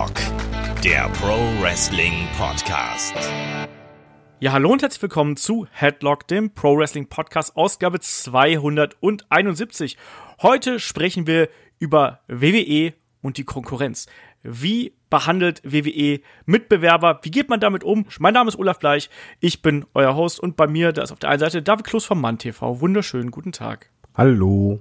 Headlock, der Pro Wrestling Podcast. Ja, hallo und herzlich willkommen zu Headlock, dem Pro Wrestling Podcast, Ausgabe 271. Heute sprechen wir über WWE und die Konkurrenz. Wie behandelt WWE Mitbewerber? Wie geht man damit um? Mein Name ist Olaf Bleich, ich bin euer Host und bei mir, da ist auf der einen Seite David Kloß vom Mann TV. Wunderschönen guten Tag. Hallo.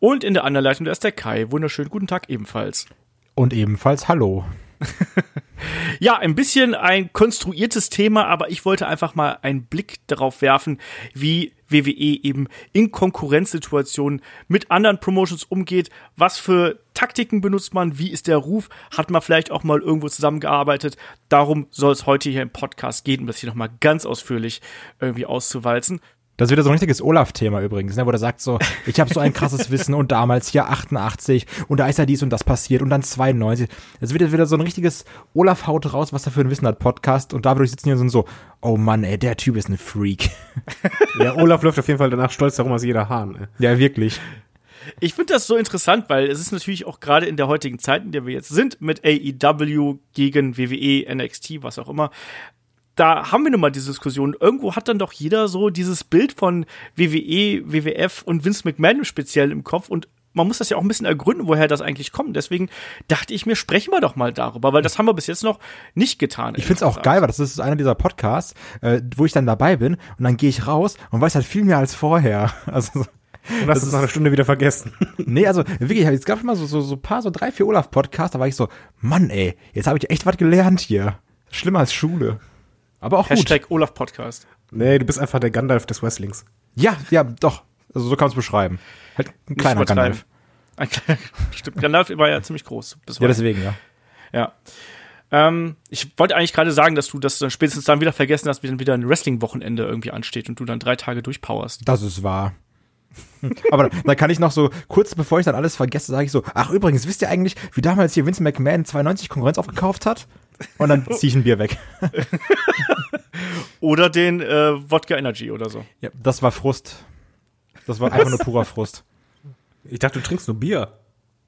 Und in der anderen Leitung, da ist der Kai. Wunderschönen guten Tag ebenfalls. Und ebenfalls Hallo. ja, ein bisschen ein konstruiertes Thema, aber ich wollte einfach mal einen Blick darauf werfen, wie WWE eben in Konkurrenzsituationen mit anderen Promotions umgeht. Was für Taktiken benutzt man? Wie ist der Ruf? Hat man vielleicht auch mal irgendwo zusammengearbeitet? Darum soll es heute hier im Podcast gehen, um das hier nochmal ganz ausführlich irgendwie auszuwalzen. Das ist wieder so ein richtiges Olaf-Thema übrigens, ne, wo er sagt so, ich habe so ein krasses Wissen und damals hier 88 und da ist ja dies und das passiert und dann 92. Es wird jetzt wieder so ein richtiges Olaf haut raus, was er für ein Wissen hat Podcast und da würde ich sitzen hier und so, oh Mann, ey, der Typ ist ein Freak. ja, Olaf läuft auf jeden Fall danach stolz darum als jeder Hahn. Ey. Ja, wirklich. Ich finde das so interessant, weil es ist natürlich auch gerade in der heutigen Zeit, in der wir jetzt sind, mit AEW gegen WWE, NXT, was auch immer, da haben wir nun mal diese Diskussion. Irgendwo hat dann doch jeder so dieses Bild von WWE, WWF und Vince McMahon speziell im Kopf und man muss das ja auch ein bisschen ergründen, woher das eigentlich kommt. Deswegen dachte ich mir, sprechen wir doch mal darüber, weil das haben wir bis jetzt noch nicht getan. Ich finde es auch geil, weil das ist einer dieser Podcasts, äh, wo ich dann dabei bin und dann gehe ich raus und weiß halt viel mehr als vorher. Also und hast es nach einer Stunde wieder vergessen. nee, also wirklich, es gab schon mal so, so, so paar, so drei, vier Olaf-Podcasts, da war ich so, Mann ey, jetzt habe ich echt was gelernt hier. Schlimmer als Schule. Aber auch Hashtag gut. Olaf Podcast. Nee, du bist einfach der Gandalf des Wrestlings. Ja, ja, doch. Also so kann man es beschreiben. Halt ein kleiner Gandalf. Ein kleiner, stimmt, Gandalf war ja ziemlich groß. ja, deswegen, ja. Ja. Ähm, ich wollte eigentlich gerade sagen, dass du das dann spätestens dann wieder vergessen hast, wie dann wieder ein Wrestling-Wochenende irgendwie ansteht und du dann drei Tage durchpowerst. Das ist wahr. Aber da kann ich noch so, kurz bevor ich dann alles vergesse, sage ich so, ach übrigens, wisst ihr eigentlich, wie damals hier Vince McMahon 92 Konkurrenz aufgekauft hat? Und dann ziehe ich ein Bier weg. oder den äh, Wodka Energy oder so. Ja, das war Frust. Das war einfach nur purer Frust. Ich dachte, du trinkst nur Bier.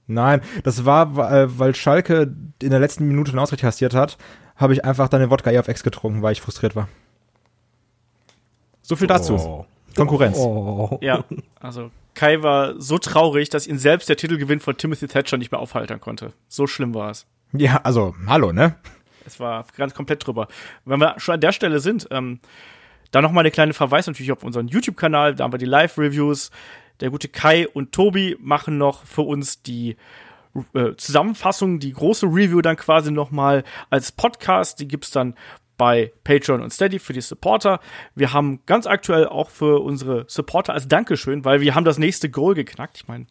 Nein, das war, weil Schalke in der letzten Minute einen Ausricht kassiert hat, habe ich einfach dann den Wodka eher auf Ex getrunken, weil ich frustriert war. So viel dazu. Oh. Konkurrenz. Oh. Ja, also Kai war so traurig, dass ihn selbst der Titelgewinn von Timothy Thatcher nicht mehr aufhalten konnte. So schlimm war es. Ja, also, hallo, ne? Es war ganz komplett drüber. Wenn wir schon an der Stelle sind, ähm, da nochmal eine kleine Verweis natürlich auf unseren YouTube-Kanal, da haben wir die Live-Reviews. Der gute Kai und Tobi machen noch für uns die äh, Zusammenfassung, die große Review dann quasi nochmal als Podcast. Die gibt's dann bei Patreon und Steady für die Supporter. Wir haben ganz aktuell auch für unsere Supporter als Dankeschön, weil wir haben das nächste Goal geknackt. Ich meine,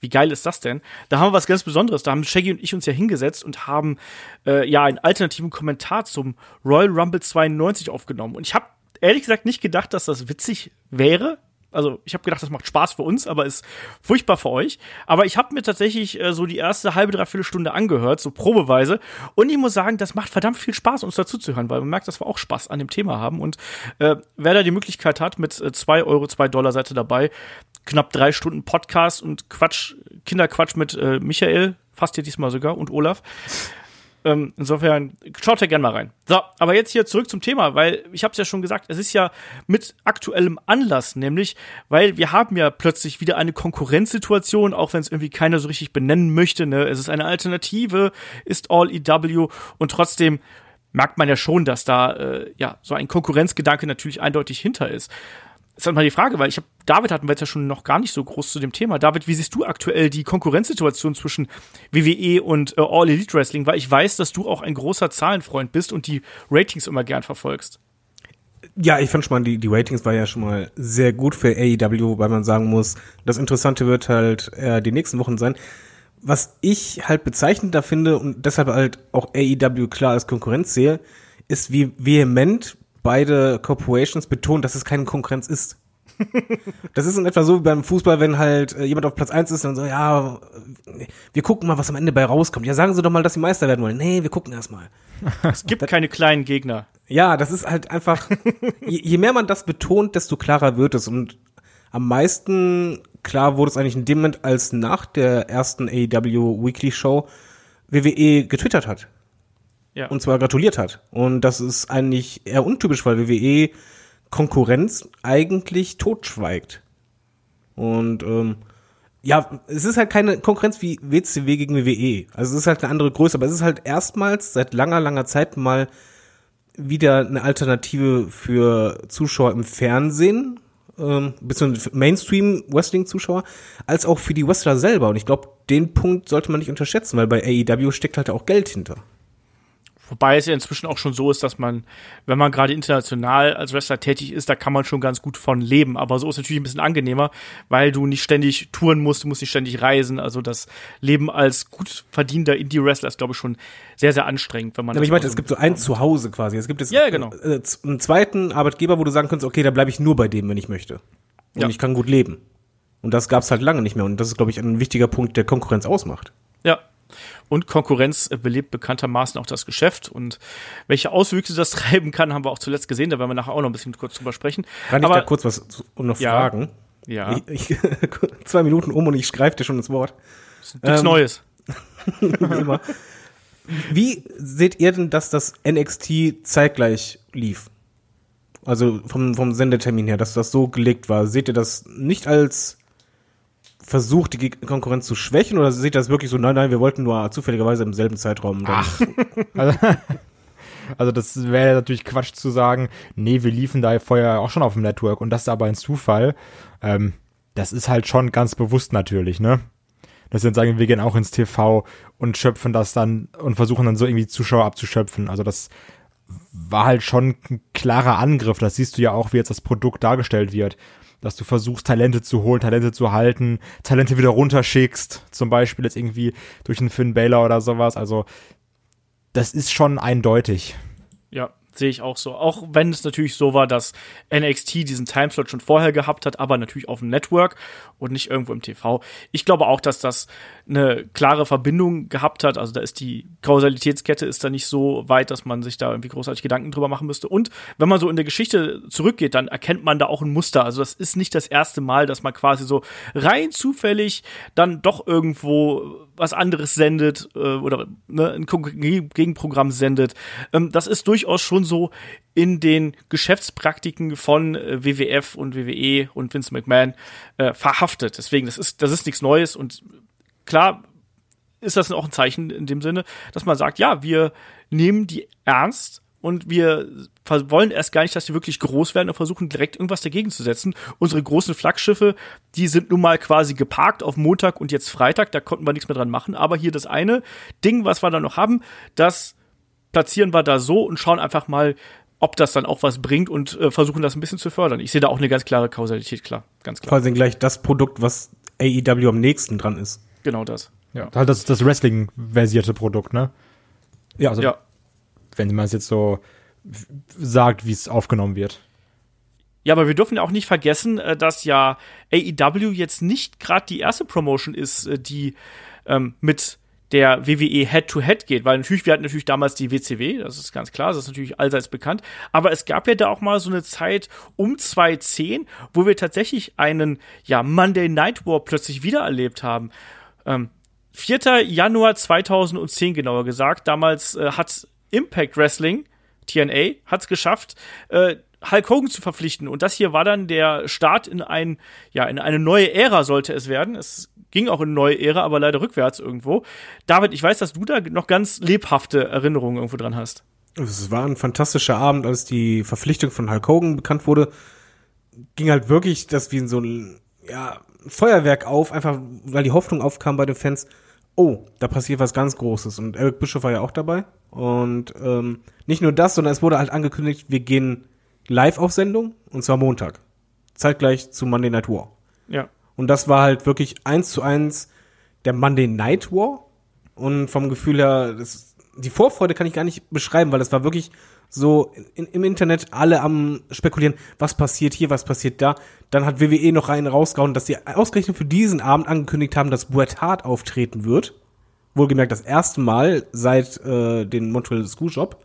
wie geil ist das denn? Da haben wir was ganz Besonderes. Da haben Shaggy und ich uns ja hingesetzt und haben äh, ja einen alternativen Kommentar zum Royal Rumble 92 aufgenommen. Und ich habe ehrlich gesagt nicht gedacht, dass das witzig wäre. Also ich habe gedacht, das macht Spaß für uns, aber ist furchtbar für euch. Aber ich habe mir tatsächlich äh, so die erste halbe, dreiviertel Stunde angehört, so probeweise. Und ich muss sagen, das macht verdammt viel Spaß, uns dazu zu hören, weil man merkt, dass wir auch Spaß an dem Thema haben. Und äh, wer da die Möglichkeit hat, mit äh, Euro, zwei Dollar Seite dabei, knapp drei Stunden Podcast und Quatsch, Kinderquatsch mit äh, Michael, fast hier diesmal sogar, und Olaf. Ähm, insofern schaut da gerne mal rein. So, aber jetzt hier zurück zum Thema, weil ich habe es ja schon gesagt, es ist ja mit aktuellem Anlass, nämlich, weil wir haben ja plötzlich wieder eine Konkurrenzsituation, auch wenn es irgendwie keiner so richtig benennen möchte. Ne? Es ist eine Alternative, ist All EW und trotzdem merkt man ja schon, dass da äh, ja so ein Konkurrenzgedanke natürlich eindeutig hinter ist ist halt mal die Frage, weil ich habe, David hatten wir jetzt ja schon noch gar nicht so groß zu dem Thema. David, wie siehst du aktuell die Konkurrenzsituation zwischen WWE und äh, All Elite Wrestling? Weil ich weiß, dass du auch ein großer Zahlenfreund bist und die Ratings immer gern verfolgst. Ja, ich fand schon mal, die, die Ratings war ja schon mal sehr gut für AEW, wobei man sagen muss, das Interessante wird halt äh, die nächsten Wochen sein. Was ich halt bezeichnender finde und deshalb halt auch AEW klar als Konkurrenz sehe, ist, wie vehement beide Corporations betonen, dass es keine Konkurrenz ist. das ist in etwa so wie beim Fußball, wenn halt äh, jemand auf Platz eins ist und so, ja, wir gucken mal, was am Ende bei rauskommt. Ja, sagen Sie doch mal, dass Sie Meister werden wollen. Nee, wir gucken erst mal. Es gibt keine kleinen Gegner. Ja, das ist halt einfach, je, je mehr man das betont, desto klarer wird es. Und am meisten klar wurde es eigentlich in dem Moment, als nach der ersten AEW Weekly Show WWE getwittert hat. Ja. Und zwar gratuliert hat. Und das ist eigentlich eher untypisch, weil WWE Konkurrenz eigentlich totschweigt. Und ähm, ja, es ist halt keine Konkurrenz wie WCW gegen WWE. Also es ist halt eine andere Größe, aber es ist halt erstmals seit langer, langer Zeit mal wieder eine Alternative für Zuschauer im Fernsehen, ähm, beziehungsweise Mainstream-Wrestling-Zuschauer, als auch für die Wrestler selber. Und ich glaube, den Punkt sollte man nicht unterschätzen, weil bei AEW steckt halt auch Geld hinter. Wobei es ja inzwischen auch schon so ist, dass man, wenn man gerade international als Wrestler tätig ist, da kann man schon ganz gut von leben. Aber so ist natürlich ein bisschen angenehmer, weil du nicht ständig touren musst, du musst nicht ständig reisen. Also das Leben als gut verdienter Indie-Wrestler ist, glaube ich, schon sehr, sehr anstrengend, wenn man. Aber ich meine, mal es so gibt so ein Zuhause quasi. Es gibt jetzt Ja, genau. äh, einen zweiten Arbeitgeber, wo du sagen kannst, okay, da bleibe ich nur bei dem, wenn ich möchte. Und Ja. ich kann gut leben. Und das gab es halt lange nicht mehr. Und das ist, glaube ich, ein wichtiger Punkt, der Konkurrenz ausmacht. Ja. Und Konkurrenz belebt bekanntermaßen auch das Geschäft. Und welche Auswüchse das treiben kann, haben wir auch zuletzt gesehen. Da werden wir nachher auch noch ein bisschen kurz drüber sprechen. Kann ich Aber da kurz was und noch Ja. fragen? ja, Ich, ich, zwei Minuten um und ich greife dir schon ins Wort. ist nichts ähm, Neues. Wie immer. Wie seht ihr denn, dass das NXT zeitgleich lief? Also vom, vom Sendetermin her, dass das so gelegt war. Seht ihr das nicht als Versuch, die Konkurrenz zu schwächen oder seht ihr das wirklich so, nein, nein, wir wollten nur zufälligerweise im selben Zeitraum. dann- Also, also das wäre natürlich Quatsch zu sagen, nee, wir liefen da vorher auch schon auf dem Network und das ist aber ein Zufall. Ähm, das ist halt schon ganz bewusst natürlich, ne? Dass sie dann sagen, wir gehen auch ins TV und schöpfen das dann und versuchen dann so irgendwie Zuschauer abzuschöpfen. Also das war halt schon ein klarer Angriff. Das siehst du ja auch, wie jetzt das Produkt dargestellt wird. Dass du versuchst, Talente zu holen, Talente zu halten, Talente wieder runterschickst. Zum Beispiel jetzt irgendwie durch einen Finn Baylor oder sowas. Also das ist schon eindeutig. Ja, sehe ich auch so. Auch wenn es natürlich so war, dass NXT diesen Timeslot schon vorher gehabt hat, aber natürlich auf dem Network und nicht irgendwo im TV. Ich glaube auch, dass das eine klare Verbindung gehabt hat. Also da ist die Kausalitätskette ist da nicht so weit, dass man sich da irgendwie großartig Gedanken drüber machen müsste. Und wenn man so in der Geschichte zurückgeht, dann erkennt man da auch ein Muster. Also das ist nicht das erste Mal, dass man quasi so rein zufällig dann doch irgendwo was anderes sendet äh, oder ne, ein Gegenprogramm sendet. Ähm, das ist durchaus schon so in den Geschäftspraktiken von äh, WWF und WWE und Vince McMahon äh, verhaftet. Deswegen, das ist, das ist nichts Neues und klar ist das auch ein Zeichen in dem Sinne, dass man sagt, ja, wir nehmen die ernst und wir wollen erst gar nicht, dass die wirklich groß werden und versuchen direkt irgendwas dagegen zu setzen. Unsere großen Flaggschiffe, die sind nun mal quasi geparkt auf Montag und jetzt Freitag, da konnten wir nichts mehr dran machen. Aber hier das eine Ding, was wir da noch haben, das platzieren wir da so und schauen einfach mal, ob das dann auch was bringt und äh, versuchen das ein bisschen zu fördern. Ich sehe da auch eine ganz klare Kausalität, klar, ganz klar. Quasi gleich das Produkt, was AEW am nächsten dran ist. Genau das. Ja. Halt das, das Wrestling-versierte Produkt, ne? Ja, Also- Ja. Wenn man es jetzt so sagt, wie es aufgenommen wird. Ja, aber wir dürfen ja auch nicht vergessen, äh, dass ja AEW jetzt nicht gerade die erste Promotion ist, äh, die ähm, mit der WWE Head-to-Head geht, weil natürlich, wir hatten natürlich damals die WCW, das ist ganz klar, das ist natürlich allseits bekannt, aber es gab ja da auch mal so eine Zeit um 2010, wo wir tatsächlich einen, ja, Monday Night War plötzlich wiedererlebt haben. Ähm, 4. Januar 2010 genauer gesagt, damals äh, hat Impact Wrestling, TNA, hat es geschafft, äh, Hulk Hogan zu verpflichten. Und das hier war dann der Start in ein, ja, in eine neue Ära sollte es werden. Es ging auch in eine neue Ära, aber leider rückwärts irgendwo. David, ich weiß, dass du da noch ganz lebhafte Erinnerungen irgendwo dran hast. Es war ein fantastischer Abend, als die Verpflichtung von Hulk Hogan bekannt wurde. Ging halt wirklich das wie in so ein ja, Feuerwerk auf, einfach weil die Hoffnung aufkam bei den Fans, oh, da passiert was ganz Großes. Und Eric Bischoff war ja auch dabei. Und ähm, nicht nur das, sondern es wurde halt angekündigt, wir gehen live auf Sendung, und zwar Montag. Zeitgleich zu Monday Night War. Ja. Und das war halt wirklich eins zu eins der Monday Night War. Und vom Gefühl her, das, die Vorfreude kann ich gar nicht beschreiben, weil das war wirklich so in, im Internet alle am spekulieren, was passiert hier, was passiert da. Dann hat WWE noch rein rausgehauen, dass sie ausgerechnet für diesen Abend angekündigt haben, dass Bret Hart auftreten wird. Wohlgemerkt das erste Mal seit äh, den Montreal Schoolshop.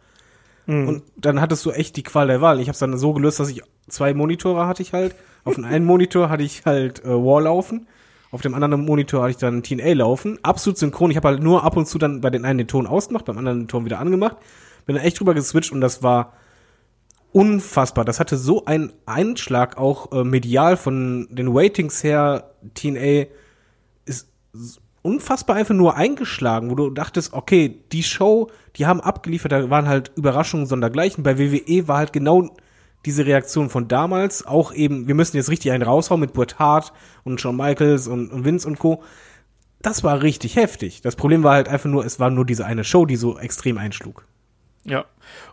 Und dann hattest du echt die Qual der Wahl. Ich habe es dann so gelöst, dass ich zwei Monitore hatte ich halt. Auf den einen Monitor hatte ich halt äh, War laufen Auf dem anderen Monitor hatte ich dann TNA laufen. Absolut synchron. Ich habe halt nur ab und zu dann bei den einen den Ton ausgemacht, beim anderen den Ton wieder angemacht. Bin dann echt drüber geswitcht und das war unfassbar. Das hatte so einen Einschlag auch äh, medial von den Waitings her. TNA ist unfassbar einfach nur eingeschlagen, wo du dachtest, okay, die Show, die haben abgeliefert, da waren halt Überraschungen sondergleichen. Bei WWE war halt genau diese Reaktion von damals, auch eben, wir müssen jetzt richtig einen raushauen mit Bret Hart und Shawn Michaels und, und Vince und Co. Das war richtig heftig. Das Problem war halt einfach nur, es war nur diese eine Show, die so extrem einschlug. Ja.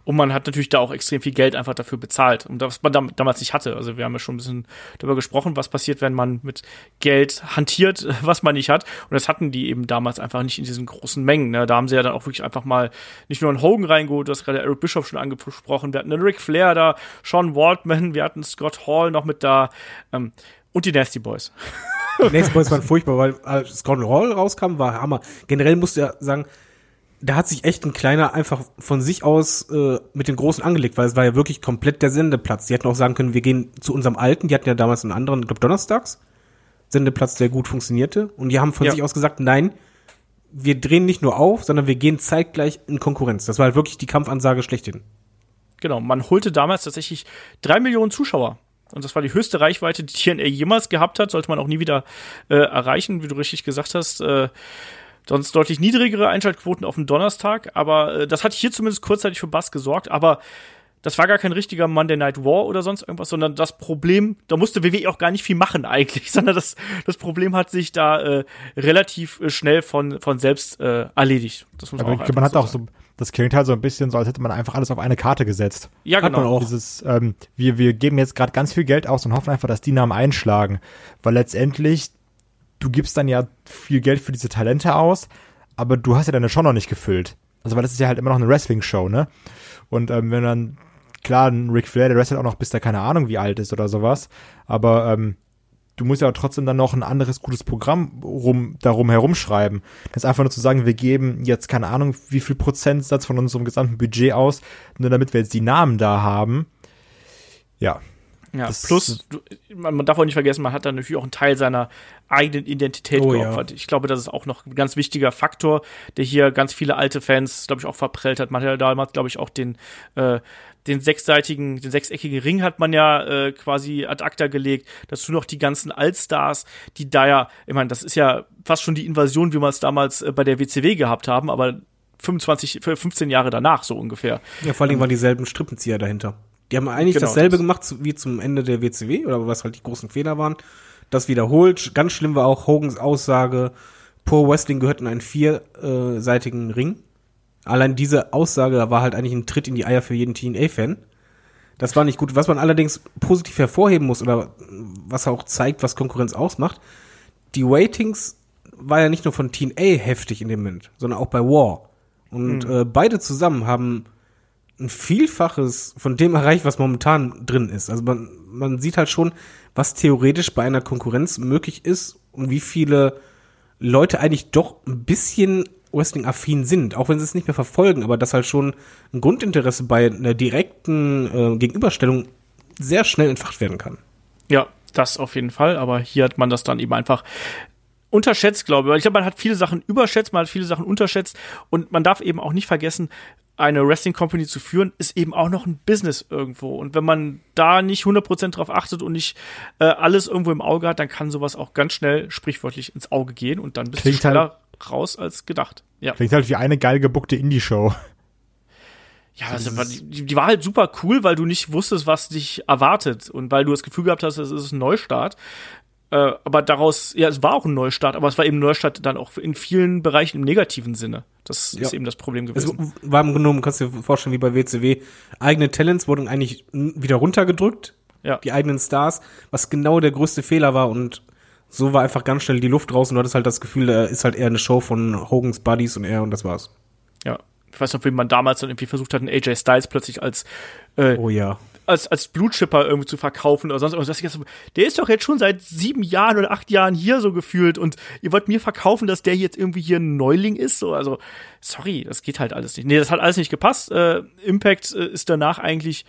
Und man hat natürlich da auch extrem viel Geld einfach dafür bezahlt. Und was man dam damals nicht hatte. Also wir haben ja schon ein bisschen darüber gesprochen, was passiert, wenn man mit Geld hantiert, was man nicht hat. Und das hatten die eben damals einfach nicht in diesen großen Mengen. Ne? Da haben sie ja dann auch wirklich einfach mal nicht nur einen Hogan reingeholt, du hast gerade Eric Bischoff schon angesprochen. Wir hatten einen Ric Flair da, Sean Waldman, wir hatten Scott Hall noch mit da. Ähm, und die Nasty Boys. Die Nasty Boys waren furchtbar, weil als Scott Hall rauskam, war Hammer. Generell musst du ja sagen, da hat sich echt ein kleiner einfach von sich aus äh, mit den Großen angelegt, weil es war ja wirklich komplett der Sendeplatz. Die hätten auch sagen können, wir gehen zu unserem alten, die hatten ja damals einen anderen, ich glaube Donnerstags, Sendeplatz, der gut funktionierte. Und die haben von Ja. sich aus gesagt, nein, wir drehen nicht nur auf, sondern wir gehen zeitgleich in Konkurrenz. Das war halt wirklich die Kampfansage schlechthin. Genau, man holte damals tatsächlich drei Millionen Zuschauer. Und das war die höchste Reichweite, die TNA jemals gehabt hat. Sollte man auch nie wieder äh, erreichen, wie du richtig gesagt hast. Äh, sonst deutlich niedrigere Einschaltquoten auf dem Donnerstag. Aber äh, das hat hier zumindest kurzzeitig für Bass gesorgt. Aber das war gar kein richtiger Monday Night War oder sonst irgendwas, sondern das Problem, da musste WWE auch gar nicht viel machen eigentlich, sondern das, das Problem hat sich da äh, relativ äh, schnell von, von selbst äh, erledigt. Das muss Aber auch man hat auch so, das klingt halt so ein bisschen so, als hätte man einfach alles auf eine Karte gesetzt. Ja, hat man genau. auch. Dieses, ähm, wir, wir geben jetzt gerade ganz viel Geld aus und hoffen einfach, dass die Namen einschlagen. Weil letztendlich, du gibst dann ja viel Geld für diese Talente aus, aber du hast ja deine Show noch nicht gefüllt. Also weil das ist ja halt immer noch eine Wrestling-Show, ne? Und ähm, wenn dann, klar, ein Ric Flair, der wrestelt auch noch, bis der keine Ahnung wie alt ist oder sowas, aber ähm, du musst ja trotzdem dann noch ein anderes gutes Programm rum, darum herumschreiben. Das ist einfach nur zu sagen, wir geben jetzt keine Ahnung, wie viel Prozentsatz von unserem gesamten Budget aus, nur damit wir jetzt die Namen da haben. Ja. Ja, Das- plus, man, darf auch nicht vergessen, man hat dann natürlich auch einen Teil seiner eigenen Identität Oh, ja. geopfert. Ich glaube, das ist auch noch ein ganz wichtiger Faktor, der hier ganz viele alte Fans, glaube ich, auch verprellt hat. Man hat ja damals, glaube ich, auch den, äh, den sechsseitigen, den sechseckigen Ring hat man ja äh, quasi ad acta gelegt. Dazu noch die ganzen Allstars, die da ja, ich meine, das ist ja fast schon die Invasion, wie wir es damals äh, bei der WCW gehabt haben, aber 25, 15 Jahre danach so ungefähr. Ja, vor allen Dingen waren dieselben Strippenzieher dahinter. Die haben eigentlich Genau, dasselbe das- gemacht wie zum Ende der WCW oder was halt die großen Fehler waren. Das wiederholt. Ganz schlimm war auch Hogans Aussage, Poor Wrestling gehört in einen vierseitigen Ring. Allein diese Aussage war halt eigentlich ein Tritt in die Eier für jeden TNA-Fan. Das war nicht gut. Was man allerdings positiv hervorheben muss oder was auch zeigt, was Konkurrenz ausmacht, die Ratings war ja nicht nur von TNA heftig in dem Moment, sondern auch bei War. Und äh, beide zusammen haben ein Vielfaches von dem erreicht, was momentan drin ist. Also man, man sieht halt schon, was theoretisch bei einer Konkurrenz möglich ist und wie viele Leute eigentlich doch ein bisschen Wrestling-affin sind, auch wenn sie es nicht mehr verfolgen, aber dass halt schon ein Grundinteresse bei einer direkten äh, Gegenüberstellung sehr schnell entfacht werden kann. Ja, das auf jeden Fall, aber hier hat man das dann eben einfach unterschätzt, glaube ich. Ich glaube, man hat viele Sachen überschätzt, man hat viele Sachen unterschätzt und man darf eben auch nicht vergessen, eine Wrestling Company zu führen, ist eben auch noch ein Business irgendwo. Und wenn man da nicht 100% drauf achtet und nicht äh, alles irgendwo im Auge hat, dann kann sowas auch ganz schnell sprichwörtlich ins Auge gehen und dann bist Klingt du schneller raus als gedacht. Ja. Klingt halt wie eine geil gebuckte Indie-Show. Ja, also, die, die war halt super cool, weil du nicht wusstest, was dich erwartet und weil du das Gefühl gehabt hast, es ist ein Neustart. Äh, aber daraus, ja, es war auch ein Neustart, aber es war eben ein Neustart dann auch in vielen Bereichen im negativen Sinne. Das Ja. ist eben das Problem Es gewesen. war im Grunde genommen, kannst du dir vorstellen, wie bei WCW, eigene Talents wurden eigentlich wieder runtergedrückt, Ja. die eigenen Stars, was genau der größte Fehler war und so war einfach ganz schnell die Luft raus und du hattest halt das Gefühl, da ist halt eher eine Show von Hogans Buddies und er und das war's. ja. Ich weiß noch, wie man damals dann irgendwie versucht hat, einen AJ Styles plötzlich als, äh, Oh ja. Als, als Blutschipper irgendwie zu verkaufen oder sonst irgendwas. Ich Der ist doch jetzt schon seit sieben Jahren oder acht Jahren hier so gefühlt und ihr wollt mir verkaufen, dass der jetzt irgendwie hier ein Neuling ist. So, also, sorry, das geht halt alles nicht. Nee, das hat alles nicht gepasst. Äh, Impact äh, ist danach eigentlich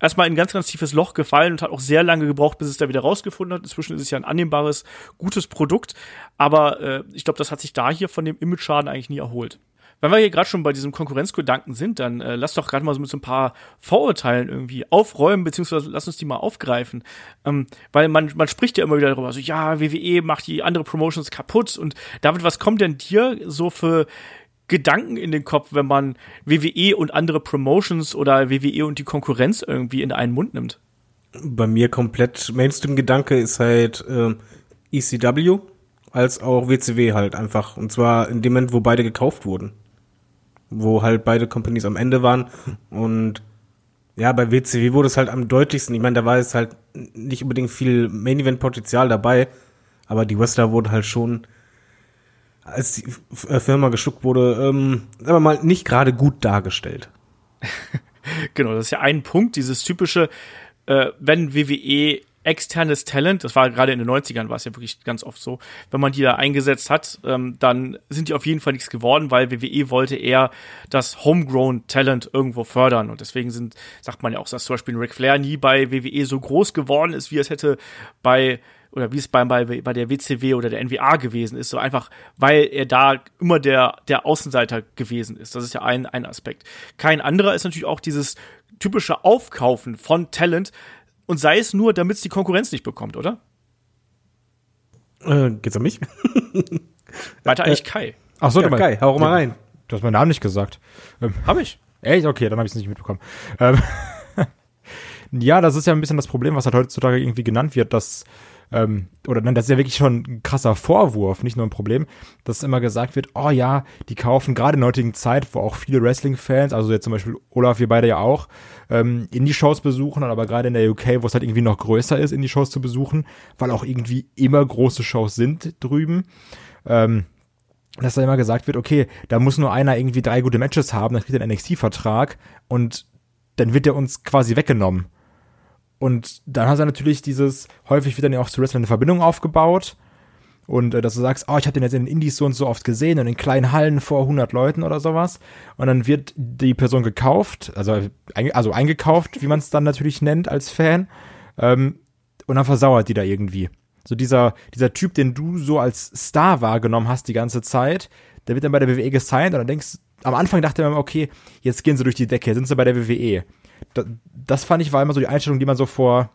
erstmal in ein ganz, ganz tiefes Loch gefallen und hat auch sehr lange gebraucht, bis es da wieder rausgefunden hat. Inzwischen ist es ja ein annehmbares, gutes Produkt, aber äh, ich glaube, das hat sich da hier von dem Image-Schaden eigentlich nie erholt. Wenn wir hier gerade schon bei diesem Konkurrenzgedanken sind, dann äh, lass doch gerade mal so mit so ein paar Vorurteilen irgendwie aufräumen, beziehungsweise lass uns die mal aufgreifen. Ähm, weil man, man spricht ja immer wieder darüber, so ja, WWE macht die andere Promotions kaputt und David, was kommt denn dir so für Gedanken in den Kopf, wenn man WWE und andere Promotions oder WWE und die Konkurrenz irgendwie in einen Mund nimmt? Bei mir komplett Mainstream-Gedanke ist halt äh, ECW als auch WCW halt einfach. Und zwar in dem Moment, wo beide gekauft wurden. Wo halt beide Companies am Ende waren. Und ja, bei WCW wurde es halt am deutlichsten. Ich meine, da war es halt nicht unbedingt viel Main-Event-Potenzial dabei. Aber die Wrestler wurden halt schon als die äh, Firma geschluckt wurde, ähm, sagen wir mal, nicht gerade gut dargestellt. genau, das ist ja ein Punkt, dieses typische, äh, wenn WWE externes Talent, das war gerade in den 90ern, war es ja wirklich ganz oft so, wenn man die da eingesetzt hat, ähm, dann sind die auf jeden Fall nichts geworden, weil WWE wollte eher das Homegrown Talent irgendwo fördern und deswegen sind, sagt man ja auch, dass zum Beispiel Ric Flair nie bei WWE so groß geworden ist, wie es hätte bei oder wie es bei, bei, bei der WCW oder der NWA gewesen ist, so einfach, weil er da immer der, der Außenseiter gewesen ist. Das ist ja ein, ein Aspekt. Kein anderer ist natürlich auch dieses typische Aufkaufen von Talent und sei es nur, damit es die Konkurrenz nicht bekommt, oder? Äh, geht's an mich? Weiter eigentlich äh, Kai. Ach so, ja, du Kai, hau mal rein. Du hast meinen Namen nicht gesagt. Ähm, hab ich? Echt? Okay, dann habe ich es nicht mitbekommen. Ähm, ja, das ist ja ein bisschen das Problem, was halt heutzutage irgendwie genannt wird, dass ähm, oder nein, das ist ja wirklich schon ein krasser Vorwurf, nicht nur ein Problem, dass immer gesagt wird, oh ja, die kaufen gerade in der heutigen Zeit, wo auch viele Wrestling-Fans, also jetzt zum Beispiel Olaf, wir beide ja auch, ähm, Indie-Shows besuchen, aber gerade in der UK, wo es halt irgendwie noch größer ist, Indie-Shows zu besuchen, weil auch irgendwie immer große Shows sind drüben. Ähm, dass da immer gesagt wird, okay, da muss nur einer irgendwie drei gute Matches haben, dann kriegt er einen NXT-Vertrag und dann wird er uns quasi weggenommen. Und dann hat er natürlich dieses, häufig wird dann ja auch zu Wrestling eine Verbindung aufgebaut. Und äh, dass du sagst, oh, ich habe den jetzt in den Indies so und so oft gesehen und in kleinen Hallen vor 100 Leuten oder sowas. Und dann wird die Person gekauft, also, also eingekauft, wie man es dann natürlich nennt als Fan. Ähm, und dann versauert die da irgendwie. So dieser, dieser Typ, den du so als Star wahrgenommen hast die ganze Zeit, der wird dann bei der WWE gesigned und dann denkst, am Anfang dachte man, okay, jetzt gehen sie durch die Decke, jetzt sind sie bei der WWE das, fand ich war immer so die Einstellung, die man so vor,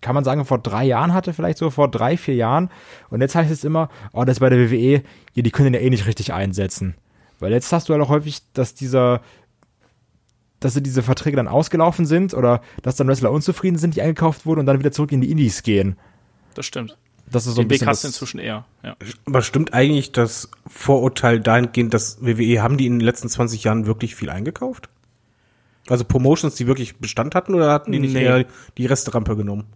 kann man sagen, vor drei Jahren hatte, vielleicht so vor drei, vier Jahren. Und jetzt heißt es immer, oh, das ist bei der WWE, ja, die können den ja eh nicht richtig einsetzen. Weil jetzt hast du halt auch häufig, dass dieser, dass diese Verträge dann ausgelaufen sind oder dass dann Wrestler unzufrieden sind, die eingekauft wurden und dann wieder zurück in die Indies gehen. Das stimmt. Das ist so Den ein Weg hast du inzwischen eher. Ja. Aber stimmt eigentlich das Vorurteil dahingehend, dass WWE, haben die in den letzten 20 Jahren wirklich viel eingekauft? Also Promotions, die wirklich Bestand hatten oder hatten die nicht nee. eher die Resterampe genommen?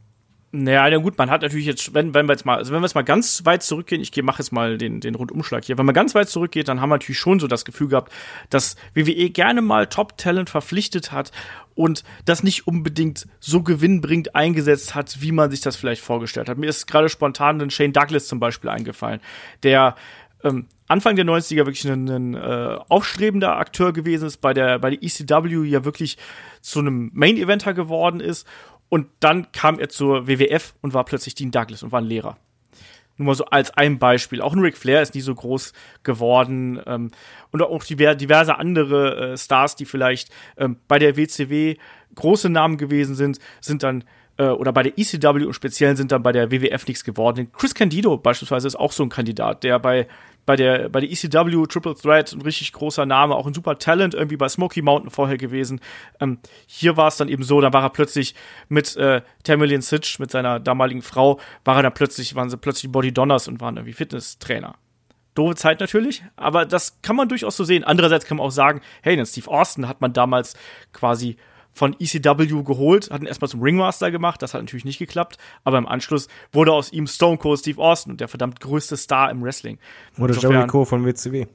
Naja, na gut, man hat natürlich jetzt, wenn, wenn wir jetzt mal, also wenn wir jetzt mal ganz weit zurückgehen, ich mache jetzt mal den, den Rundumschlag hier, wenn man ganz weit zurückgeht, dann haben wir natürlich schon so das Gefühl gehabt, dass WWE gerne mal Top-Talent verpflichtet hat und das nicht unbedingt so gewinnbringend eingesetzt hat, wie man sich das vielleicht vorgestellt hat. Mir ist gerade spontan ein Shane Douglas zum Beispiel eingefallen, der ähm, Anfang der 90er wirklich ein, ein äh, aufstrebender Akteur gewesen ist, bei der, bei der ECW ja wirklich zu einem Main-Eventer geworden ist. Und dann kam er zur WWF und war plötzlich Dean Douglas und war ein Lehrer. Nur mal so als ein Beispiel. Auch ein Ric Flair ist nie so groß geworden. Ähm, und auch diverse andere äh, Stars, die vielleicht ähm, bei der WCW große Namen gewesen sind, sind dann äh, oder bei der ECW und speziell sind dann bei der WWF nichts geworden. Chris Candido beispielsweise ist auch so ein Kandidat, der bei bei der, bei der ECW Triple Threat ein richtig großer Name, auch ein super Talent irgendwie bei Smoky Mountain vorher gewesen. Ähm, hier war es dann eben so, da war er plötzlich mit äh, Tamilian Sitch, mit seiner damaligen Frau, war er dann plötzlich, waren sie plötzlich Body Donners und waren irgendwie Fitnesstrainer. Doofe Zeit natürlich, aber das kann man durchaus so sehen. Andererseits kann man auch sagen, hey, den Steve Austin hat man damals quasi von ECW geholt, hat ihn erstmal zum Ringmaster gemacht, das hat natürlich nicht geklappt, aber im Anschluss wurde aus ihm Stone Cold Steve Austin, der verdammt größte Star im Wrestling. Oder Jericho von WCW.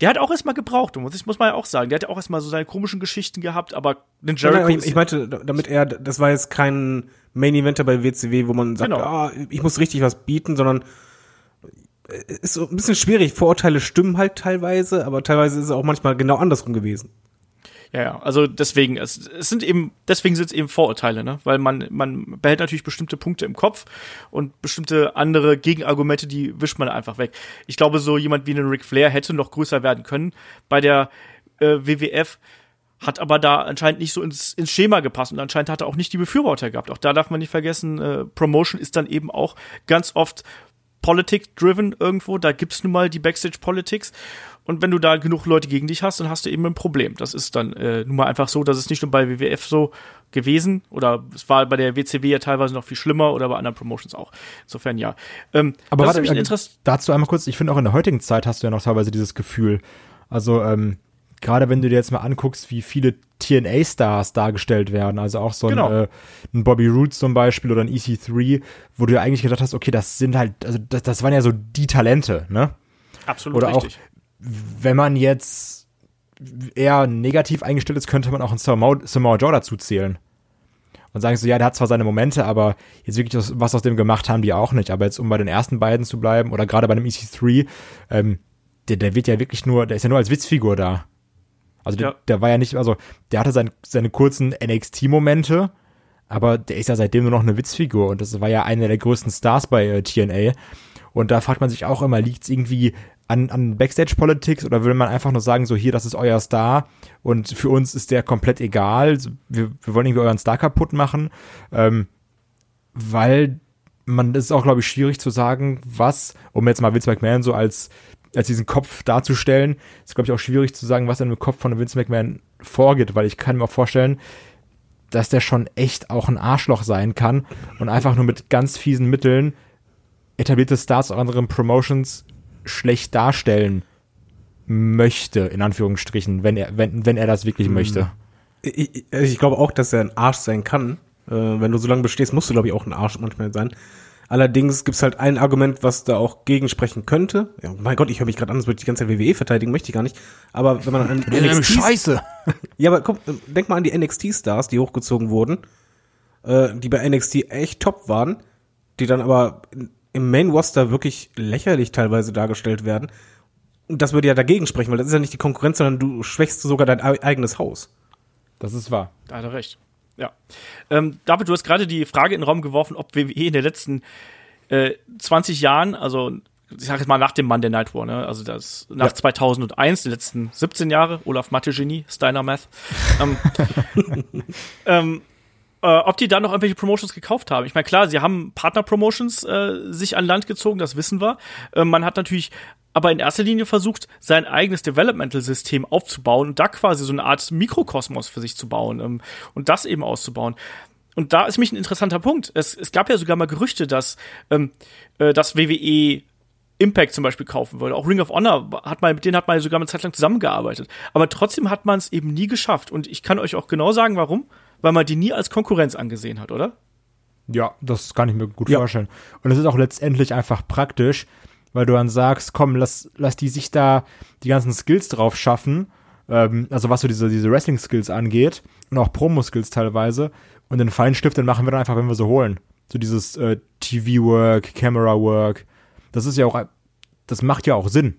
Der hat auch erstmal gebraucht, muss, ich, muss man ja auch sagen. Der hat ja auch erstmal so seine komischen Geschichten gehabt, aber den Jericho. Nein, ich, ich meinte, damit er, das war jetzt kein Main Eventer bei WCW, wo man sagt, genau. ah, ich muss richtig was bieten, sondern äh, ist so ein bisschen schwierig. Vorurteile stimmen halt teilweise, aber teilweise ist es auch manchmal genau andersrum gewesen. Ja, ja, also deswegen, es, es sind eben, deswegen sind es eben Vorurteile, ne? Weil man, man behält natürlich bestimmte Punkte im Kopf und bestimmte andere Gegenargumente, die wischt man einfach weg. Ich glaube, so jemand wie ein Ric Flair hätte noch größer werden können bei der äh, WWF, hat aber da anscheinend nicht so ins, ins Schema gepasst und anscheinend hat er auch nicht die Befürworter gehabt. Auch da darf man nicht vergessen, äh, Promotion ist dann eben auch ganz oft Politik-driven irgendwo. Da gibt's nun mal die Backstage-Politics. Und wenn du da genug Leute gegen dich hast, dann hast du eben ein Problem. Das ist dann äh, nun mal einfach so, dass es nicht nur bei WWF so gewesen oder es war bei der WCW ja teilweise noch viel schlimmer oder bei anderen Promotions auch. Insofern ja. Ähm, Aber das warte, ist äh, Interess- dazu einmal kurz, ich finde auch in der heutigen Zeit hast du ja noch teilweise dieses Gefühl. Also, ähm, gerade wenn du dir jetzt mal anguckst, wie viele TNA-Stars dargestellt werden, also auch so ein, Genau. äh, ein Bobby Roots zum Beispiel oder ein EC3, wo du ja eigentlich gedacht hast, okay, das sind halt, also das, das waren ja so die Talente, ne? Absolut Oder auch- richtig. Wenn man jetzt eher negativ eingestellt ist, könnte man auch einen Samoa, Samoa Joe dazu zählen. Und sagen so, ja, der hat zwar seine Momente, aber jetzt wirklich was, aus dem gemacht haben die auch nicht. Aber jetzt, um bei den ersten beiden zu bleiben, oder gerade bei dem EC3, ähm, der, der wird ja wirklich nur, der ist ja nur als Witzfigur da. Also der, Ja. der war ja nicht, also der hatte sein, seine kurzen NXT-Momente, aber der ist ja seitdem nur noch eine Witzfigur und das war ja einer der größten Stars bei äh, TNA. Und da fragt man sich auch immer, liegt es irgendwie an, an Backstage-Politics oder will man einfach nur sagen, so hier, das ist euer Star und für uns ist der komplett egal, wir, wir wollen irgendwie euren Star kaputt machen, ähm, weil man das ist auch, glaube ich, schwierig zu sagen, was, um jetzt mal Vince McMahon so als, als diesen Kopf darzustellen, ist, glaube ich, auch schwierig zu sagen, was in dem Kopf von Vince McMahon vorgeht, weil ich kann mir auch vorstellen, dass der schon echt auch ein Arschloch sein kann und einfach nur mit ganz fiesen Mitteln etablierte Stars aus anderen Promotions schlecht darstellen möchte, in Anführungsstrichen, wenn er, wenn, wenn er das wirklich möchte. Ich, ich, also ich glaube auch, dass er ein Arsch sein kann. Äh, wenn du so lange bestehst, musst du, glaube ich, auch ein Arsch manchmal sein. Allerdings gibt's halt ein Argument, was da auch gegensprechen könnte. Ja, mein Gott, ich höre mich gerade an, als würde ich die ganze Zeit WWE verteidigen, möchte ich gar nicht. Aber wenn man an NXT Scheiße! Ja, aber guck, äh, denk mal an die NXT-Stars, die hochgezogen wurden, äh, die bei NXT echt top waren, die dann aber im Main-Roster wirklich lächerlich teilweise dargestellt werden. Und das würde ja dagegen sprechen, weil das ist ja nicht die Konkurrenz, sondern du schwächst sogar dein ei- eigenes Haus. Das ist wahr. Da hat er recht. Ja. Ähm, David, du hast gerade die Frage in den Raum geworfen, ob WWE in den letzten äh, 20 Jahren, also ich sage jetzt mal nach dem Monday Night War, ne? also das nach Ja. 2001, die letzten 17 Jahre, Olaf Mathe-Genie, Steiner Math, ähm, ähm, äh, ob die da noch irgendwelche Promotions gekauft haben. Ich meine, klar, sie haben Partner-Promotions äh, sich an Land gezogen, das wissen wir. Äh, man hat natürlich aber in erster Linie versucht, sein eigenes Developmental-System aufzubauen und da quasi so eine Art Mikrokosmos für sich zu bauen ähm, und das eben auszubauen. Und da ist mich ein interessanter Punkt. Es, es gab ja sogar mal Gerüchte, dass, ähm, äh, dass WWE Impact zum Beispiel kaufen würde. Auch Ring of Honor hat mal, mit denen hat man ja sogar eine Zeit lang zusammengearbeitet. Aber trotzdem hat man es eben nie geschafft. Und ich kann euch auch genau sagen, warum. Weil man die nie als Konkurrenz angesehen hat, oder? Ja, das kann ich mir gut Ja. vorstellen. Und es ist auch letztendlich einfach praktisch, weil du dann sagst, komm, lass, lass die sich da die ganzen Skills drauf schaffen, ähm, also was so diese, diese Wrestling-Skills angeht und auch Promo-Skills teilweise. Und den Feinstift, den machen wir dann einfach, wenn wir sie holen. So dieses äh, TV-Work, Camera-Work. Das ist ja auch, das macht ja auch Sinn.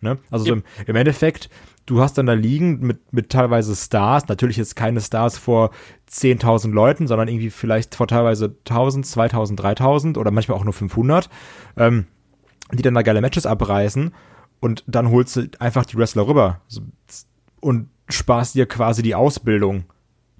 Ne? Also so Ja. im, im Endeffekt, du hast dann da liegen mit, mit teilweise Stars, natürlich jetzt keine Stars vor 10.000 Leuten, sondern irgendwie vielleicht vor teilweise 1.000, 2.000, 3.000 oder manchmal auch nur 500, ähm, die dann da geile Matches abreißen und dann holst du einfach die Wrestler rüber und sparst dir quasi die Ausbildung,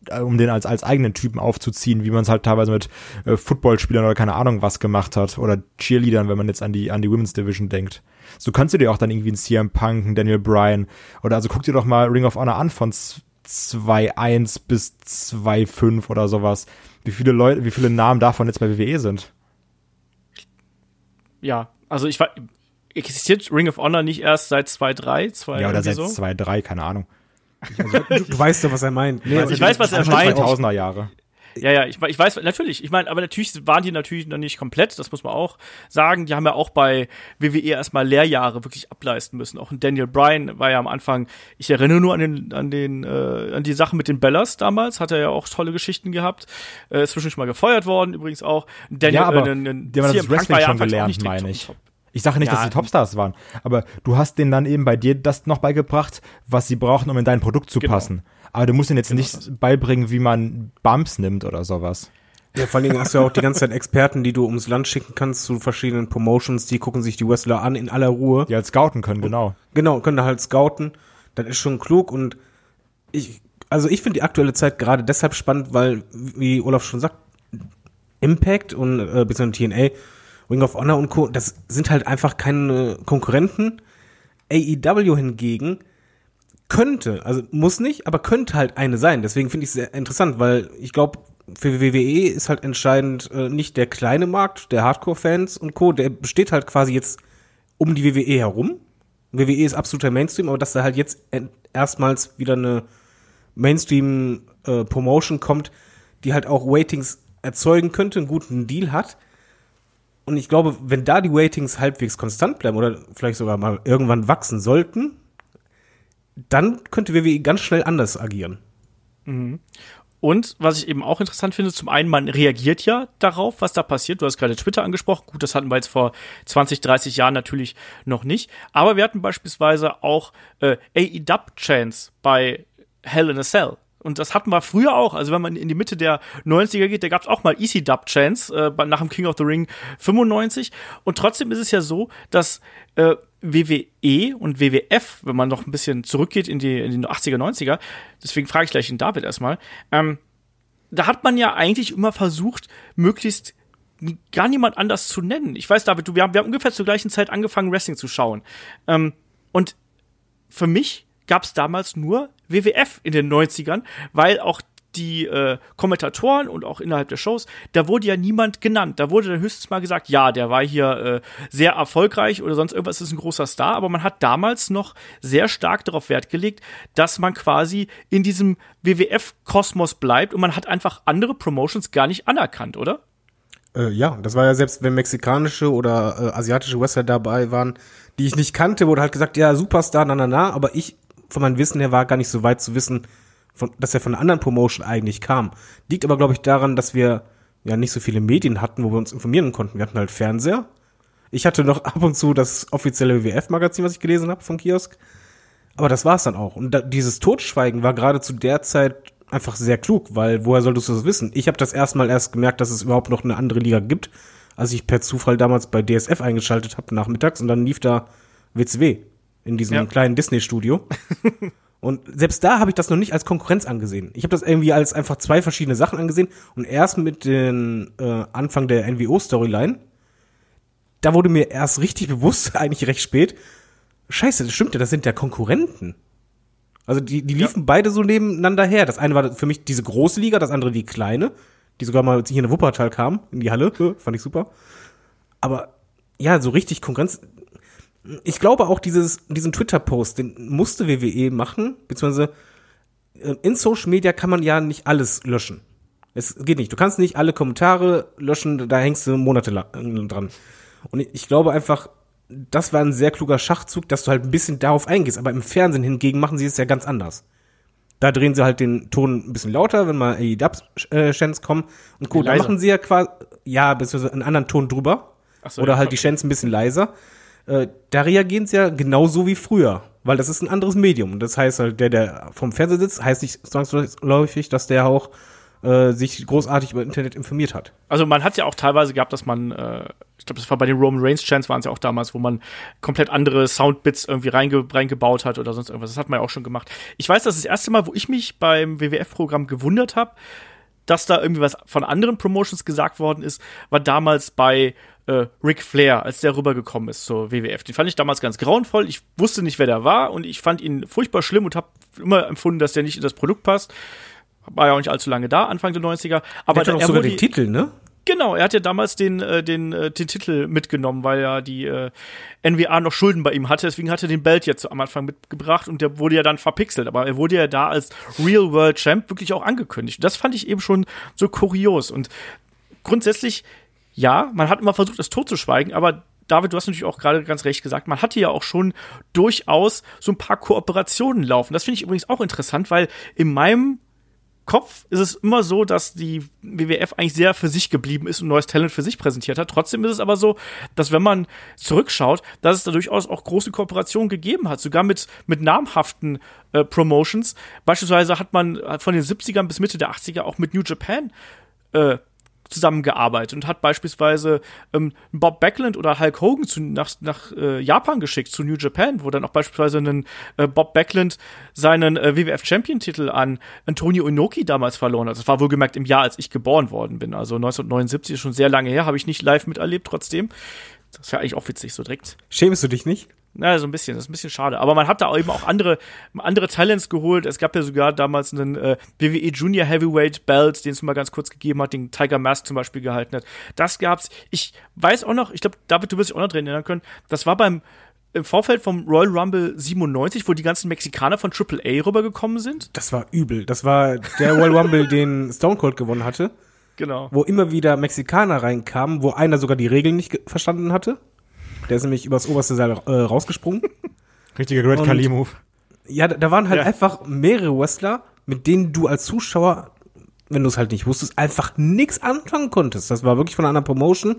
äh, um den als, als eigenen Typen aufzuziehen, wie man es halt teilweise mit äh, Footballspielern oder keine Ahnung was gemacht hat oder Cheerleadern, wenn man jetzt an die, an die Women's Division denkt. So kannst du dir auch dann irgendwie einen CM Punk, einen Daniel Bryan oder also guck dir doch mal Ring of Honor an von z- 2.1 bis 2.5 oder sowas. Wie viele Leute, wie viele Namen davon jetzt bei WWE sind. Ja, also ich war. Existiert Ring of Honor nicht erst seit 2.3? 2, Ja, oder seit so? 2.3, keine Ahnung. Du, du weißt doch, was er meint. ich weiß, was er Anfang meint. 2000er Jahre. Ja, ja, ich, ich weiß, natürlich. Ich meine, aber natürlich waren die natürlich noch nicht komplett, das muss man auch sagen. Die haben ja auch bei WWE erstmal Lehrjahre wirklich ableisten müssen. Auch ein Daniel Bryan war ja am Anfang, ich erinnere nur an den, an den, äh, an die Sache mit den Bellas damals, hat er ja auch tolle Geschichten gehabt. Äh, ist zwischendurch mal gefeuert worden, übrigens auch. Daniel, Ja, aber äh, ein- ein die haben das Wrestling ja schon gelernt, meine ich. Ich sage nicht, Ja, dass sie Topstars waren, aber du hast denen dann eben bei dir das noch beigebracht, was sie brauchen, um in dein Produkt zu Genau. passen. Aber du musst ihnen jetzt Genau nicht das. beibringen, wie man Bumps nimmt oder sowas. Ja, vor allen Dingen hast du ja auch die ganze Zeit Experten, die du ums Land schicken kannst zu verschiedenen Promotions, die gucken sich die Wrestler an in aller Ruhe. Die halt scouten können, genau. Genau, können da halt scouten. Das ist schon klug und ich, also ich finde die aktuelle Zeit gerade deshalb spannend, weil, wie Olaf schon sagt, Impact und äh, beziehungsweise TNA, Ring of Honor und Co., das sind halt einfach keine Konkurrenten. AEW hingegen könnte, also muss nicht, aber könnte halt eine sein. Deswegen finde ich es sehr interessant, weil ich glaube, für WWE ist halt entscheidend äh, nicht der kleine Markt der Hardcore-Fans und Co., der besteht halt quasi jetzt um die WWE herum. WWE ist absoluter Mainstream, aber dass da halt jetzt erstmals wieder eine Mainstream-Promotion kommt, die halt auch Ratings erzeugen könnte, einen guten Deal hat. Und ich glaube, wenn da die Ratings halbwegs konstant bleiben oder vielleicht sogar mal irgendwann wachsen sollten, dann könnte WWE ganz schnell anders agieren. Und was ich eben auch interessant finde, zum einen, man reagiert ja darauf, was da passiert. Du hast gerade Twitter angesprochen. Gut, das hatten wir jetzt vor 20, 30 Jahren natürlich noch nicht. Aber wir hatten beispielsweise auch äh, AEW-Chance bei Hell in a Cell. Und das hatten wir früher auch. Also wenn man in die Mitte der 90er geht, da gab es auch mal Easy Dub Chance äh, nach dem King of the Ring 95. Und trotzdem ist es ja so, dass äh, WWE und WWF, wenn man noch ein bisschen zurückgeht in die, in die 80er, 90er, deswegen frage ich gleich den David erstmal, ähm, da hat man ja eigentlich immer versucht, möglichst gar niemand anders zu nennen. Ich weiß, David, du, wir haben, wir haben ungefähr zur gleichen Zeit angefangen, Wrestling zu schauen. Ähm, und für mich gab es damals nur WWF in den 90ern, weil auch die äh, Kommentatoren und auch innerhalb der Shows, da wurde ja niemand genannt. Da wurde dann höchstens mal gesagt, ja, der war hier äh, sehr erfolgreich oder sonst irgendwas ist ein großer Star, aber man hat damals noch sehr stark darauf Wert gelegt, dass man quasi in diesem WWF-Kosmos bleibt und man hat einfach andere Promotions gar nicht anerkannt, oder? Äh, ja, das war ja selbst, wenn mexikanische oder äh, asiatische Wrestler dabei waren, die ich nicht kannte, wurde halt gesagt, ja, Superstar, na, na, na, aber ich, von meinem Wissen her, war gar nicht so weit zu wissen, von, dass er von einer anderen Promotion eigentlich kam. Liegt aber, glaube ich, daran, dass wir ja nicht so viele Medien hatten, wo wir uns informieren konnten. Wir hatten halt Fernseher. Ich hatte noch ab und zu das offizielle WWF-Magazin, was ich gelesen habe vom Kiosk. Aber das war's dann auch. Und da, dieses Totschweigen war gerade zu der Zeit einfach sehr klug, weil woher solltest du das wissen? Ich habe das erstmal erst gemerkt, dass es überhaupt noch eine andere Liga gibt, als ich per Zufall damals bei DSF eingeschaltet habe nachmittags und dann lief da WCW in diesem Ja. kleinen Disney-Studio. und selbst da habe ich das noch nicht als Konkurrenz angesehen. Ich habe das irgendwie als einfach zwei verschiedene Sachen angesehen und erst mit dem äh, Anfang der NWO-Storyline, da wurde mir erst richtig bewusst, eigentlich recht spät, Scheiße, das stimmt ja, das sind ja Konkurrenten. Also die, die liefen beide so nebeneinander her. Das eine war für mich diese große Liga, das andere die kleine, die sogar mal hier in Wuppertal kam, in die Halle, fand ich super. Aber ja, so richtig Konkurrenz. Ich glaube auch dieses, diesen Twitter-Post, den musste WWE machen, beziehungsweise äh, in Social Media kann man ja nicht alles löschen. Es geht nicht. Du kannst nicht alle Kommentare löschen, da hängst du monatelang äh, dran. Und ich glaube einfach, das war ein sehr kluger Schachzug, dass du halt ein bisschen darauf eingehst. Aber im Fernsehen hingegen machen sie es ja ganz anders. Da drehen sie halt den Ton ein bisschen lauter, wenn mal AEW-Chants kommen. Und gut, da machen sie ja quasi, ja, beziehungsweise einen anderen Ton drüber. Ach so, Oder halt die Chants ein bisschen leiser. Äh, da reagieren sie ja genauso wie früher. Weil das ist ein anderes Medium. Das heißt halt, der, der vom Fernseher sitzt, heißt nicht zwangsläufig, dass der auch äh, sich großartig über Internet informiert hat. Also man hat ja auch teilweise gehabt, dass man, äh, ich glaube, das war bei den Roman Reigns Chants waren es ja auch damals, wo man komplett andere Soundbits irgendwie reinge reingebaut hat oder sonst irgendwas. Das hat man ja auch schon gemacht. Ich weiß, das ist das erste Mal, wo ich mich beim WWF-Programm gewundert habe, dass da irgendwie was von anderen Promotions gesagt worden ist, war damals bei äh, Ric Flair, als der rübergekommen ist zur WWF. Den fand ich damals ganz grauenvoll. Ich wusste nicht, wer der war und ich fand ihn furchtbar schlimm und habe immer empfunden, dass der nicht in das Produkt passt. War ja auch nicht allzu lange da, Anfang der 90er. Aber Der hat auch sogar den Titel, ne? Genau, er hat ja damals den, äh, den, äh, den Titel mitgenommen, weil ja die äh, NWA noch Schulden bei ihm hatte. Deswegen hat er den Belt jetzt am Anfang mitgebracht und der wurde ja dann verpixelt. Aber er wurde ja da als Real World Champ wirklich auch angekündigt. Und das fand ich eben schon so kurios. Und grundsätzlich, ja, man hat immer versucht, das totzuschweigen, aber David, du hast natürlich auch gerade ganz recht gesagt, man hatte ja auch schon durchaus so ein paar Kooperationen laufen. Das finde ich übrigens auch interessant, weil in meinem Kopf ist es immer so, dass die WWF eigentlich sehr für sich geblieben ist und neues Talent für sich präsentiert hat. Trotzdem ist es aber so, dass wenn man zurückschaut, dass es da durchaus auch große Kooperationen gegeben hat, sogar mit, mit namhaften äh, Promotions. Beispielsweise hat man von den 70ern bis Mitte der 80er auch mit New Japan äh, zusammengearbeitet und hat beispielsweise ähm, Bob Backlund oder Hulk Hogan zu, nach, nach äh, Japan geschickt, zu New Japan, wo dann auch beispielsweise einen äh, Bob Backlund seinen äh, WWF Champion-Titel an Antonio Inoki damals verloren hat. Das war wohlgemerkt im Jahr, als ich geboren worden bin. Also 1979 ist schon sehr lange her, habe ich nicht live miterlebt trotzdem. Das wäre eigentlich auch witzig, so direkt. Schämst du dich nicht? Ja, so ein bisschen, das ist ein bisschen schade. Aber man hat da eben auch andere, andere Talents geholt. Es gab ja sogar damals einen äh, WWE Junior Heavyweight Belt, den es mal ganz kurz gegeben hat, den Tiger Mask zum Beispiel gehalten hat. Das gab's. Ich weiß auch noch, ich glaube, David, du wirst dich auch noch dran erinnern können, das war beim im Vorfeld vom Royal Rumble 97, wo die ganzen Mexikaner von AAA rübergekommen sind. Das war übel. Das war der Royal Rumble, den Stone Cold gewonnen hatte. Genau. Wo immer wieder Mexikaner reinkamen, wo einer sogar die Regeln nicht verstanden hatte. Der ist nämlich übers oberste Seil äh, rausgesprungen. Richtiger Great Kali Move. Ja, da, da waren halt Ja. einfach mehrere Wrestler, mit denen du als Zuschauer, wenn du es halt nicht wusstest, einfach nichts anfangen konntest. Das war wirklich von einer Promotion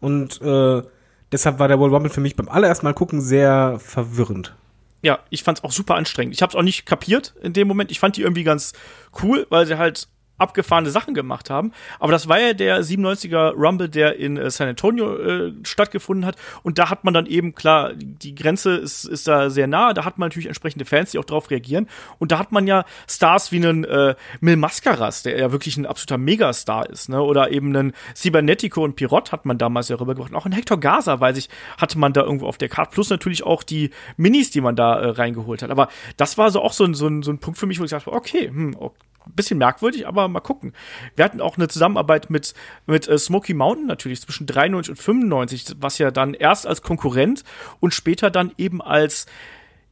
und äh, deshalb war der World Rumble für mich beim allerersten Mal gucken sehr verwirrend. Ja, ich fand's auch super anstrengend. Ich hab's auch nicht kapiert in dem Moment. Ich fand die irgendwie ganz cool, weil sie halt abgefahrene Sachen gemacht haben. Aber das war ja der 97er Rumble, der in äh, San Antonio äh, stattgefunden hat. Und da hat man dann eben, klar, die Grenze ist, ist da sehr nah. Da hat man natürlich entsprechende Fans, die auch drauf reagieren. Und da hat man ja Stars wie einen äh, Mil Mascaras, der ja wirklich ein absoluter Megastar ist. Ne? Oder eben einen Cybernetico und Pirot hat man damals ja rübergebracht. Und auch einen Hector Gaza, weiß ich, hatte man da irgendwo auf der Karte. Plus natürlich auch die Minis, die man da äh, reingeholt hat. Aber das war so auch so ein, so ein, so ein Punkt für mich, wo ich sagte, okay, hm, okay bisschen merkwürdig, aber mal gucken. Wir hatten auch eine Zusammenarbeit mit, mit äh, Smoky Mountain natürlich zwischen 93 und 95, was ja dann erst als Konkurrent und später dann eben als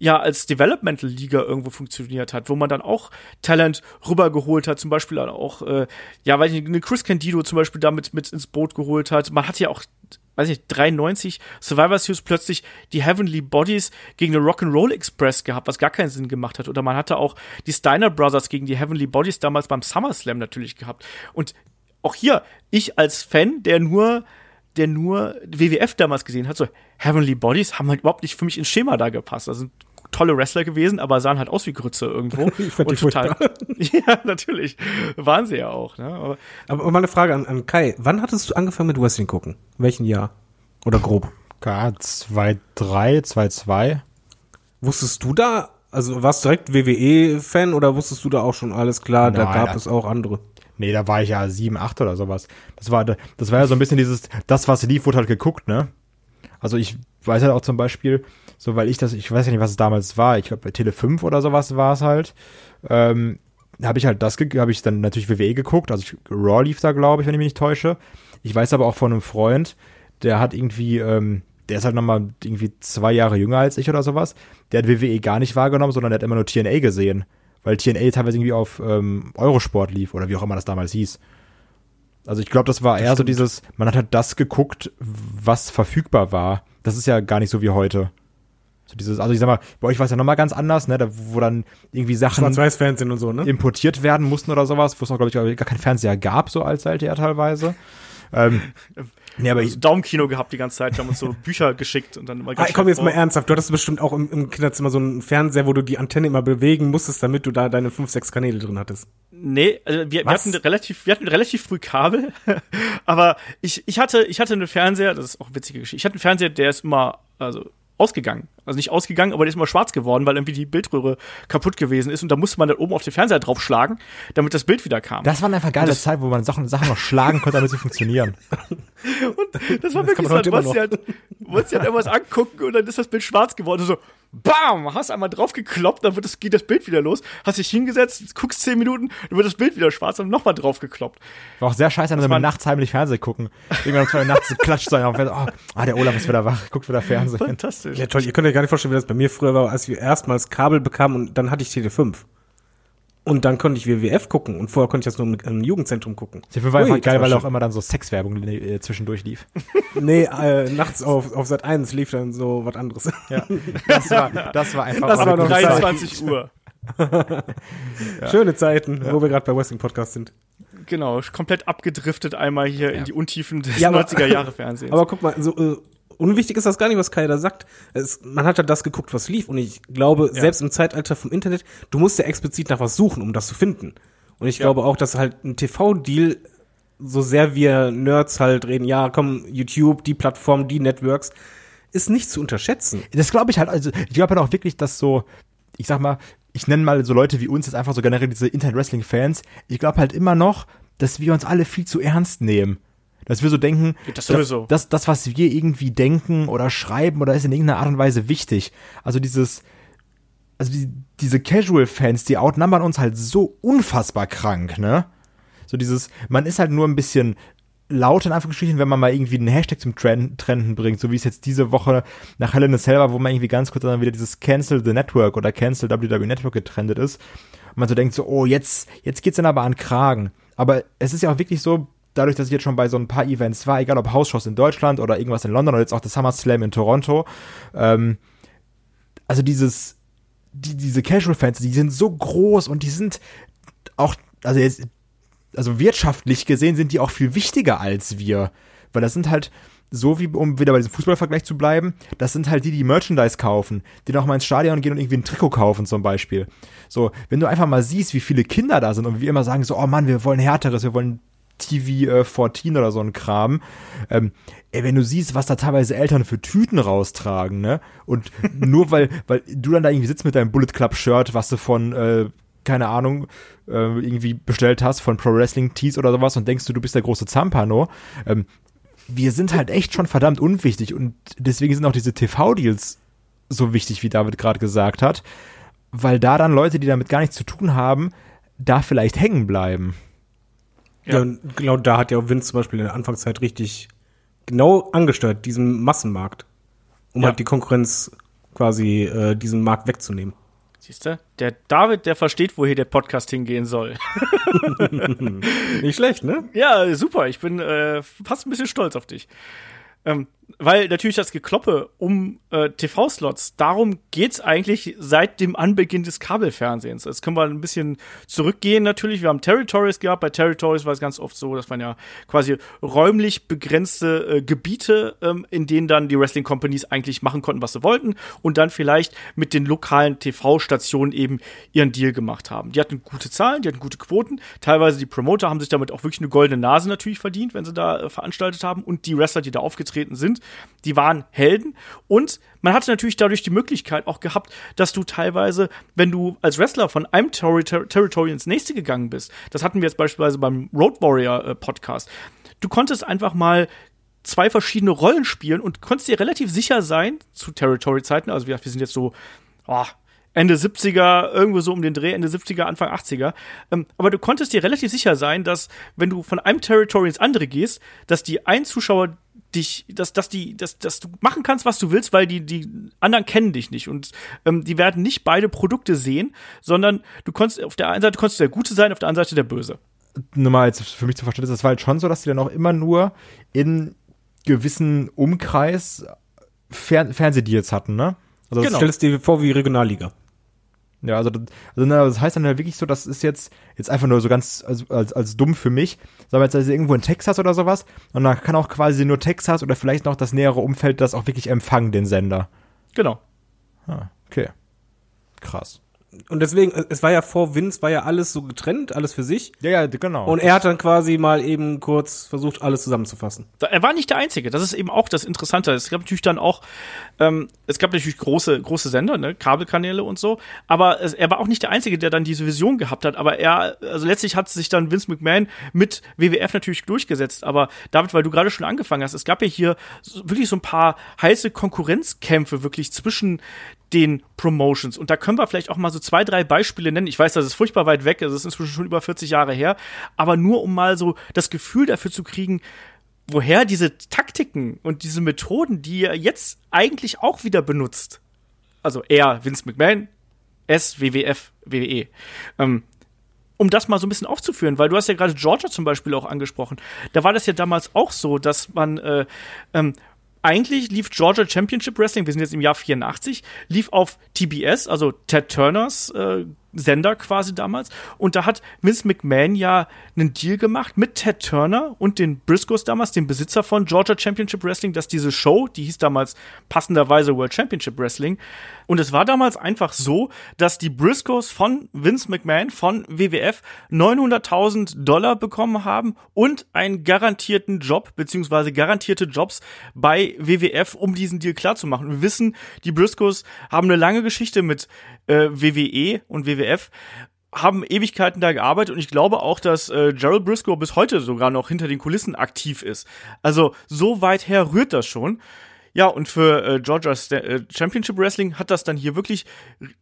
ja, als Developmental Liga irgendwo funktioniert hat, wo man dann auch Talent rübergeholt hat, zum Beispiel auch, äh, ja, weiß ich eine Chris Candido zum Beispiel damit mit ins Boot geholt hat. Man hat ja auch, weiß ich nicht, 93 Survivor Series plötzlich die Heavenly Bodies gegen den Rock'n'Roll Express gehabt, was gar keinen Sinn gemacht hat. Oder man hatte auch die Steiner Brothers gegen die Heavenly Bodies damals beim SummerSlam natürlich gehabt. Und auch hier, ich als Fan, der nur der nur WWF damals gesehen hat, so Heavenly Bodies haben halt überhaupt nicht für mich ins Schema da gepasst. Sind tolle Wrestler gewesen, aber sahen halt aus wie Grütze irgendwo. Ich fand die Und total. ja, natürlich. Waren sie ja auch. Ne? Aber Aber mal eine Frage an, an Kai. Wann hattest du angefangen mit Wrestling gucken? Welchen Jahr? Oder grob? K 2, 3, 2, 2. Wusstest du da, also warst du direkt WWE-Fan oder wusstest du da auch schon alles klar, da Nein, gab das- es auch andere? Nee, da war ich ja 7, 8 oder sowas. Das war, das war ja so ein bisschen dieses, das, was lief, wurde halt geguckt, ne? Also ich weiß halt auch zum Beispiel, so weil ich das, ich weiß ja nicht, was es damals war, ich glaube bei Tele 5 oder sowas war es halt, ähm, habe ich halt das, habe ich dann natürlich WWE geguckt, also ich, Raw lief da, glaube ich, wenn ich mich nicht täusche. Ich weiß aber auch von einem Freund, der hat irgendwie, ähm, der ist halt nochmal irgendwie zwei Jahre jünger als ich oder sowas, der hat WWE gar nicht wahrgenommen, sondern der hat immer nur TNA gesehen, weil TNA teilweise irgendwie auf ähm, Eurosport lief oder wie auch immer das damals hieß. Also ich glaube, das war eher so dieses, man hat halt das geguckt, was verfügbar war. Das ist ja gar nicht so wie heute. So dieses, also ich sag mal, bei euch war es ja nochmal ganz anders, ne, da, wo dann irgendwie Sachen Schwarz-Weiß-Fernsehen und so, ne? importiert werden mussten oder sowas, wo es noch, glaube ich, gar keinen Fernseher gab, so als LTR teilweise. ähm, nee, aber ich, so Daumenkino gehabt die ganze Zeit, haben uns so Bücher geschickt und dann immer Ah, komm jetzt vor- mal ernsthaft. Du hattest bestimmt auch im, im Kinderzimmer so einen Fernseher, wo du die Antenne immer bewegen musstest, damit du da deine fünf, sechs Kanäle drin hattest. Nee, also wir, wir hatten relativ, wir hatten relativ früh Kabel, aber ich, ich hatte, ich hatte einen Fernseher, das ist auch eine witzige Geschichte. Ich hatte einen Fernseher, der ist immer, also ausgegangen. Also nicht ausgegangen, aber der ist immer schwarz geworden, weil irgendwie die Bildröhre kaputt gewesen ist und da musste man dann oben auf den Fernseher draufschlagen, damit das Bild wieder kam. das war einfach geile das- Zeit, wo man Sachen, Sachen noch schlagen konnte, damit sie funktionieren. Das war Das wirklich so, du wolltest dir halt, wolltest halt irgendwas angucken und dann ist das Bild schwarz geworden. Und so, bam, hast einmal draufgekloppt, dann wird das, geht das Bild wieder los. Hast dich hingesetzt, guckst zehn Minuten, dann wird das Bild wieder schwarz, dann nochmal draufgekloppt. War auch sehr scheiße, wenn wir nachts heimlich Fernsehen gucken. Irgendwann um zwei Uhr nachts klatscht sein auf. Oh, ah, der Olaf ist wieder wach, guckt wieder Fernsehen. Fantastisch. Ja, toll. Ihr könnt euch gar nicht vorstellen, wie das bei mir früher war, als wir erstmals Kabel bekamen und dann hatte ich Tele 5. Und dann konnte ich WWF gucken und vorher konnte ich das nur im, im Jugendzentrum gucken. Film war einfach Ui, geil, das war weil auch immer dann so Sexwerbung äh, zwischendurch lief. Nee, äh, nachts auf, auf Sat 1 lief dann so was anderes. Ja, das war, das war einfach Das war noch gute Zeit. 23 Uhr. Schöne Zeiten, wo wir gerade bei Wrestling Podcast sind. Genau, komplett abgedriftet einmal hier in die Untiefen des Ja, aber- 90er Jahre Fernsehens. Aber guck mal, so äh, unwichtig ist das gar nicht, was Kai da sagt. Es, man hat halt das geguckt, was lief. Und ich glaube, selbst im Zeitalter vom Internet, du musst ja explizit nach was suchen, um das zu finden. Und ich glaube auch, dass halt ein TV-Deal, so sehr wir Nerds halt reden, ja, komm, YouTube, die Plattform, die Networks, ist nicht zu unterschätzen. Das glaube ich halt, also ich glaube halt auch wirklich, dass so, ich sag mal, ich nenne mal so Leute wie uns jetzt einfach so generell diese Internet-Wrestling-Fans, ich glaube halt immer noch, dass wir uns alle viel zu ernst nehmen. Dass wir so denken, Das sowieso. Das, das, was wir irgendwie denken oder schreiben oder ist in irgendeiner Art und Weise wichtig. Also dieses, also die, diese Casual-Fans, die outnumbern uns halt so unfassbar krank, ne? So dieses, man ist halt nur ein bisschen laut in Anführungsstrichen, wenn man mal irgendwie einen Hashtag zum Trend, Trenden bringt, so wie es jetzt diese Woche nach Cell war, wo man irgendwie ganz kurz dann wieder dieses Cancel the Network oder Cancel WWE Network getrendet ist. Und man so denkt so, oh, jetzt, jetzt geht's dann aber an Kragen. Aber es ist ja auch wirklich so, dadurch, dass ich jetzt schon bei so ein paar Events war, egal ob Hausshows in Deutschland oder irgendwas in London oder jetzt auch das SummerSlam in Toronto, ähm, also dieses, die, diese Casual-Fans, die sind so groß und die sind auch, also jetzt, also wirtschaftlich gesehen sind die auch viel wichtiger als wir. Weil das sind halt, so wie, um wieder bei diesem Fußballvergleich zu bleiben, das sind halt die, die Merchandise kaufen, die noch mal ins Stadion gehen und irgendwie ein Trikot kaufen zum Beispiel. So, wenn du einfach mal siehst, wie viele Kinder da sind und wir immer sagen so, oh Mann, wir wollen härteres, wir wollen TV äh, 14 oder so ein Kram. Ähm, ey, wenn du siehst, was da teilweise Eltern für Tüten raustragen, ne? Und nur weil, weil du dann da irgendwie sitzt mit deinem Bullet Club Shirt, was du von, äh, keine Ahnung, äh, irgendwie bestellt hast, von Pro Wrestling Tees oder sowas und denkst du, du bist der große Zampano. Ähm, wir sind halt echt schon verdammt unwichtig und deswegen sind auch diese TV-Deals so wichtig, wie David gerade gesagt hat, weil da dann Leute, die damit gar nichts zu tun haben, da vielleicht hängen bleiben. Ja. Ja. und genau da hat ja auch Vince zum Beispiel in der Anfangszeit richtig genau angesteuert, diesen Massenmarkt, um Ja. halt die Konkurrenz quasi äh, diesen Markt wegzunehmen. Siehst du? Der David, der versteht, woher der Podcast hingehen soll. Nicht schlecht, ne? Ja, super. Ich bin äh, fast ein bisschen stolz auf dich. Ähm, weil natürlich das Gekloppe um äh, TV-Slots, darum geht's eigentlich seit dem Anbeginn des Kabelfernsehens. Jetzt können wir ein bisschen zurückgehen natürlich. Wir haben Territories gehabt. Bei Territories war es ganz oft so, dass man ja quasi räumlich begrenzte äh, Gebiete, ähm, in denen dann die Wrestling Companies eigentlich machen konnten, was sie wollten und dann vielleicht mit den lokalen TV-Stationen eben ihren Deal gemacht haben. Die hatten gute Zahlen, die hatten gute Quoten. Teilweise die Promoter haben sich damit auch wirklich eine goldene Nase natürlich verdient, wenn sie da äh, veranstaltet haben. Und die Wrestler, die da aufgetreten sind, die waren Helden. Und man hatte natürlich dadurch die Möglichkeit auch gehabt, dass du teilweise, wenn du als Wrestler von einem Terri Ter Territory ins nächste gegangen bist, das hatten wir jetzt beispielsweise beim Road Warrior äh, Podcast, du konntest einfach mal zwei verschiedene Rollen spielen und konntest dir relativ sicher sein, zu Territory-Zeiten, also wir, wir sind jetzt so, oh, Ende 70er, irgendwo so um den Dreh, Ende 70er, Anfang 80er. Ähm, aber du konntest dir relativ sicher sein, dass, wenn du von einem Territory ins andere gehst, dass die einen Zuschauer dich, dass, dass die, dass, dass du machen kannst, was du willst, weil die, die anderen kennen dich nicht. Und ähm, die werden nicht beide Produkte sehen, sondern du konntest, auf der einen Seite konntest du der Gute sein, auf der anderen Seite der Böse. nur mal jetzt für mich zu verstehen, das war halt schon so, dass die dann auch immer nur in gewissen Umkreis Fer Fernsehdeals hatten, ne? Also Genau. das, Stell es dir vor wie Regionalliga. Ja, also, das- also das heißt dann halt wirklich so, das ist jetzt jetzt einfach nur so ganz als, als, als dumm für mich. Sagen wir jetzt also irgendwo in Texas oder sowas und dann kann auch quasi nur Texas oder vielleicht noch das nähere Umfeld das auch wirklich empfangen, den Sender. Genau. Ah, okay. Krass. Und deswegen, es war ja vor Vince, war ja alles so getrennt, alles für sich. Ja, ja, genau. Und er hat dann quasi mal eben kurz versucht, alles zusammenzufassen. Er war nicht der Einzige. Das ist eben auch das Interessante. Es gab natürlich dann auch, ähm, es gab natürlich große, große Sender, ne, Kabelkanäle und so. Aber es, er war auch nicht der Einzige, der dann diese Vision gehabt hat. Aber er, also letztlich hat sich dann Vince McMahon mit WWF natürlich durchgesetzt. Aber David, weil du gerade schon angefangen hast, es gab ja hier wirklich so ein paar heiße Konkurrenzkämpfe wirklich zwischen den Promotions. Und da können wir vielleicht auch mal so zwei, drei Beispiele nennen. Ich weiß, das ist furchtbar weit weg, es ist inzwischen schon über 40 Jahre her, aber nur um mal so das Gefühl dafür zu kriegen, woher diese Taktiken und diese Methoden, die er jetzt eigentlich auch wieder benutzt. Also er, Vince McMahon, S, WWF, WWE. Ähm, um das mal so ein bisschen aufzuführen, weil du hast ja gerade Georgia zum Beispiel auch angesprochen. Da war das ja damals auch so, dass man äh, ähm, eigentlich lief Georgia Championship Wrestling, wir sind jetzt im Jahr 84, lief auf TBS, also Ted Turners äh, Sender quasi damals. Und da hat Vince McMahon ja einen Deal gemacht mit Ted Turner und den Briscoes damals, dem Besitzer von Georgia Championship Wrestling, dass diese Show, die hieß damals passenderweise World Championship Wrestling, und es war damals einfach so, dass die Briscoes von Vince McMahon von WWF 900.000 Dollar bekommen haben und einen garantierten Job, beziehungsweise garantierte Jobs bei WWF, um diesen Deal klarzumachen. Wir wissen, die Briscoes haben eine lange Geschichte mit äh, WWE und WWF haben Ewigkeiten da gearbeitet und ich glaube auch, dass äh, Gerald Briscoe bis heute sogar noch hinter den Kulissen aktiv ist. Also so weit her rührt das schon. Ja, und für äh, Georgia Sta äh, Championship Wrestling hat das dann hier wirklich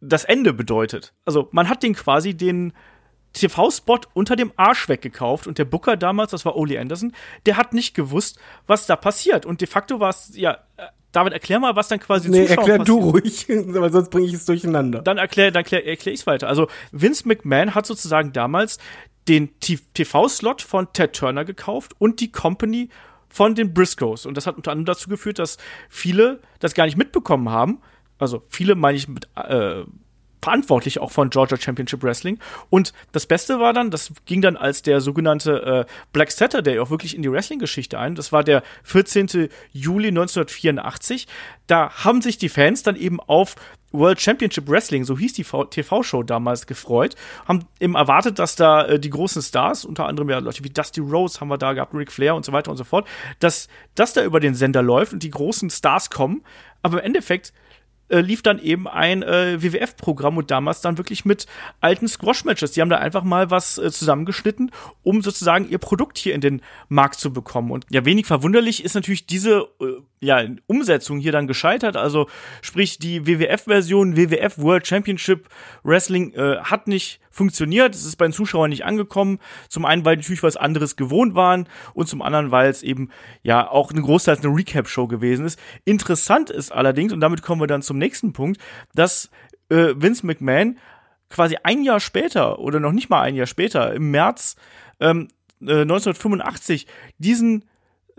das Ende bedeutet. Also man hat den quasi den TV-Spot unter dem Arsch weggekauft und der Booker damals, das war Ole Anderson, der hat nicht gewusst, was da passiert. Und de facto war es, ja, äh, David, erklär mal, was dann quasi Nee, Zuschauern erklär du ruhig, weil sonst bringe ich es durcheinander. Dann erklär, dann erklär, erklär ich es weiter. Also Vince McMahon hat sozusagen damals den TV-Slot von Ted Turner gekauft und die Company von den Briscoes. Und das hat unter anderem dazu geführt, dass viele das gar nicht mitbekommen haben. Also viele meine ich mit äh, verantwortlich auch von Georgia Championship Wrestling. Und das Beste war dann, das ging dann als der sogenannte äh, Black Saturday auch wirklich in die Wrestling-Geschichte ein. Das war der 14. Juli 1984. Da haben sich die Fans dann eben auf World Championship Wrestling, so hieß die TV-Show damals, gefreut. Haben eben erwartet, dass da äh, die großen Stars, unter anderem ja Leute wie Dusty Rose haben wir da gehabt, Ric Flair und so weiter und so fort, dass das da über den Sender läuft und die großen Stars kommen. Aber im Endeffekt äh, lief dann eben ein äh, WWF-Programm und damals dann wirklich mit alten Squash-Matches. Die haben da einfach mal was äh, zusammengeschnitten, um sozusagen ihr Produkt hier in den Markt zu bekommen. Und ja, wenig verwunderlich ist natürlich diese äh, ja, Umsetzung hier dann gescheitert. Also sprich, die WWF-Version, WWF World Championship Wrestling äh, hat nicht funktioniert. Es ist bei den Zuschauern nicht angekommen. Zum einen, weil die natürlich was anderes gewohnt waren und zum anderen, weil es eben ja auch ein Großteil eine Recap-Show gewesen ist. Interessant ist allerdings, und damit kommen wir dann zum nächsten Punkt, dass äh, Vince McMahon quasi ein Jahr später oder noch nicht mal ein Jahr später, im März ähm, äh, 1985, diesen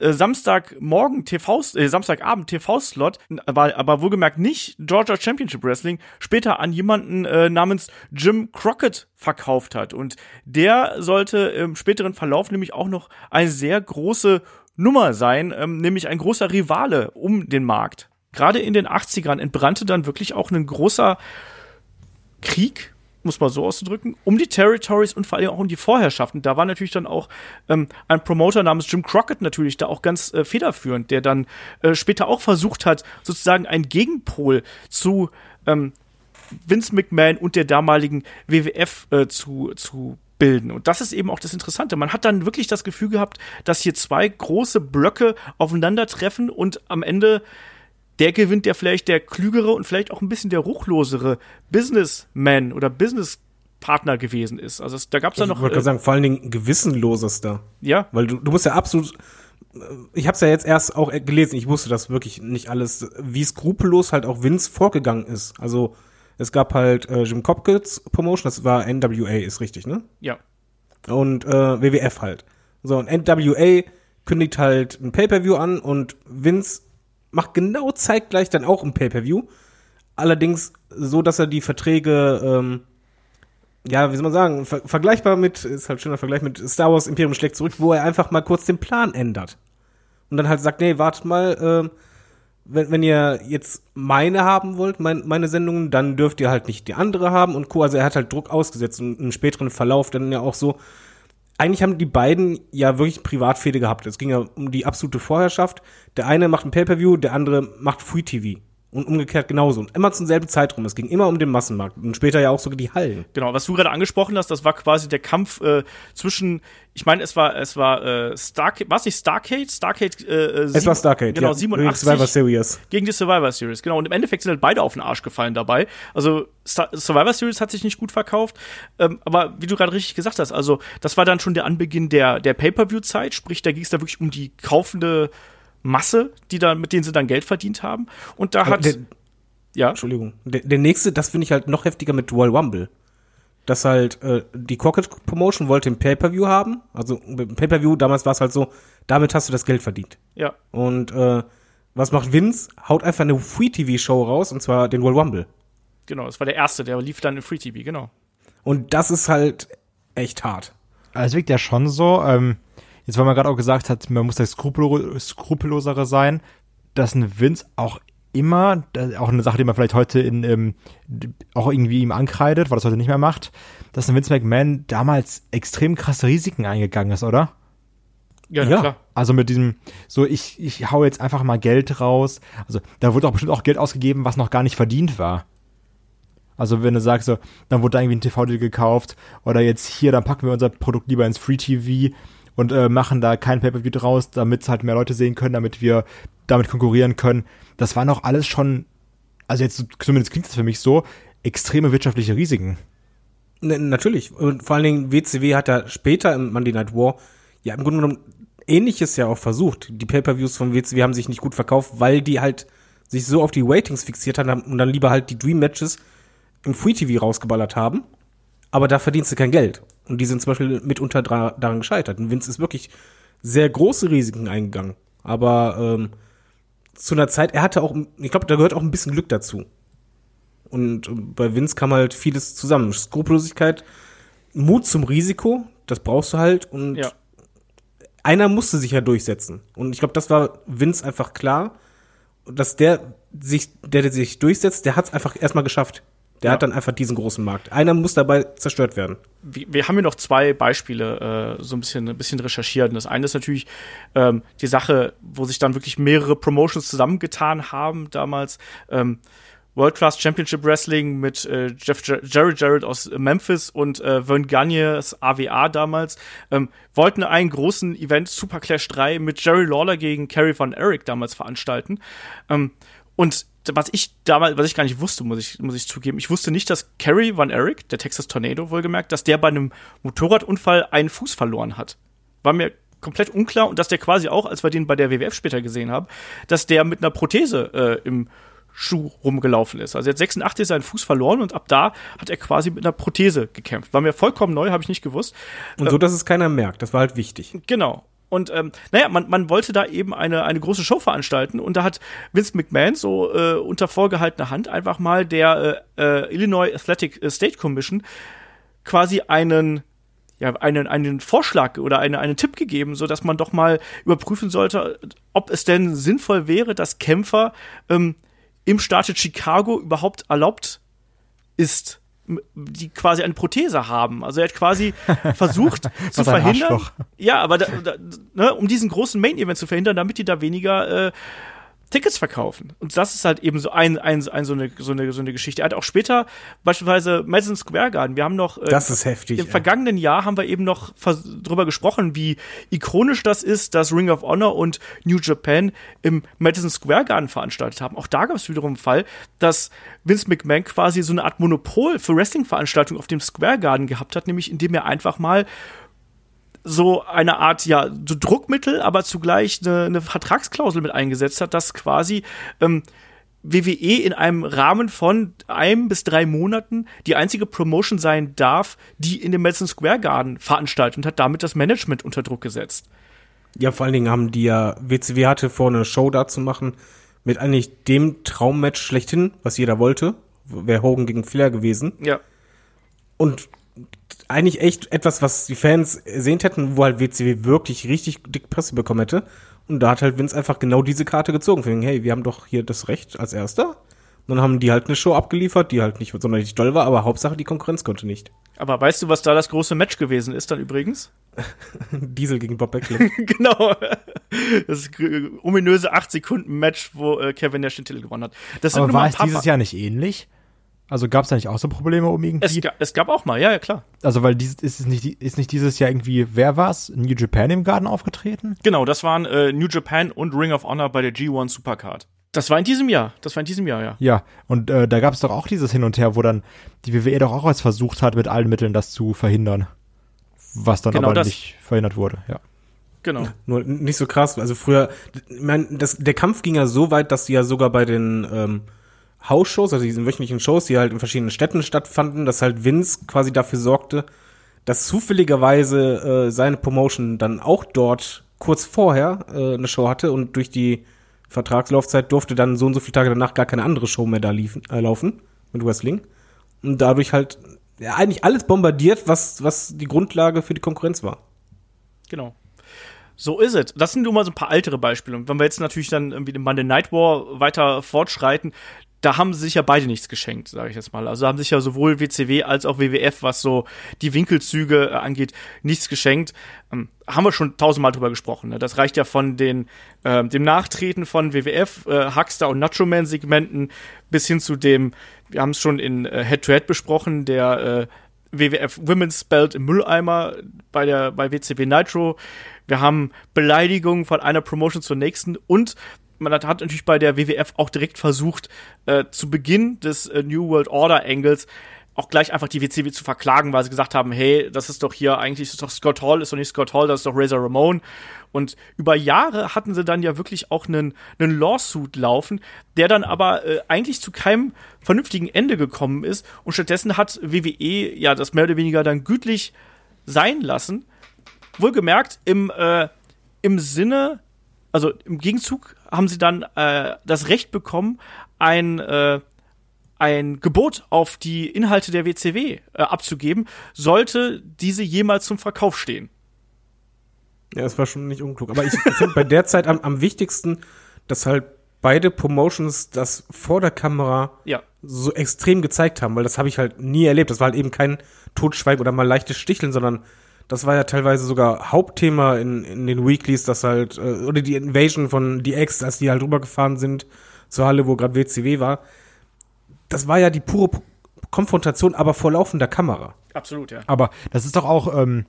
äh, Samstagmorgen TV, äh, Samstagabend TV-Slot, aber, aber wohlgemerkt nicht Georgia Championship Wrestling, später an jemanden äh, namens Jim Crockett verkauft hat. Und der sollte im späteren Verlauf nämlich auch noch eine sehr große Nummer sein, ähm, nämlich ein großer Rivale um den Markt. Gerade in den 80ern entbrannte dann wirklich auch ein großer Krieg muss man so auszudrücken, um die Territories und vor allem auch um die Vorherrschaften. Da war natürlich dann auch ähm, ein Promoter namens Jim Crockett natürlich da auch ganz äh, federführend, der dann äh, später auch versucht hat, sozusagen einen Gegenpol zu ähm, Vince McMahon und der damaligen WWF äh, zu, zu bilden. Und das ist eben auch das Interessante. Man hat dann wirklich das Gefühl gehabt, dass hier zwei große Blöcke aufeinandertreffen und am Ende der gewinnt, der vielleicht der klügere und vielleicht auch ein bisschen der ruchlosere Businessman oder Businesspartner gewesen ist. Also es, da gab es dann noch. Ich wollte äh, gerade sagen, vor allen Dingen gewissenlosester. ja, Weil du, du musst ja absolut. Ich habe es ja jetzt erst auch gelesen. Ich wusste das wirklich nicht alles, wie skrupellos halt auch Vince vorgegangen ist. Also es gab halt äh, Jim Copkins Promotion, das war NWA, ist richtig, ne? ja, Und äh, WWF halt. So und NWA kündigt halt ein Pay-per-View an und Vince macht genau zeitgleich dann auch ein Pay-per-View. Allerdings so, dass er die Verträge ähm, ja, wie soll man sagen, ver vergleichbar mit, ist halt schöner Vergleich mit Star Wars Imperium schlägt zurück, wo er einfach mal kurz den Plan ändert. Und dann halt sagt, nee, wartet mal, ähm, wenn, wenn ihr jetzt meine haben wollt, mein, meine Sendungen, dann dürft ihr halt nicht die andere haben und Co. Also er hat halt Druck ausgesetzt und im späteren Verlauf dann ja auch so. Eigentlich haben die beiden ja wirklich Privatfehde gehabt. Es ging ja um die absolute Vorherrschaft. Der eine macht ein Pay-Per-View, der andere macht Free TV. Und umgekehrt genauso. Und immer zum selben Zeitraum. Es ging immer um den Massenmarkt. Und später ja auch sogar die Hallen. genau. Was du gerade angesprochen hast, das war quasi der Kampf äh, zwischen, ich meine, es war, es war äh, Starcade, war es nicht Starcade? Starcade, äh, Es war Starcade, genau, ja. 87 Survivor Series. gegen die Survivor Series, genau. Und im Endeffekt sind halt beide auf den Arsch gefallen dabei. Also Star Survivor Series hat sich nicht gut verkauft, ähm, aber wie du gerade richtig gesagt hast, also das war dann schon der Anbeginn der, der Pay-Per-View-Zeit, sprich, da ging es da wirklich um die kaufende Masse, die da, mit denen sie dann Geld verdient haben. Und da Aber hat, der, ja, Entschuldigung. Der, der nächste, das finde ich halt noch heftiger mit Royal Rumble. Dass halt äh, die Crockett Promotion wollte ein Pay-Per-View haben. Also mit dem Pay-Per-View, damals war es halt so, damit hast du das Geld verdient. ja, Und äh, was macht Vince? Haut einfach eine Free-TV-Show raus, und zwar den Royal Rumble. genau, das war der erste, der lief dann in Free TV, genau. Und das ist halt echt hart. Also es wirkt ja schon so, ähm, jetzt weil man gerade auch gesagt hat, man muss da skrupel skrupellosere sein, dass ein Vince auch immer, das ist auch eine Sache, die man vielleicht heute in, ähm, auch irgendwie ihm ankreidet, weil das heute nicht mehr macht, dass ein Vince McMahon damals extrem krasse Risiken eingegangen ist, oder? Ja, Ja. klar. Also mit diesem, so ich, ich hau jetzt einfach mal Geld raus. Also da wurde auch bestimmt auch Geld ausgegeben, was noch gar nicht verdient war. Also wenn du sagst so, dann wurde da irgendwie ein TV-Deal gekauft oder jetzt hier, dann packen wir unser Produkt lieber ins Free TV und äh, machen da kein Pay-Per-View draus, damit es halt mehr Leute sehen können, damit wir damit konkurrieren können. Das waren auch alles schon, also jetzt zumindest klingt das für mich so, extreme wirtschaftliche Risiken. Ne, natürlich. Und vor allen Dingen WCW hat ja später im Monday Night War ja im Grunde genommen ähnliches ja auch versucht. Die Pay-Per-Views von WCW haben sich nicht gut verkauft, weil die halt sich so auf die Ratings fixiert haben und dann lieber halt die Dream Matches im Free TV rausgeballert haben. Aber da verdienst du kein Geld. Und die sind zum Beispiel mitunter daran gescheitert. Und Vince ist wirklich sehr große Risiken eingegangen. Aber ähm, zu einer Zeit, er hatte auch, ich glaube, da gehört auch ein bisschen Glück dazu. Und äh, bei Vince kam halt vieles zusammen. Skrupellosigkeit, Mut zum Risiko, das brauchst du halt. Und Ja. einer musste sich ja durchsetzen. Und ich glaube, das war Vince einfach klar, dass der sich, der, der sich durchsetzt, der hat es einfach erstmal geschafft. Der Ja. hat dann einfach diesen großen Markt. Einer muss dabei zerstört werden. wir, wir haben hier noch zwei Beispiele äh, so ein bisschen, ein bisschen recherchiert. Und das eine ist natürlich ähm, die Sache, wo sich dann wirklich mehrere Promotions zusammengetan haben damals. Ähm, World Class Championship Wrestling mit äh, Jeff Jer Jerry Jarrett aus Memphis und äh, Vern Gagne's AWA damals ähm, wollten einen großen Event Super Clash 3 mit Jerry Lawler gegen Kerry Von Erich damals veranstalten. Ähm, und was ich damals, was ich gar nicht wusste, muss ich, muss ich zugeben, ich wusste nicht, dass Kerry Van Erich, der Texas Tornado wohlgemerkt, dass der bei einem Motorradunfall einen Fuß verloren hat. War mir komplett unklar und dass der quasi auch, als wir den bei der WWF später gesehen haben, dass der mit einer Prothese äh, im Schuh rumgelaufen ist. Also er hat 86 seinen Fuß verloren und ab da hat er quasi mit einer Prothese gekämpft. War mir vollkommen neu, habe ich nicht gewusst. Und so, dass es keiner merkt. Das war halt wichtig. Genau. Und ähm, naja, man, man wollte da eben eine, eine große Show veranstalten. Und da hat Vince McMahon so äh, unter vorgehaltener Hand einfach mal der äh, äh, Illinois Athletic State Commission quasi einen ja, einen, einen Vorschlag oder eine, einen Tipp gegeben, so dass man doch mal überprüfen sollte, ob es denn sinnvoll wäre, dass Kämpfer ähm, im Staate Chicago überhaupt erlaubt ist, die quasi eine Prothese haben. Also er hat quasi versucht zu verhindern. Arschloch. Ja, aber da, da, ne, um diesen großen Main-Event zu verhindern, damit die da weniger äh, Tickets verkaufen. Und das ist halt eben so ein, ein, ein so, eine, so, eine, so eine Geschichte. Er hat auch später beispielsweise Madison Square Garden. Wir haben noch äh, Das ist heftig. im ey. vergangenen Jahr haben wir eben noch drüber gesprochen, wie ikonisch das ist, dass Ring of Honor und New Japan im Madison Square Garden veranstaltet haben. Auch da gab es wiederum einen Fall, dass Vince McMahon quasi so eine Art Monopol für Wrestling-Veranstaltungen auf dem Square Garden gehabt hat, nämlich indem er einfach mal so eine Art, ja, so Druckmittel, aber zugleich eine, eine Vertragsklausel mit eingesetzt hat, dass quasi ähm, WWE in einem Rahmen von einem bis drei Monaten die einzige Promotion sein darf, die in dem Madison Square Garden veranstaltet und hat damit das Management unter Druck gesetzt. Ja, vor allen Dingen haben die ja, WCW hatte vor, eine Show da zu machen, mit eigentlich dem Traummatch schlechthin, was jeder wollte. Wäre Hogan gegen Flair gewesen. Ja. Und eigentlich echt etwas, was die Fans ersehnt hätten, wo halt WCW wirklich richtig dick Presse bekommen hätte. Und da hat halt Vince einfach genau diese Karte gezogen. Für ihn, hey, wir haben doch hier das Recht als Erster. Und dann haben die halt eine Show abgeliefert, die halt nicht sonderlich doll war, aber Hauptsache die Konkurrenz konnte nicht. Aber weißt du, was da das große Match gewesen ist dann übrigens? Diesel gegen Bob Backlund. genau. Das ominöse 8 Sekunden Match, wo äh, Kevin Nash den Titel gewonnen hat. Das Aber war ein es paar dieses Jahr nicht ähnlich? Also gab es da nicht auch so Probleme um es, irgendwie? ga, es gab auch mal, ja, ja, klar. Also weil dieses ist es nicht ist nicht dieses Jahr irgendwie wer war's? New Japan im Garten aufgetreten? Genau, das waren äh, New Japan und Ring of Honor bei der G1 Supercard. Das war in diesem Jahr. Das war in diesem Jahr, ja. Ja, und äh, da gab es doch auch dieses Hin und Her, wo dann die WWE doch auch als versucht hat, mit allen Mitteln das zu verhindern. Was dann Genau aber das. nicht verhindert wurde, ja. Genau. Nur nicht so krass. Also früher, ich mein, das, der Kampf ging ja so weit, dass die ja sogar bei den ähm, Hausshows, also diesen wöchentlichen Shows, die halt in verschiedenen Städten stattfanden, dass halt Vince quasi dafür sorgte, dass zufälligerweise äh, seine Promotion dann auch dort kurz vorher äh, eine Show hatte und durch die Vertragslaufzeit durfte dann so und so viele Tage danach gar keine andere Show mehr da liefen, äh, laufen mit Wrestling. Und dadurch halt ja, eigentlich alles bombardiert, was, was die Grundlage für die Konkurrenz war. Genau. So ist es. Das sind nur mal so ein paar ältere Beispiele. Und wenn wir jetzt natürlich dann irgendwie den Monday Night War weiter fortschreiten, da haben sie sich ja beide nichts geschenkt, sage ich jetzt mal. Also haben sich ja sowohl WCW als auch WWF, was so die Winkelzüge äh, angeht, nichts geschenkt. Ähm, haben wir schon tausendmal drüber gesprochen. Ne? Das reicht ja von den äh, dem Nachtreten von WWF, äh, Huckster und Nacho Man Segmenten bis hin zu dem, wir haben es schon in äh, Head to Head besprochen, der äh, WWF Women's Belt im Mülleimer bei der bei WCW Nitro. Wir haben Beleidigungen von einer Promotion zur nächsten und man hat natürlich bei der WWF auch direkt versucht, äh, zu Beginn des äh, New World Order Angles auch gleich einfach die WCW zu verklagen, weil sie gesagt haben, hey, das ist doch hier eigentlich ist doch Scott Hall, ist doch nicht Scott Hall, das ist doch Razor Ramon. Und über Jahre hatten sie dann ja wirklich auch einen, einen Lawsuit laufen, der dann aber äh, eigentlich zu keinem vernünftigen Ende gekommen ist. Und stattdessen hat WWE ja das mehr oder weniger dann gütlich sein lassen. Wohlgemerkt im, äh, im Sinne, also im Gegenzug haben sie dann äh, das Recht bekommen, ein, äh, ein Gebot auf die Inhalte der WCW äh, abzugeben, sollte diese jemals zum Verkauf stehen. Ja, das war schon nicht unklug. Aber ich finde bei der Zeit am, am wichtigsten, dass halt beide Promotions das vor der Kamera Ja. so extrem gezeigt haben, weil das habe ich halt nie erlebt. Das war halt eben kein Totschweigen oder mal leichtes Sticheln, sondern das war ja teilweise sogar Hauptthema in, in den Weeklies, dass halt, äh, oder die Invasion von DX, als die halt rübergefahren sind zur Halle, wo gerade WCW war. Das war ja die pure P Konfrontation, aber vor laufender Kamera. Absolut, ja. Aber das ist doch auch ähm,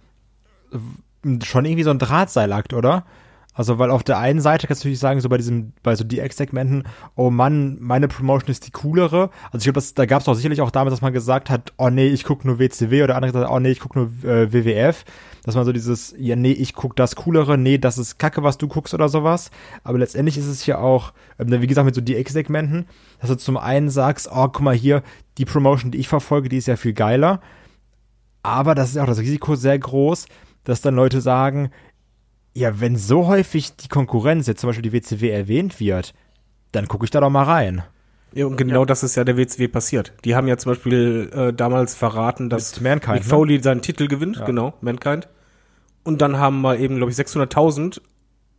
schon irgendwie so ein Drahtseilakt, oder? Also, weil auf der einen Seite kannst du natürlich sagen, so bei diesem, bei so DX-Segmenten, oh Mann, meine Promotion ist die coolere. Also ich glaube, da gab es auch sicherlich auch damals, dass man gesagt hat, oh nee, ich guck nur WCW oder andere gesagt, oh nee, ich guck nur äh, WWF. Dass man so dieses, ja nee, ich guck das coolere, nee, das ist Kacke, was du guckst oder sowas. Aber letztendlich ist es hier auch, ähm, wie gesagt, mit so DX-Segmenten, dass du zum einen sagst, oh, guck mal hier, die Promotion, die ich verfolge, die ist ja viel geiler. Aber das ist auch das Risiko sehr groß, dass dann Leute sagen, ja, wenn so häufig die Konkurrenz, jetzt zum Beispiel die WCW erwähnt wird, dann gucke ich da doch mal rein. Ja, und genau das ist ja der WCW passiert. Die haben ja zum Beispiel äh, damals verraten, dass Mit Mankind, Mick Foley seinen Titel gewinnt, genau, Mankind. Und dann haben wir eben, glaube ich, 600.000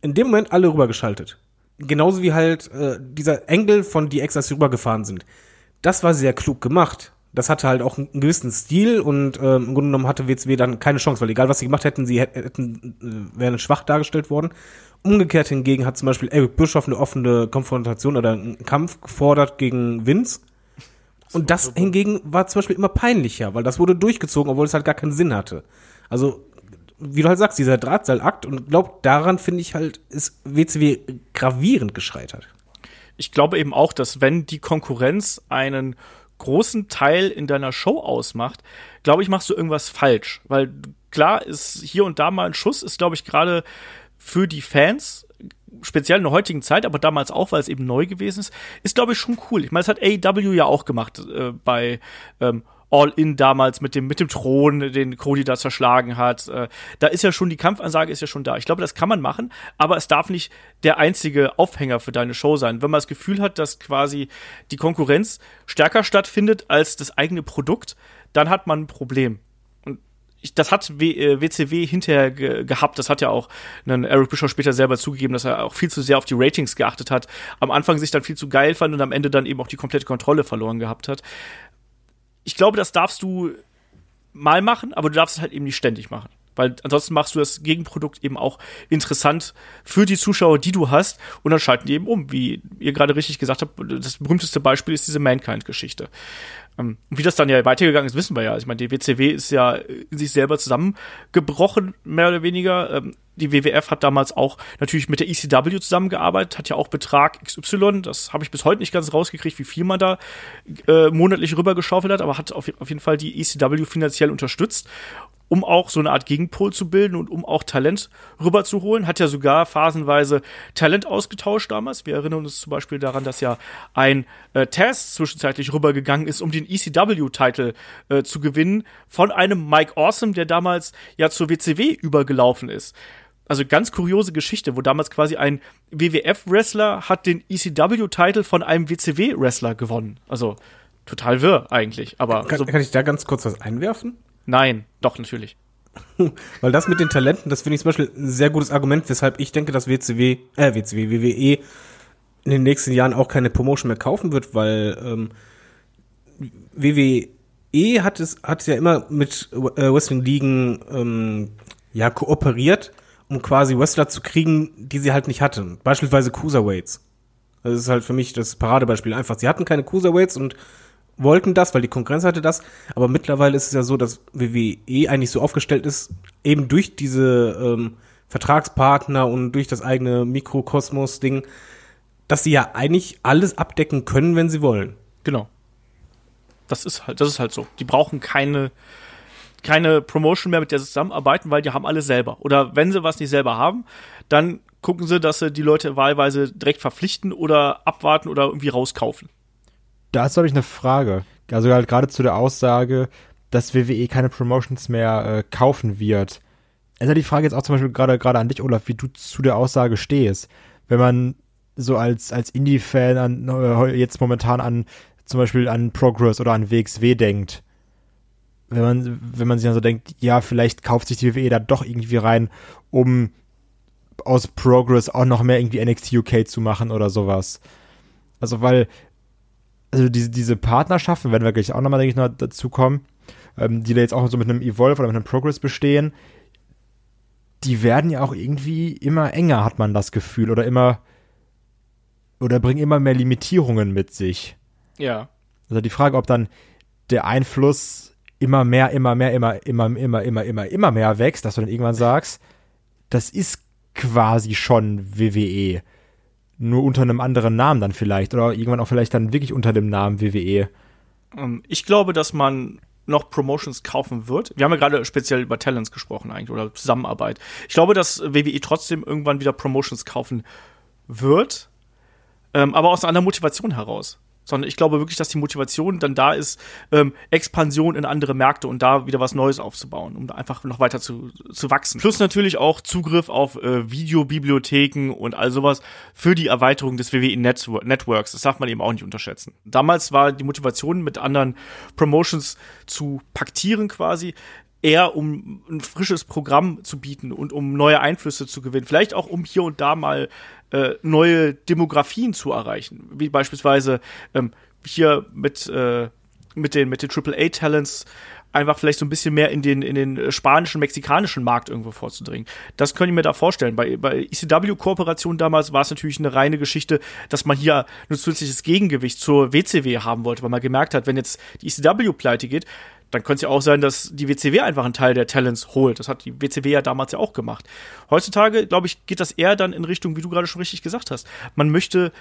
in dem Moment alle rübergeschaltet. Genauso wie halt äh, dieser Engel von DX, als sie rübergefahren sind. Das war sehr klug gemacht. Das hatte halt auch einen gewissen Stil und ähm, im Grunde genommen hatte WCW dann keine Chance, weil egal was sie gemacht hätten, sie hätten, hätten äh, wären schwach dargestellt worden. Umgekehrt hingegen hat zum Beispiel Eric Bischoff eine offene Konfrontation oder einen Kampf gefordert gegen Vince. Und das hingegen war zum Beispiel immer peinlicher, weil das wurde durchgezogen, obwohl es halt gar keinen Sinn hatte. Also, wie du halt sagst, dieser Drahtseilakt und glaub, daran finde ich halt, ist WCW gravierend gescheitert. ich glaube eben auch, dass wenn die Konkurrenz einen großen Teil in deiner Show ausmacht, glaube ich, machst du irgendwas falsch. Weil klar ist hier und da mal ein Schuss, ist, glaube ich, gerade für die Fans, speziell in der heutigen Zeit, aber damals auch, weil es eben neu gewesen ist, ist, glaube ich, schon cool. Ich meine, das hat AEW ja auch gemacht äh, bei ähm, All In damals mit dem, mit dem Thron, den Cody da zerschlagen hat. Äh, da ist ja schon, die Kampfansage ist ja schon da. Ich glaube, das kann man machen, aber es darf nicht der einzige Aufhänger für deine Show sein. Wenn man das Gefühl hat, dass quasi die Konkurrenz stärker stattfindet als das eigene Produkt, dann hat man ein Problem. Und ich, das hat w, äh, WCW hinterher ge gehabt. Das hat ja auch ein Eric Bischoff später selber zugegeben, dass er auch viel zu sehr auf die Ratings geachtet hat. Am Anfang sich dann viel zu geil fand und am Ende dann eben auch die komplette Kontrolle verloren gehabt hat ich glaube, das darfst du mal machen, aber du darfst es halt eben nicht ständig machen. Weil ansonsten machst du das Gegenprodukt eben auch interessant für die Zuschauer, die du hast, und dann schalten die eben um. Wie ihr gerade richtig gesagt habt, das berühmteste Beispiel ist diese Mankind-Geschichte. Ähm, wie das dann ja weitergegangen ist, wissen wir ja. Ich meine, die WCW ist ja in sich selber zusammengebrochen, mehr oder weniger. Ähm, Die WWF hat damals auch natürlich mit der ECW zusammengearbeitet, hat ja auch Betrag XY, das habe ich bis heute nicht ganz rausgekriegt, wie viel man da äh, monatlich rübergeschaufelt hat, aber hat auf, auf jeden Fall die ECW finanziell unterstützt um auch so eine Art Gegenpol zu bilden und um auch Talent rüberzuholen. Hat ja sogar phasenweise Talent ausgetauscht damals. Wir erinnern uns zum Beispiel daran, dass ja ein äh, Taz zwischenzeitlich rübergegangen ist, um den ECW-Titel äh, zu gewinnen von einem Mike Awesome, der damals ja zur WCW übergelaufen ist. Also ganz kuriose Geschichte, wo damals quasi ein WWF-Wrestler hat den ECW-Titel von einem WCW-Wrestler gewonnen. Also total wirr eigentlich. Aber Kann, so, kann ich da ganz kurz was einwerfen? Nein, doch, natürlich. Weil das mit den Talenten, das finde ich zum Beispiel ein sehr gutes Argument, weshalb ich denke, dass WCW, äh, WCW, WWE in den nächsten Jahren auch keine Promotion mehr kaufen wird, weil ähm, WWE hat es hat ja immer mit äh, Wrestling-Ligen ähm, ja kooperiert, um quasi Wrestler zu kriegen, die sie halt nicht hatten. Beispielsweise Cruiserweights. Das ist halt für mich das Paradebeispiel einfach. Sie hatten keine Cruiserweights und wollten das, weil die Konkurrenz hatte das. Aber mittlerweile ist es ja so, dass WWE eigentlich so aufgestellt ist, eben durch diese ähm, Vertragspartner und durch das eigene Mikrokosmos-Ding, dass sie ja eigentlich alles abdecken können, wenn sie wollen. Genau. Das ist halt, das ist halt so. Die brauchen keine, keine Promotion mehr, mit der sie zusammenarbeiten, weil die haben alles selber. Oder wenn sie was nicht selber haben, dann gucken sie, dass sie die Leute wahlweise direkt verpflichten oder abwarten oder irgendwie rauskaufen. Dazu habe ich eine Frage. Also halt gerade zu der Aussage, dass WWE keine Promotions mehr äh, kaufen wird. Ja die Frage jetzt auch zum Beispiel gerade gerade an dich, Olaf, wie du zu der Aussage stehst. Wenn man so als, als Indie-Fan an, äh, jetzt momentan an zum Beispiel an Progress oder an WXW denkt. Wenn man, wenn man sich dann so denkt, ja, vielleicht kauft sich die WWE da doch irgendwie rein, um aus Progress auch noch mehr irgendwie NXT UK zu machen oder sowas. Also, weil, also diese, diese Partnerschaften, werden wir gleich auch nochmal, denke ich, noch dazu kommen, ähm, die da jetzt auch so mit einem Evolve oder mit einem Progress bestehen, die werden ja auch irgendwie immer enger, hat man das Gefühl, oder immer, oder bringen immer mehr Limitierungen mit sich. Ja. Also die Frage, ob dann der Einfluss immer mehr, immer mehr, immer, immer, immer, immer, immer, immer mehr wächst, dass du dann irgendwann sagst, das ist quasi schon WWE. Nur unter einem anderen Namen dann vielleicht. Oder irgendwann auch vielleicht dann wirklich unter dem Namen WWE. Ähm, Ich glaube, dass man noch Promotions kaufen wird. Wir haben ja gerade speziell über Talents gesprochen eigentlich oder Zusammenarbeit. Ich glaube, dass WWE trotzdem irgendwann wieder Promotions kaufen wird, ähm, aber aus einer anderen Motivation heraus. Sondern ich glaube wirklich, dass die Motivation dann da ist, ähm, Expansion in andere Märkte und da wieder was Neues aufzubauen, um da einfach noch weiter zu, zu wachsen. Plus natürlich auch Zugriff auf äh, Videobibliotheken und all sowas für die Erweiterung des WWE Network Networks. Das darf man eben auch nicht unterschätzen. Damals war die Motivation, mit anderen Promotions zu paktieren quasi, eher um ein frisches Programm zu bieten und um neue Einflüsse zu gewinnen. Vielleicht auch um hier und da mal äh, neue Demografien zu erreichen, wie beispielsweise ähm, hier mit äh, mit den mit den AAA Talents einfach vielleicht so ein bisschen mehr in den in den spanischen mexikanischen Markt irgendwo vorzudringen. Das könnte ich mir da vorstellen. Bei bei ECW Kooperation damals war es natürlich eine reine Geschichte, dass man hier ein zusätzliches Gegengewicht zur WCW haben wollte, weil man gemerkt hat, wenn jetzt die ECW pleite geht, dann könnte es ja auch sein, dass die WCW einfach einen Teil der Talents holt. Das hat die WCW ja damals ja auch gemacht. Heutzutage, glaube ich, geht das eher dann in Richtung, wie du gerade schon richtig gesagt hast. Man möchte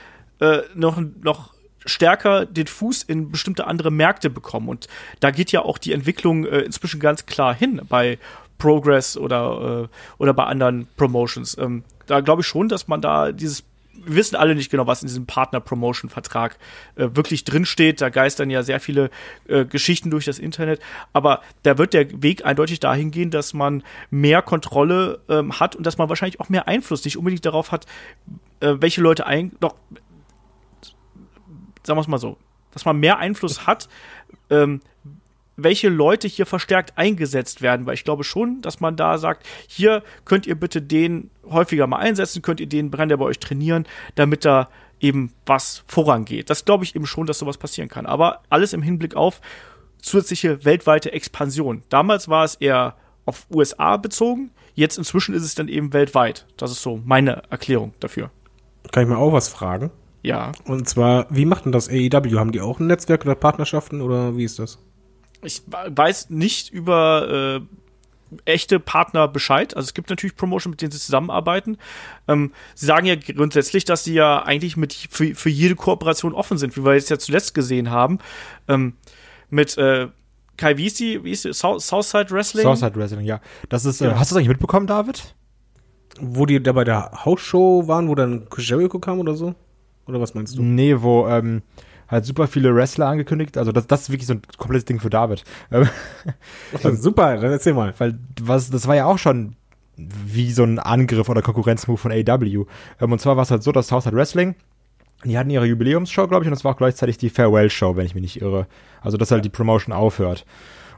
äh, noch, noch stärker den Fuß in bestimmte andere Märkte bekommen. Und da geht ja auch die Entwicklung äh, inzwischen ganz klar hin bei Progress oder, äh, oder bei anderen Promotions. Ähm, da glaube ich schon, dass man da dieses wir wissen alle nicht genau, was in diesem Partner-Promotion-Vertrag äh, wirklich drinsteht. Da geistern ja sehr viele äh, Geschichten durch das Internet. Aber da wird der Weg eindeutig dahin gehen, dass man mehr Kontrolle ähm, hat und dass man wahrscheinlich auch mehr Einfluss nicht unbedingt darauf hat, äh, welche Leute ein. Doch, sagen wir es mal so, dass man mehr Einfluss hat, ähm, welche Leute hier verstärkt eingesetzt werden, weil ich glaube schon, dass man da sagt, hier könnt ihr bitte den häufiger mal einsetzen, könnt ihr den Brand bei euch trainieren, damit da eben was vorangeht. Das glaube ich eben schon, dass sowas passieren kann. Aber alles im Hinblick auf zusätzliche weltweite Expansion. Damals war es eher auf USA bezogen, jetzt inzwischen ist es dann eben weltweit. Das ist so meine Erklärung dafür. Kann ich mal auch was fragen? Ja. Und zwar, wie macht denn das AEW? Haben die auch ein Netzwerk oder Partnerschaften oder wie ist das? Ich weiß nicht über äh, echte Partner Bescheid. Also es gibt natürlich Promotion, mit denen sie zusammenarbeiten. Ähm, sie sagen ja grundsätzlich, dass sie ja eigentlich mit für, für jede Kooperation offen sind, wie wir jetzt ja zuletzt gesehen haben. Ähm, mit äh, Kai, wie ist die, wie ist die? South, Southside Wrestling? Southside Wrestling, ja. Das ist, äh, Ja. hast du das eigentlich mitbekommen, David? Wo die da bei der Hausshow waren, wo dann Jericho kam oder so? Oder was meinst du? Nee, wo ähm, halt super viele Wrestler angekündigt. Also das, das ist wirklich so ein komplettes Ding für David. Ähm, Super, dann erzähl mal. weil was, das war ja auch schon wie so ein Angriff oder Konkurrenzmove von AW. Ähm, und zwar war es halt so, dass Southside Wrestling Die hatten ihre Jubiläumsshow, glaube ich, und das war auch gleichzeitig die Farewell-Show, wenn ich mich nicht irre. Also, dass halt die Promotion aufhört.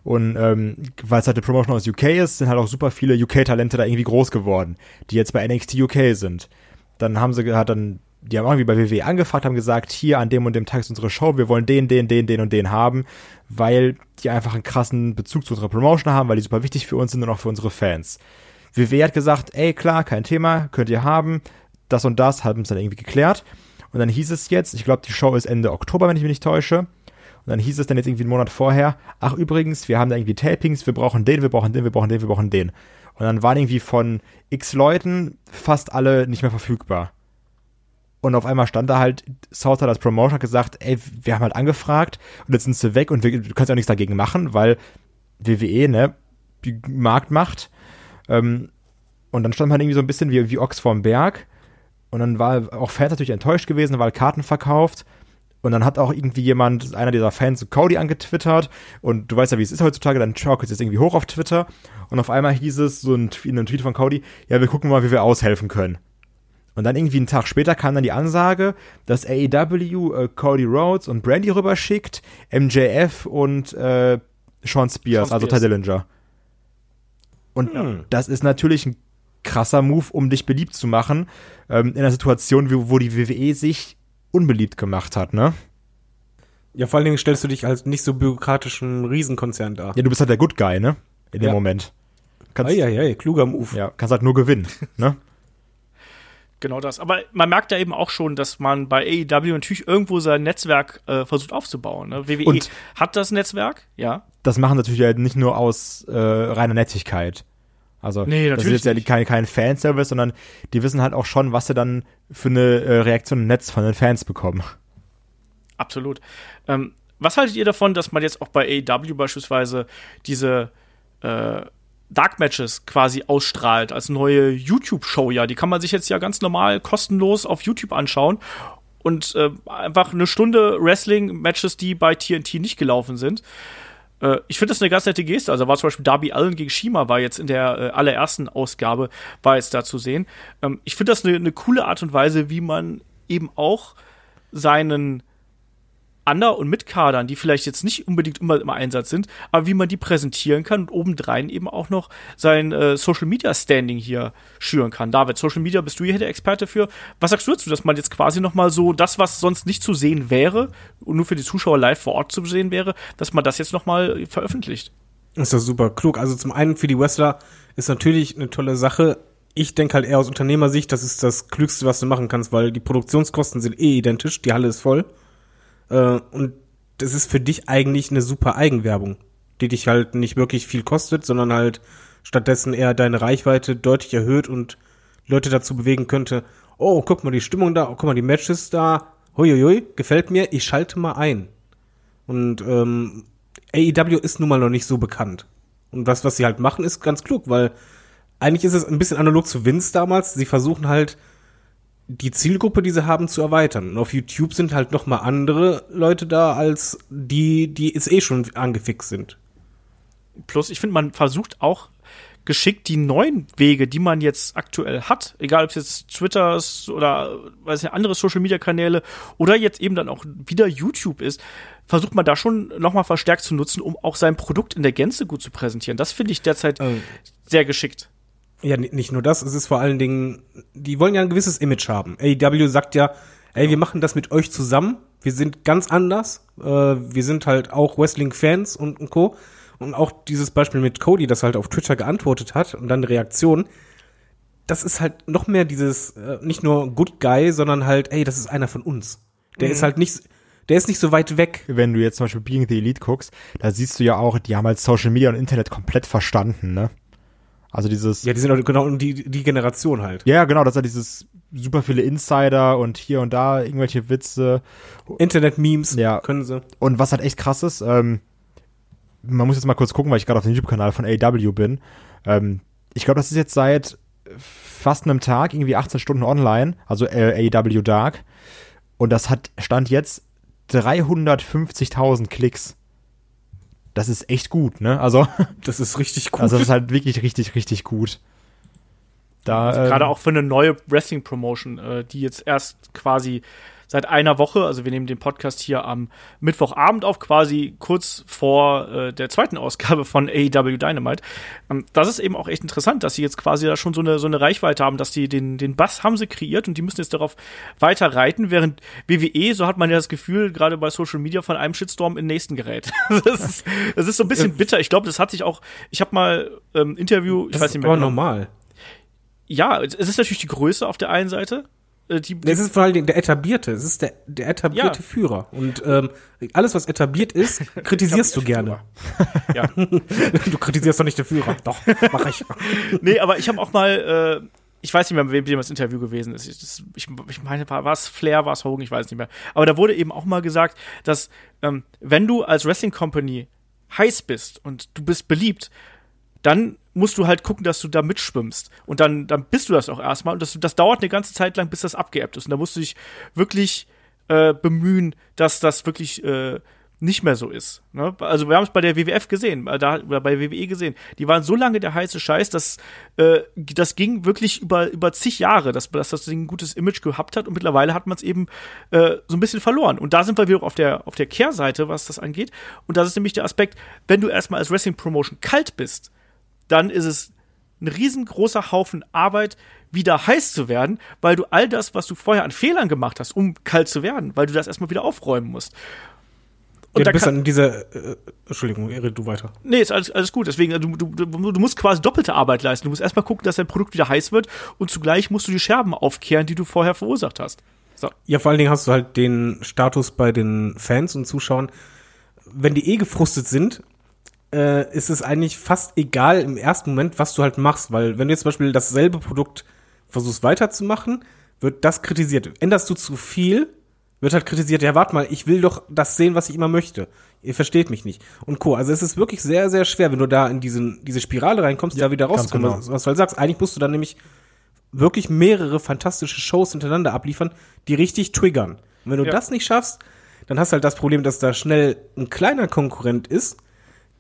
Und ähm, weil es halt eine Promotion aus UK ist, sind halt auch super viele UK-Talente da irgendwie groß geworden, die jetzt bei NXT UK sind. Dann haben sie hat dann, die haben irgendwie bei WWE angefragt, haben gesagt, hier an dem und dem Tag ist unsere Show, wir wollen den, den, den, den und den haben, weil die einfach einen krassen Bezug zu unserer Promotion haben, weil die super wichtig für uns sind und auch für unsere Fans. WWE hat gesagt, ey klar, kein Thema, könnt ihr haben, das und das, haben es dann irgendwie geklärt. Und dann hieß es jetzt, ich glaube, die Show ist Ende Oktober, wenn ich mich nicht täusche. Und dann hieß es dann jetzt irgendwie einen Monat vorher, ach übrigens, wir haben da irgendwie Tapings, wir brauchen den, wir brauchen den, wir brauchen den, wir brauchen den. Und dann waren irgendwie von x Leuten fast alle nicht mehr verfügbar. Und auf einmal stand da halt, Southside als Promotion hat gesagt, ey, wir haben halt angefragt und jetzt sind sie weg und wir, du kannst ja auch nichts dagegen machen, weil WWE, ne, die Marktmacht. Ähm, und dann stand man irgendwie so ein bisschen wie, wie Ochs vorm Berg. Und dann war auch Fans natürlich enttäuscht gewesen, weil Karten verkauft. Und dann hat auch irgendwie jemand, einer dieser Fans, Cody angetwittert. Und du weißt ja, wie es ist heutzutage, dann schaukelt es jetzt irgendwie hoch auf Twitter. Und auf einmal hieß es so ein, in einem Tweet von Cody, ja, wir gucken mal, wie wir aushelfen können. Und dann irgendwie einen Tag später kam dann die Ansage, dass AEW äh, Cody Rhodes und Brandy rüberschickt, MJF und äh, Sean Spears, Sean also Spears. Ty Dillinger. Und das ist natürlich ein krasser Move, um dich beliebt zu machen, ähm, in einer Situation, wo, wo die WWE sich unbeliebt gemacht hat, ne? Ja, vor allen Dingen stellst du dich als nicht so bürokratischen Riesenkonzern dar. Ja, du bist halt der Good Guy, ne? In dem Ja. Moment. Kannst, ja, ja, kluger Move. ja, kannst halt nur gewinnen, ne? Genau das. Aber man merkt ja eben auch schon, dass man bei AEW natürlich irgendwo sein Netzwerk äh, versucht aufzubauen. Ne? WWE Und- hat das Netzwerk, ja. das machen natürlich halt nicht nur aus äh, reiner Nettigkeit. Also Nee, das ist jetzt ja kein, kein Fanservice, sondern die wissen halt auch schon, was sie dann für eine äh, Reaktion im Netz von den Fans bekommen. Absolut. Ähm, was haltet ihr davon, dass man jetzt auch bei AEW beispielsweise diese äh, Dark Matches quasi ausstrahlt als neue YouTube-Show? Ja, die kann man sich jetzt ja ganz normal kostenlos auf YouTube anschauen und äh, einfach eine Stunde Wrestling-Matches, die bei TNT nicht gelaufen sind. Äh, ich finde das eine ganz nette Geste. Also war zum Beispiel Darby Allen gegen Shima war jetzt in der äh, allerersten Ausgabe war jetzt da zu sehen. Ähm, ich finde das eine, eine coole Art und Weise, wie man eben auch seinen Under- und Mitkadern, die vielleicht jetzt nicht unbedingt immer im Einsatz sind, aber wie man die präsentieren kann und obendrein eben auch noch sein äh, Social Media Standing hier schüren kann. David, Social Media bist du hier der Experte für. Was sagst du dazu, dass man jetzt quasi noch mal so das, was sonst nicht zu sehen wäre und nur für die Zuschauer live vor Ort zu sehen wäre, dass man das jetzt noch mal veröffentlicht? Ist das super klug. Also zum einen für die Wrestler ist natürlich eine tolle Sache. Ich denke halt eher aus Unternehmersicht, das ist das Klügste, was du machen kannst, weil die Produktionskosten sind eh identisch, die Halle ist voll. Äh, und das ist für dich eigentlich eine super Eigenwerbung, die dich halt nicht wirklich viel kostet, sondern halt stattdessen eher deine Reichweite deutlich erhöht und Leute dazu bewegen könnte, oh, guck mal die Stimmung da, oh, guck mal die Matches da, huiuiui, gefällt mir, ich schalte mal ein. Und ähm, AEW ist nun mal noch nicht so bekannt. Und das, was sie halt machen, ist ganz klug, weil eigentlich ist es ein bisschen analog zu Vince damals. Sie versuchen halt, die Zielgruppe, die sie haben, zu erweitern. Und auf YouTube sind halt noch mal andere Leute da, als die, die es eh schon angefixt sind. Plus, ich finde, man versucht auch geschickt die neuen Wege, die man jetzt aktuell hat, egal ob es jetzt Twitter ist oder weiß nicht, andere Social Media Kanäle oder jetzt eben dann auch wieder YouTube ist, versucht man da schon nochmal verstärkt zu nutzen, um auch sein Produkt in der Gänze gut zu präsentieren. Das finde ich derzeit Ähm. sehr geschickt. Ja, ni- nicht nur das, es ist vor allen Dingen, die wollen ja ein gewisses Image haben. AEW sagt ja, ey, wir machen das mit euch zusammen, wir sind ganz anders, äh, wir sind halt auch Wrestling-Fans und, und Co. Und auch dieses Beispiel mit Cody, das halt auf Twitter geantwortet hat und dann eine Reaktion, das ist halt noch mehr dieses, äh, nicht nur Good Guy, sondern halt, ey, das ist einer von uns. Der ist halt nicht, der ist nicht so weit weg. Wenn du jetzt zum Beispiel Being the Elite guckst, da siehst du ja auch, die haben halt Social Media und Internet komplett verstanden, ne? Also dieses, Ja, die sind auch genau die, die Generation halt. ja, ja, genau, das hat dieses super viele Insider und hier und da irgendwelche Witze. Internet-Memes Ja. können sie. Und was halt echt krass ist, ähm, man muss jetzt mal kurz gucken, weil ich gerade auf dem YouTube-Kanal von AW bin. Ähm, ich glaube, das ist jetzt seit fast einem Tag, irgendwie 18 Stunden online, also äh, AW Dark. Und das hat, stand jetzt 350.000 Klicks. Das ist echt gut, ne? Also, Das ist richtig gut. also das ist halt wirklich richtig, richtig gut. Da, Also ähm, Gerade auch für eine neue Wrestling-Promotion, äh, die jetzt erst quasi seit einer Woche, also wir nehmen den Podcast hier am Mittwochabend auf, quasi kurz vor äh, der zweiten Ausgabe von AEW Dynamite. Ähm, das ist eben auch echt interessant, dass sie jetzt quasi da schon so eine, so eine Reichweite haben, dass die den, den Bass haben sie kreiert und die müssen jetzt darauf weiter reiten, während WWE, so hat man ja das Gefühl, gerade bei Social Media von einem Shitstorm in den nächsten gerät. das, ist, das ist so ein bisschen bitter. Ich glaube, das hat sich auch, ich habe mal ähm, Interview, ich Das weiß ist nicht mehr. aber genau. normal. Ja, es ist natürlich die Größe auf der einen Seite. Äh, Die, die, Es ist vor allen Dingen der etablierte, es ist der, der etablierte Ja. Führer. Und ähm, alles, was etabliert ist, kritisierst du gerne. ja. Du kritisierst doch nicht den Führer. Doch, mach ich. nee, aber ich habe auch mal, äh, ich weiß nicht mehr, mit wem das Interview gewesen ist. Ich, das, ich, ich meine, war es Flair, war es Hogan, ich weiß nicht mehr. Aber da wurde eben auch mal gesagt, dass ähm, wenn du als Wrestling Company heiß bist und du bist beliebt, dann musst du halt gucken, dass du da mitschwimmst. Und dann, dann bist du das auch erstmal. Und das, das dauert eine ganze Zeit lang, bis das abgeebbt ist. Und da musst du dich wirklich äh, bemühen, dass das wirklich äh, nicht mehr so ist. Ne? Also wir haben es bei der WWF gesehen, äh, da, oder bei WWE gesehen. Die waren so lange der heiße Scheiß, dass äh, das ging wirklich über, über zig Jahre, dass, dass das Ding ein gutes Image gehabt hat und mittlerweile hat man es eben äh, so ein bisschen verloren. Und da sind wir wieder auf der, auf der Kehrseite, was das angeht. Und das ist nämlich der Aspekt, wenn du erstmal als Wrestling-Promotion kalt bist, dann ist es ein riesengroßer Haufen Arbeit, wieder heiß zu werden, weil du all das, was du vorher an Fehlern gemacht hast, um kalt zu werden, weil du das erstmal wieder aufräumen musst. Und Ja, da du bist kann, dann in dieser, äh, Entschuldigung, red du weiter. nee, ist alles, alles gut. Deswegen, du, du, du, du musst quasi doppelte Arbeit leisten. Du musst erstmal gucken, dass dein Produkt wieder heiß wird und zugleich musst du die Scherben aufkehren, die du vorher verursacht hast. So. Ja, vor allen Dingen hast du halt den Status bei den Fans und Zuschauern. Wenn die eh gefrustet sind, äh, ist es eigentlich fast egal im ersten Moment, was du halt machst, weil wenn du jetzt zum Beispiel dasselbe Produkt versuchst weiterzumachen, wird das kritisiert. Änderst du zu viel, wird halt kritisiert, ja, warte mal, ich will doch das sehen, was ich immer möchte. Ihr versteht mich nicht. Und Co. Also es ist wirklich sehr, sehr schwer, wenn du da in diesen, diese Spirale reinkommst, da wieder rauszukommen. genau. Was, was du halt sagst, eigentlich musst du dann nämlich wirklich mehrere fantastische Shows hintereinander abliefern, die richtig triggern. Und wenn du Ja. das nicht schaffst, dann hast du halt das Problem, dass da schnell ein kleiner Konkurrent ist,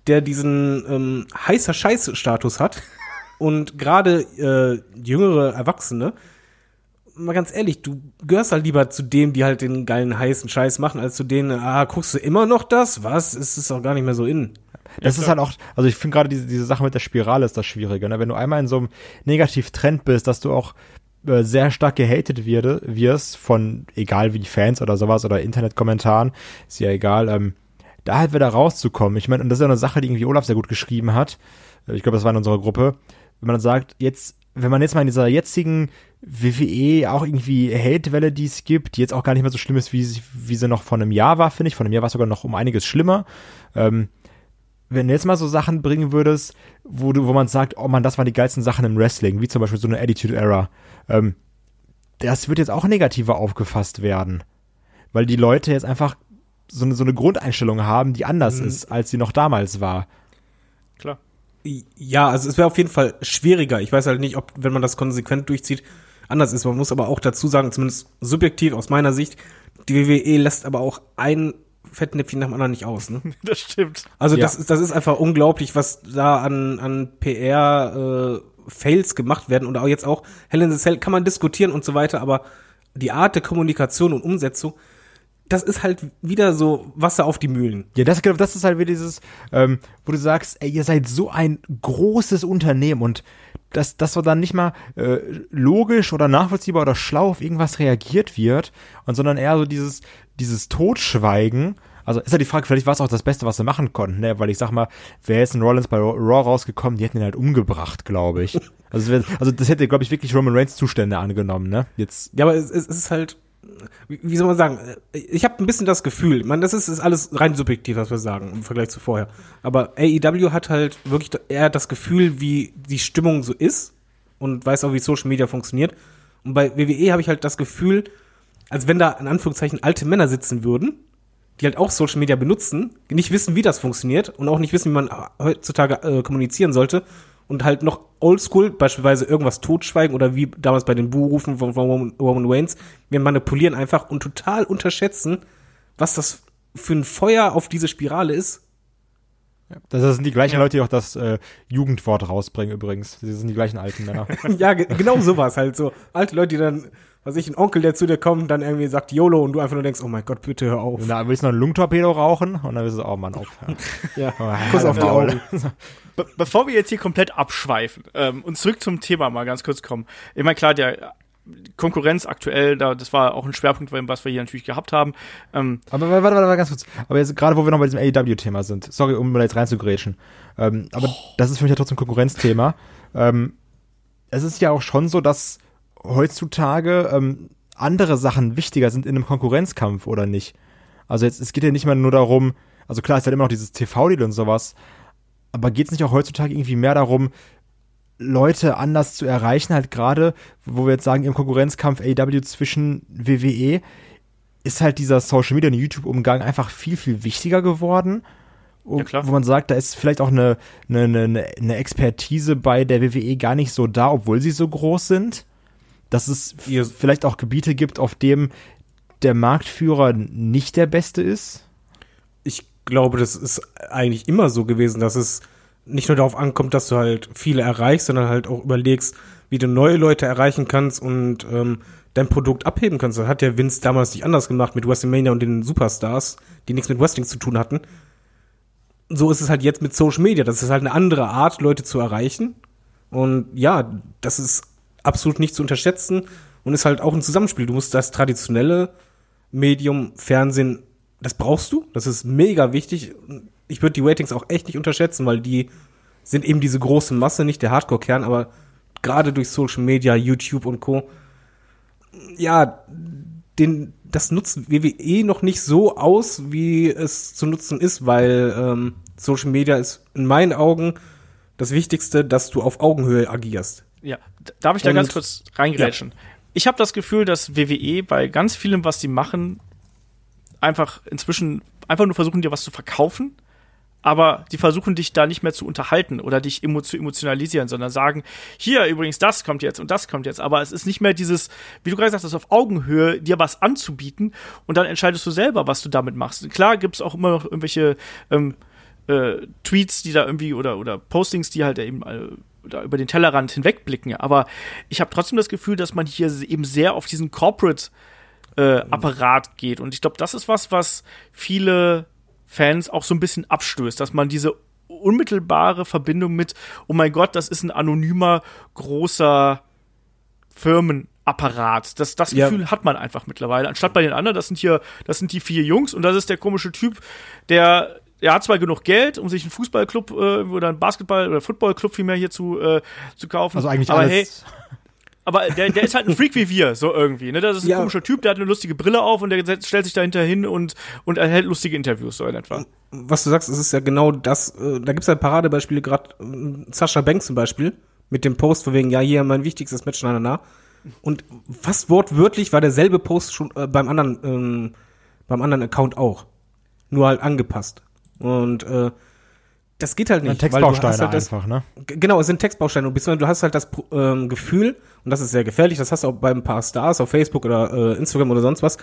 der diesen ähm, heißer Scheiß-Status hat. Und gerade äh, jüngere Erwachsene, mal ganz ehrlich, du gehörst halt lieber zu dem, die halt den geilen heißen Scheiß machen, als zu denen, ah, guckst du immer noch das? Was? Es ist auch gar nicht mehr so in. Das ist halt auch, also ich finde gerade diese, diese Sache mit der Spirale ist das Schwierige. Ne? Wenn du einmal in so einem Negativ-Trend bist, dass du auch äh, sehr stark gehatet werde, wirst von, egal wie Fans oder sowas oder Internetkommentaren, ist ja egal, ähm, da halt wieder rauszukommen. Ich meine, und das ist ja eine Sache, die irgendwie Olaf sehr gut geschrieben hat. Ich glaube, das war in unserer Gruppe. Wenn man sagt, jetzt, wenn man jetzt mal in dieser jetzigen WWE auch irgendwie Hate-Welle, die es gibt, die jetzt auch gar nicht mehr so schlimm ist, wie sie, wie sie noch vor einem Jahr war, finde ich. Vor einem Jahr war es sogar noch um einiges schlimmer. Ähm, wenn du jetzt mal so Sachen bringen würdest, wo du, wo man sagt, oh man, das waren die geilsten Sachen im Wrestling, wie zum Beispiel so eine Attitude Era, ähm, das wird jetzt auch negativer aufgefasst werden. Weil die Leute jetzt einfach so eine, so eine Grundeinstellung haben, die anders ist, als sie noch damals war. Klar. Ja, also es wäre auf jeden Fall schwieriger. Ich weiß halt nicht, ob, wenn man das konsequent durchzieht, anders ist. Man muss aber auch dazu sagen, zumindest subjektiv aus meiner Sicht, die WWE lässt aber auch ein Fettnäpfchen nach dem anderen nicht aus. Ne? Das stimmt. Also Ja. das, ist, das ist einfach unglaublich, was da an, an PR äh, Fails gemacht werden und auch jetzt auch Hell in the Cell kann man diskutieren und so weiter, aber die Art der Kommunikation und Umsetzung, das ist halt wieder so Wasser auf die Mühlen. Ja, das, das ist halt wieder dieses, ähm, wo du sagst, ey, ihr seid so ein großes Unternehmen und dass, dass dann nicht mal äh, logisch oder nachvollziehbar oder schlau auf irgendwas reagiert wird, und sondern eher so dieses, dieses Totschweigen. Also ist ja die Frage, vielleicht war es auch das Beste, was sie machen konnten, ne? Weil ich sag mal, wäre jetzt ein Rollins bei Raw rausgekommen, die hätten ihn halt umgebracht, glaube ich. Also, also das hätte, glaube ich, wirklich Roman Reigns Zustände angenommen, ne? Jetzt Ja, aber es es ist halt, wie, soll man sagen, ich habe ein bisschen das Gefühl, man, das ist, ist alles rein subjektiv, was wir sagen im Vergleich zu vorher. Aber AEW hat halt wirklich eher das Gefühl, wie die Stimmung so ist und weiß auch, wie Social Media funktioniert. Und bei WWE habe ich halt das Gefühl, als wenn da in Anführungszeichen alte Männer sitzen würden, die halt auch Social Media benutzen, nicht wissen, wie das funktioniert und auch nicht wissen, wie man heutzutage äh, kommunizieren sollte und halt noch oldschool, beispielsweise irgendwas totschweigen oder wie damals bei den Buhrufen von, Roman, Roman Reigns, wir manipulieren einfach und total unterschätzen, was das für ein Feuer auf diese Spirale ist. Das sind die gleichen Ja. Leute, die auch das äh, Jugendwort rausbringen übrigens. Das sind die gleichen alten Männer. ja, ge genau sowas halt so. Alte Leute, die dann was ich, ein Onkel, der zu dir kommt dann irgendwie sagt YOLO und du einfach nur denkst, oh mein Gott, bitte hör auf. Und da willst du noch einen Lungentorpedo rauchen und dann bist du, oh Mann, aufhören. Ja, Oh, Kuss auf die. Augen. Be bevor wir jetzt hier komplett abschweifen ähm, und zurück zum Thema mal ganz kurz kommen. Ich meine, klar, der Konkurrenz aktuell, da, das war auch ein Schwerpunkt, was wir hier natürlich gehabt haben. Ähm, Aber warte, warte, warte, ganz kurz. Aber jetzt gerade, wo wir noch bei diesem AEW-Thema sind, sorry, um da jetzt reinzugrätschen. Ähm, aber das ist für mich ja trotzdem ein Konkurrenzthema. Ähm, es ist ja auch schon so, dass heutzutage ähm, andere Sachen wichtiger sind in einem Konkurrenzkampf, oder nicht? Also jetzt, es geht ja nicht mehr nur darum, also klar, es ist halt immer noch dieses TV-Deal und sowas, aber geht es nicht auch heutzutage irgendwie mehr darum, Leute anders zu erreichen, halt gerade, wo wir jetzt sagen, im Konkurrenzkampf AEW zwischen WWE, ist halt dieser Social Media und YouTube-Umgang einfach viel, viel wichtiger geworden. Ja. Wo man sagt, da ist vielleicht auch eine, eine, eine, eine Expertise bei der WWE gar nicht so da, obwohl sie so groß sind. Dass es vielleicht auch Gebiete gibt, auf dem der Marktführer nicht der Beste ist. Glaube, das ist eigentlich immer so gewesen, dass es nicht nur darauf ankommt, dass du halt viele erreichst, sondern halt auch überlegst, wie du neue Leute erreichen kannst und ähm, dein Produkt abheben kannst. Das hat ja Vince damals nicht anders gemacht mit WrestleMania und den Superstars, die nichts mit Wrestling zu tun hatten. So ist es halt jetzt mit Social Media. Das ist halt eine andere Art, Leute zu erreichen. Und ja, das ist absolut nicht zu unterschätzen und ist halt auch ein Zusammenspiel. Du musst das traditionelle Medium Fernsehen, das brauchst du. Das ist mega wichtig. Ich würde die Ratings auch echt nicht unterschätzen, weil die sind eben diese große Masse, nicht der Hardcore-Kern, aber gerade durch Social Media, YouTube und Co. Ja, den, das nutzt WWE noch nicht so aus, wie es zu nutzen ist, weil ähm, Social Media ist in meinen Augen das Wichtigste, dass du auf Augenhöhe agierst. Ja, darf ich da Und- ganz kurz reingrätschen? Ich habe das Gefühl, dass WWE bei ganz vielem, was sie machen, einfach inzwischen einfach nur versuchen, dir was zu verkaufen, aber die versuchen dich da nicht mehr zu unterhalten oder dich emo zu emotionalisieren, sondern sagen, hier übrigens, das kommt jetzt und das kommt jetzt. Aber es ist nicht mehr dieses, wie du gerade sagst, das auf Augenhöhe, dir was anzubieten und dann entscheidest du selber, was du damit machst. Klar gibt's auch immer noch irgendwelche ähm, äh, Tweets, die da irgendwie oder, oder Postings, die halt eben äh, da über den Tellerrand hinwegblicken. Aber ich habe trotzdem das Gefühl, dass man hier eben sehr auf diesen Corporate äh, Apparat geht. Und ich glaube, das ist was, was viele Fans auch so ein bisschen abstößt, dass man diese unmittelbare Verbindung mit, oh mein Gott, das ist ein anonymer, großer Firmenapparat. Das, das Ja. Gefühl hat man einfach mittlerweile. Anstatt bei den anderen, das sind hier, das sind die vier Jungs und das ist der komische Typ, der, der hat zwar genug Geld, um sich einen Fußballclub äh, oder einen Basketball- oder Footballclub vielmehr hier zu, äh, zu kaufen. Also eigentlich Aber alles. hey, aber der, der ist halt ein Freak wie wir, so irgendwie. Ne? Das ist ein Ja. komischer Typ, der hat eine lustige Brille auf und der stellt sich dahinter hin und, und erhält lustige Interviews, so in etwa. was du sagst, es ist ja genau das, äh, da gibt's ja Paradebeispiele, gerade äh, Sascha Banks zum Beispiel, mit dem Post von wegen, ja, hier mein wichtigstes Match, na, na, na. Und fast wortwörtlich war derselbe Post schon äh, beim anderen, ähm, beim anderen Account auch. Nur halt angepasst. Und äh, das geht halt nicht. Ein weil du hast Textbausteine halt das, einfach, ne? Genau, es sind Textbausteine. Und beziehungsweise du hast halt das ähm, Gefühl, und das ist sehr gefährlich, das hast du auch bei ein paar Stars auf Facebook oder äh, Instagram oder sonst was,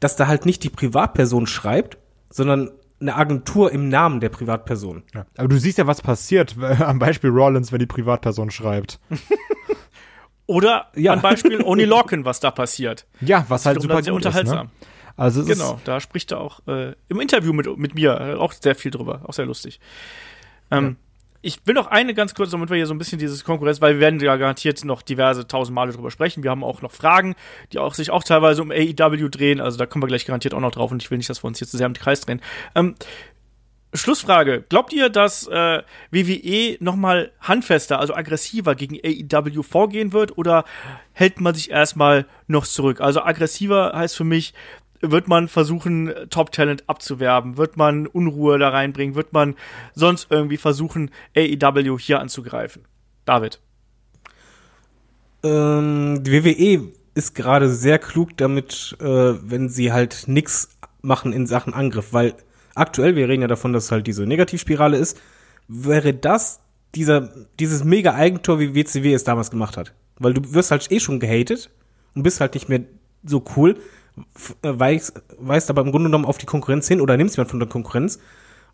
dass da halt nicht die Privatperson schreibt, sondern eine Agentur im Namen der Privatperson. Ja. Aber du siehst ja, was passiert äh, am Beispiel Rollins, wenn die Privatperson schreibt. Oder Ja. ein Beispiel Oni Lorcan, was da passiert. Ja, was halt super sehr ist, unterhaltsam. ne? Also es Genau, da spricht er auch äh, im Interview mit, mit mir äh, auch sehr viel drüber, auch sehr lustig. Ähm, Ich will noch eine ganz kurz, damit wir hier so ein bisschen dieses Konkurrenz, weil wir werden ja garantiert noch diverse tausend Male drüber sprechen. Wir haben auch noch Fragen, die auch sich auch teilweise um AEW drehen, also da kommen wir gleich garantiert auch noch drauf und ich will nicht, dass wir uns hier zu sehr im Kreis drehen. Ähm, Schlussfrage. Glaubt ihr, dass äh, WWE nochmal handfester, also aggressiver gegen AEW vorgehen wird oder hält man sich erstmal noch zurück? Also aggressiver heißt für mich, wird man versuchen, Top-Talent abzuwerben? Wird man Unruhe da reinbringen? Wird man sonst irgendwie versuchen, AEW hier anzugreifen? David. Ähm, die WWE ist gerade sehr klug damit, äh, wenn sie halt nix machen in Sachen Angriff, weil aktuell, wir reden ja davon, dass halt diese Negativspirale ist, wäre das dieser, dieses mega Eigentor, wie WCW es damals gemacht hat. Weil du wirst halt eh schon gehatet und bist halt nicht mehr so cool, weist, weist aber im Grunde genommen auf die Konkurrenz hin oder nimmst jemand von der Konkurrenz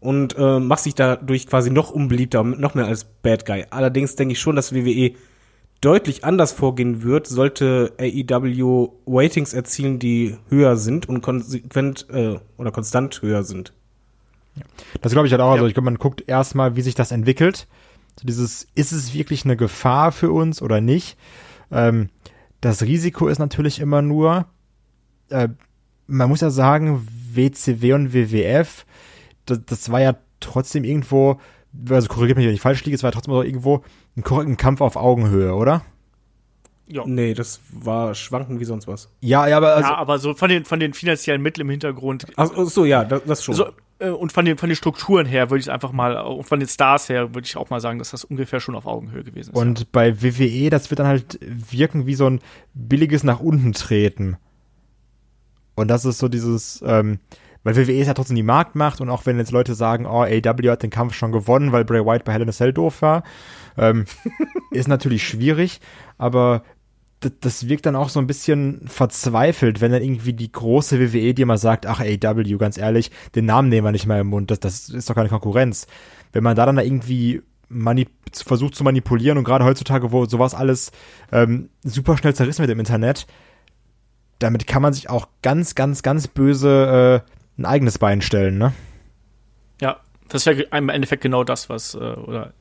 und äh, machst dich dadurch quasi noch unbeliebter, noch mehr als Bad Guy. Allerdings denke ich schon, dass WWE deutlich anders vorgehen wird, sollte AEW Ratings erzielen, die höher sind und konsequent äh, oder konstant höher sind. Das glaube ich halt auch. Ja. Also ich glaube, man guckt erstmal, wie sich das entwickelt. So dieses, ist es wirklich eine Gefahr für uns oder nicht? Ähm, das Risiko ist natürlich immer nur, äh, man muss ja sagen, WCW und WWF, das, das war ja trotzdem irgendwo, also korrigiert mich, wenn ich falsch liege, es war ja trotzdem auch irgendwo ein, ein Kampf auf Augenhöhe, oder? Ja. Nee, das war schwanken wie sonst was. Ja, ja, aber also, ja, aber so von den, von den finanziellen Mitteln im Hintergrund Ach ach so, ja, das, das schon. so, äh, und von den, von den Strukturen her würde ich einfach mal, und von den Stars her würde ich auch mal sagen, dass das ungefähr schon auf Augenhöhe gewesen ist. Und bei WWE, das wird dann halt wirken wie so ein billiges nach unten treten. Und das ist so dieses, ähm, weil WWE ist ja trotzdem die Marktmacht und auch wenn jetzt Leute sagen, oh, AW hat den Kampf schon gewonnen, weil Bray Wyatt bei Hell in a Cell doof war, ähm, ist natürlich schwierig, aber das, wirkt dann auch so ein bisschen verzweifelt, wenn dann irgendwie die große WWE dir mal sagt, ach AW, ganz ehrlich, den Namen nehmen wir nicht mehr im Mund, das, das ist doch keine Konkurrenz. Wenn man da dann da irgendwie versucht zu manipulieren und gerade heutzutage, wo sowas alles ähm, super schnell zerrissen wird im Internet, damit kann man sich auch ganz, ganz, ganz böse äh, ein eigenes Bein stellen, ne? Ja, das wäre im Endeffekt genau das, was, äh, oder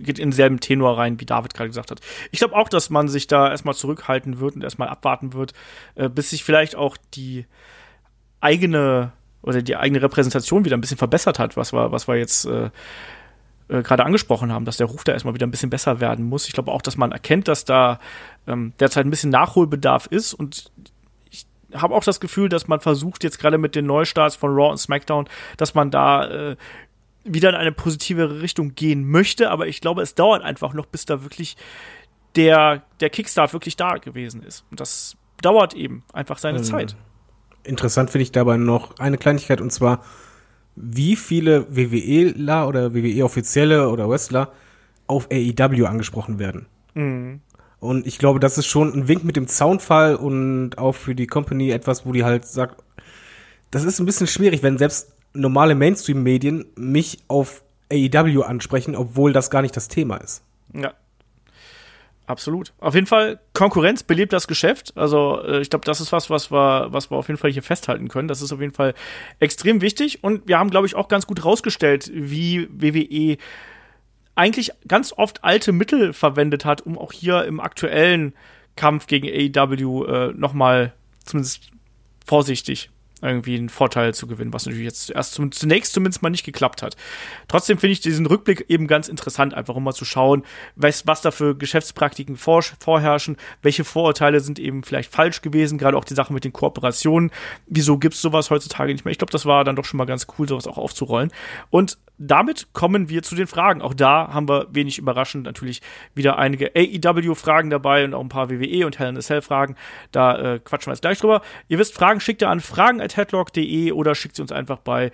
geht in denselben Tenor rein, wie David gerade gesagt hat. Ich glaube auch, dass man sich da erstmal zurückhalten wird und erstmal abwarten wird, äh, bis sich vielleicht auch die eigene oder die eigene Repräsentation wieder ein bisschen verbessert hat, was wir, was wir jetzt äh, äh, gerade angesprochen haben, dass der Ruf da erstmal wieder ein bisschen besser werden muss. Ich glaube auch, dass man erkennt, dass da ähm, derzeit ein bisschen Nachholbedarf ist und habe auch das Gefühl, dass man versucht, jetzt gerade mit den Neustarts von Raw und SmackDown, dass man da äh, wieder in eine positivere Richtung gehen möchte, aber ich glaube, es dauert einfach noch, bis da wirklich der, der Kickstart wirklich da gewesen ist. Und das dauert eben einfach seine Ähm, Zeit. Interessant finde ich dabei noch eine Kleinigkeit und zwar, wie viele WWEler oder WWE-Offizielle oder Wrestler auf AEW angesprochen werden. Mhm. Und ich glaube, das ist schon ein Wink mit dem Zaunfall und auch für die Company etwas, wo die halt sagt, das ist ein bisschen schwierig, wenn selbst normale Mainstream-Medien mich auf AEW ansprechen, obwohl das gar nicht das Thema ist. Ja. Absolut. Auf jeden Fall, Konkurrenz belebt das Geschäft. Also, äh, ich glaube, das ist was, was wir, was wir auf jeden Fall hier festhalten können. Das ist auf jeden Fall extrem wichtig. Und wir haben, glaube ich, auch ganz gut rausgestellt, wie WWE eigentlich ganz oft alte Mittel verwendet hat, um auch hier im aktuellen Kampf gegen AEW äh, nochmal zumindest vorsichtig irgendwie einen Vorteil zu gewinnen, was natürlich jetzt erst zum, zunächst zumindest mal nicht geklappt hat. Trotzdem finde ich diesen Rückblick eben ganz interessant, einfach um mal zu schauen, was, was da für Geschäftspraktiken vor, vorherrschen, welche Vorurteile sind eben vielleicht falsch gewesen, gerade auch die Sache mit den Kooperationen. Wieso gibt's sowas heutzutage nicht mehr? Ich glaube, das war dann doch schon mal ganz cool, sowas auch aufzurollen. Und damit kommen wir zu den Fragen. Auch da haben wir wenig überraschend natürlich wieder einige AEW-Fragen dabei und auch ein paar WWE und Hell in a Cell-Fragen. Da äh, quatschen wir jetzt gleich drüber. Ihr wisst, Fragen schickt ihr an fragen.headlock.de oder schickt sie uns einfach bei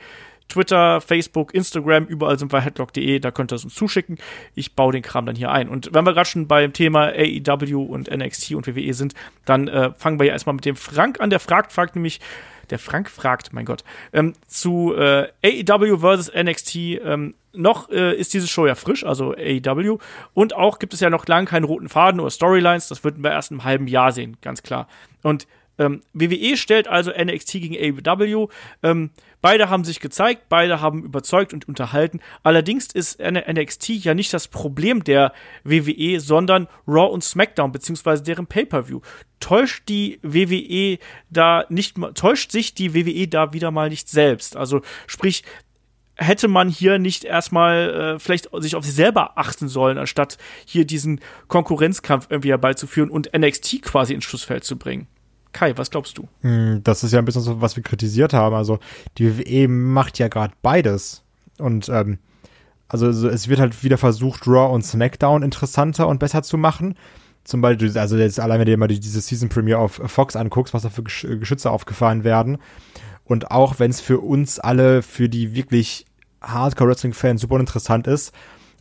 Twitter, Facebook, Instagram, überall sind wir headlock.de, da könnt ihr es uns zuschicken. Ich baue den Kram dann hier ein. Und wenn wir gerade schon beim Thema AEW und NXT und WWE sind, dann äh, fangen wir ja erstmal mit dem Frank an. Der fragt, fragt nämlich, der Frank fragt, mein Gott, ähm, zu äh, AEW versus NXT. Ähm, noch äh, ist diese Show ja frisch, also AEW. Und auch gibt es ja noch lange keinen roten Faden oder Storylines. Das würden wir erst im halben Jahr sehen, ganz klar. Und ähm, WWE stellt also NXT gegen AEW. Ähm, beide haben sich gezeigt, beide haben überzeugt und unterhalten. Allerdings ist NXT ja nicht das Problem der WWE, sondern Raw und SmackDown beziehungsweise deren Pay-per-View. Täuscht die WWE da nicht, täuscht sich die WWE da wieder mal nicht selbst? Also sprich, hätte man hier nicht erstmal äh, vielleicht sich auf sich selber achten sollen, anstatt hier diesen Konkurrenzkampf irgendwie herbeizuführen und NXT quasi ins Schussfeld zu bringen. Kai, was glaubst du? Hm, Das ist ja ein bisschen so, was wir kritisiert haben. Also die WWE macht ja gerade beides. Und ähm, also so, es wird halt wieder versucht, Raw und SmackDown interessanter und besser zu machen. Zum Beispiel, also jetzt allein, wenn du dir mal die- diese Season Premiere auf Fox anguckst, was da für Gesch Geschütze aufgefahren werden. Und auch wenn es für uns alle, für die wirklich Hardcore-Wrestling-Fans super interessant ist,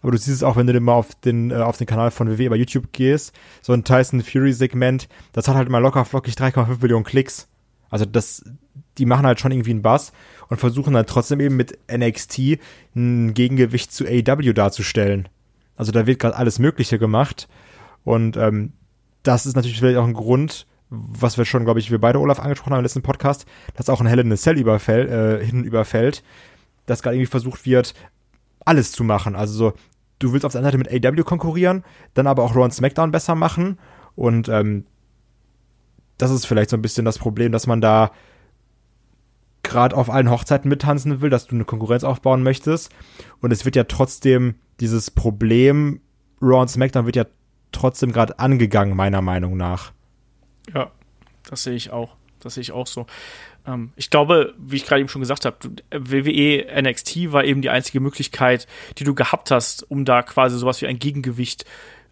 aber du siehst es auch, wenn du dir mal auf den, äh, auf den Kanal von WWE bei YouTube gehst, so ein Tyson Fury-Segment, das hat halt mal locker flockig 3,5 Millionen Klicks. Also das, die machen halt schon irgendwie einen Bass und versuchen dann trotzdem eben mit NXT ein Gegengewicht zu AEW darzustellen. Also da wird gerade alles Mögliche gemacht Und ähm, das ist natürlich vielleicht auch ein Grund, was wir schon, glaube ich, wir beide Olaf angesprochen haben im letzten Podcast, dass auch ein Hell in Cell überfällt, äh, hin überfällt, dass gerade irgendwie versucht wird, alles zu machen. Also so, du willst auf der einen Seite mit AW konkurrieren, dann aber auch Raw und SmackDown besser machen und ähm, das ist vielleicht so ein bisschen das Problem, dass man da gerade auf allen Hochzeiten mittanzen will, dass du eine Konkurrenz aufbauen möchtest. Und es wird ja trotzdem dieses Problem, Raw und SmackDown wird ja trotzdem gerade angegangen, meiner Meinung nach. Ja, das sehe ich auch. Das sehe ich auch so. Ähm, ich glaube, wie ich gerade eben schon gesagt habe, WWE NXT war eben die einzige Möglichkeit, die du gehabt hast, um da quasi sowas wie ein Gegengewicht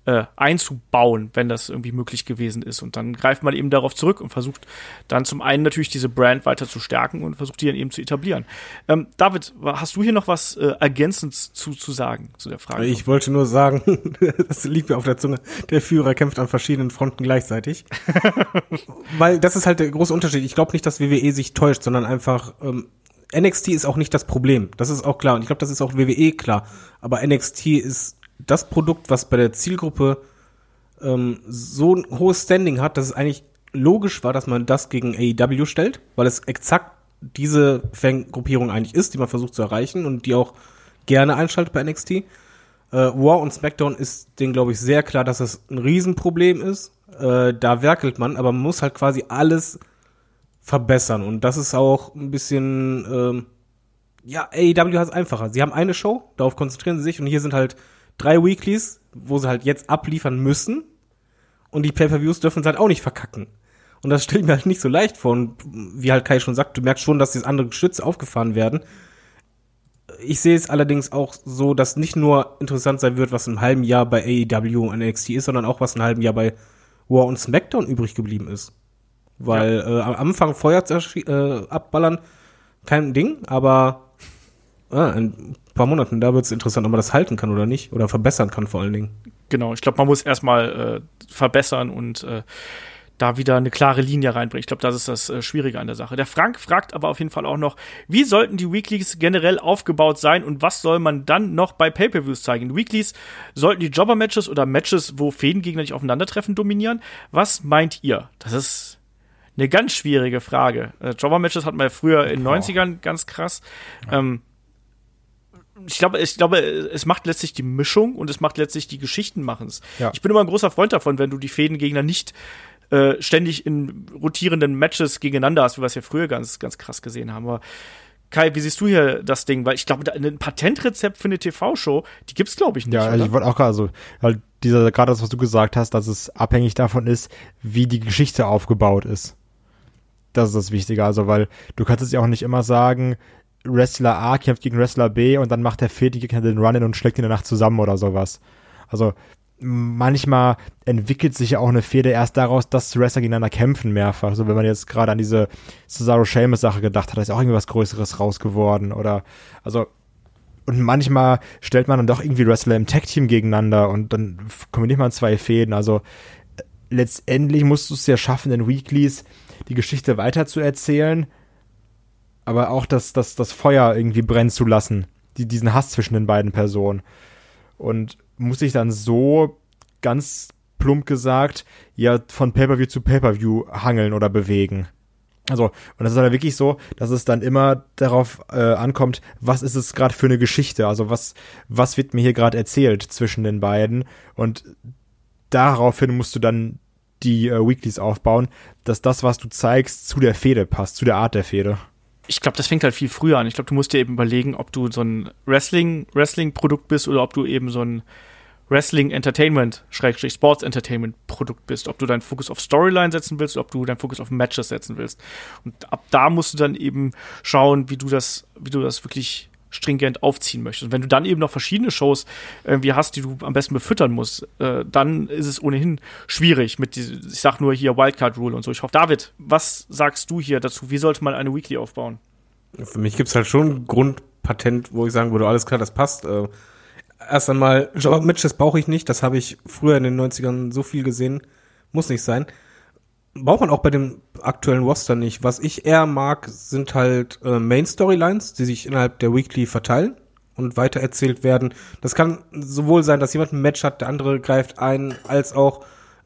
äh, einzubauen, wenn das irgendwie möglich gewesen ist. Und dann greift man eben darauf zurück und versucht dann zum einen natürlich diese Brand weiter zu stärken und versucht die dann eben zu etablieren. Ähm, David, hast du hier noch was äh, ergänzend zu, zu sagen zu der Frage? Ich wollte nur sagen, das liegt mir auf der Zunge, der Führer kämpft an verschiedenen Fronten gleichzeitig. Weil das ist halt der große Unterschied. Ich glaube nicht, dass WWE sich täuscht, sondern einfach ähm, NXT ist auch nicht das Problem. Das ist auch klar. Und ich glaube, das ist auch WWE klar. Aber NXT ist das Produkt, was bei der Zielgruppe ähm, so ein hohes Standing hat, dass es eigentlich logisch war, dass man das gegen AEW stellt, weil es exakt diese Fangruppierung eigentlich ist, die man versucht zu erreichen und die auch gerne einschaltet bei NXT. Äh, War und SmackDown ist denen, glaube ich, sehr klar, dass das ein Riesenproblem ist. Äh, da werkelt man, aber man muss halt quasi alles verbessern. Und das ist auch ein bisschen, ähm, ja, AEW hat es einfacher. Sie haben eine Show, darauf konzentrieren sie sich und hier sind halt drei Weeklies, wo sie halt jetzt abliefern müssen. Und die Pay-Per-Views dürfen sie halt auch nicht verkacken. Und das stelle ich mir halt nicht so leicht vor. Und wie halt Kai schon sagt, du merkst schon, dass diese andere Geschütze aufgefahren werden. Ich sehe es allerdings auch so, dass nicht nur interessant sein wird, was im halben Jahr bei AEW und NXT ist, sondern auch was im halben Jahr bei War und SmackDown übrig geblieben ist. Weil ja. äh, am Anfang Feuer äh, abballern, kein Ding, aber ah, ein paar Monaten, da wird es interessant, ob man das halten kann oder nicht. Oder verbessern kann vor allen Dingen. Genau, ich glaube, man muss erstmal äh, verbessern und äh, da wieder eine klare Linie reinbringen. Ich glaube, das ist das äh, Schwierige an der Sache. Der Frank fragt aber auf jeden Fall auch noch, wie sollten die Weeklies generell aufgebaut sein und was soll man dann noch bei Pay-Per-Views zeigen? Weeklies sollten die Jobber-Matches oder Matches, wo Fädengegner nicht aufeinandertreffen, dominieren? Was meint ihr? Das ist eine ganz schwierige Frage. Äh, Jobber-Matches hatten wir früher in den 90ern ganz krass. Ähm, ich glaube, ich glaube, es macht letztlich die Mischung und es macht letztlich die Geschichten machen's. Ja. Ich bin immer ein großer Freund davon, wenn du die Fädengegner nicht äh, ständig in rotierenden Matches gegeneinander hast, wie wir es ja früher ganz, ganz krass gesehen haben. Aber Kai, wie siehst du hier das Ding? Weil ich glaube, ein Patentrezept für eine TV-Show, die gibt's glaube ich nicht. Ja, also ich wollte auch gerade so, weil dieser gerade das, was du gesagt hast, dass es abhängig davon ist, wie die Geschichte aufgebaut ist. Das ist das Wichtige, also weil du kannst es ja auch nicht immer sagen, Wrestler A kämpft gegen Wrestler B und dann macht der vierte Gegner den Run-In und schlägt ihn danach zusammen oder sowas. Also manchmal entwickelt sich ja auch eine Fehde erst daraus, dass Wrestler gegeneinander kämpfen mehrfach. Also wenn man jetzt gerade an diese Cesaro Sheamus Sache gedacht hat, da ist auch irgendwas Größeres raus geworden oder also und manchmal stellt man dann doch irgendwie Wrestler im Tag Team gegeneinander und dann kombiniert man zwei Fäden. Also letztendlich musst du es ja schaffen, in Weeklies die Geschichte weiter zu erzählen aber auch das, das, das Feuer irgendwie brennen zu lassen, die, diesen Hass zwischen den beiden Personen. Und muss ich dann so ganz plump gesagt, ja, von Pay-Per-View zu Pay-Per-View hangeln oder bewegen. Also, und das ist dann wirklich so, dass es dann immer darauf äh, ankommt, was ist es gerade für eine Geschichte? Also, was, was wird mir hier gerade erzählt zwischen den beiden? Und daraufhin musst du dann die äh, Weeklies aufbauen, dass das, was du zeigst, zu der Fehde passt, zu der Art der Fehde ich glaube, das fängt halt viel früher an. Ich glaube, du musst dir eben überlegen, ob du so ein Wrestling, Wrestling-Produkt bist oder ob du eben so ein Wrestling-Entertainment, Schrägstrich Sports-Entertainment-Produkt bist. Ob du deinen Fokus auf Storyline setzen willst ob du deinen Fokus auf Matches setzen willst. Und ab da musst du dann eben schauen, wie du das, wie du das wirklich stringent aufziehen möchtest. Und wenn du dann eben noch verschiedene Shows irgendwie hast, die du am besten befüttern musst, äh, dann ist es ohnehin schwierig mit diese, ich sag nur hier Wildcard Rule und so. Ich hoffe, David, was sagst du hier dazu? Wie sollte man eine Weekly aufbauen? Für mich gibt's halt schon ein Grundpatent, wo ich sagen würde, alles klar, das passt. Äh, erst einmal, Matches brauche ich nicht, das habe ich früher in den 90ern so viel gesehen, muss nicht sein braucht man auch bei dem aktuellen Roster nicht. Was ich eher mag, sind halt äh, Main Storylines, die sich innerhalb der Weekly verteilen und weitererzählt werden. Das kann sowohl sein, dass jemand ein Match hat, der andere greift ein, als auch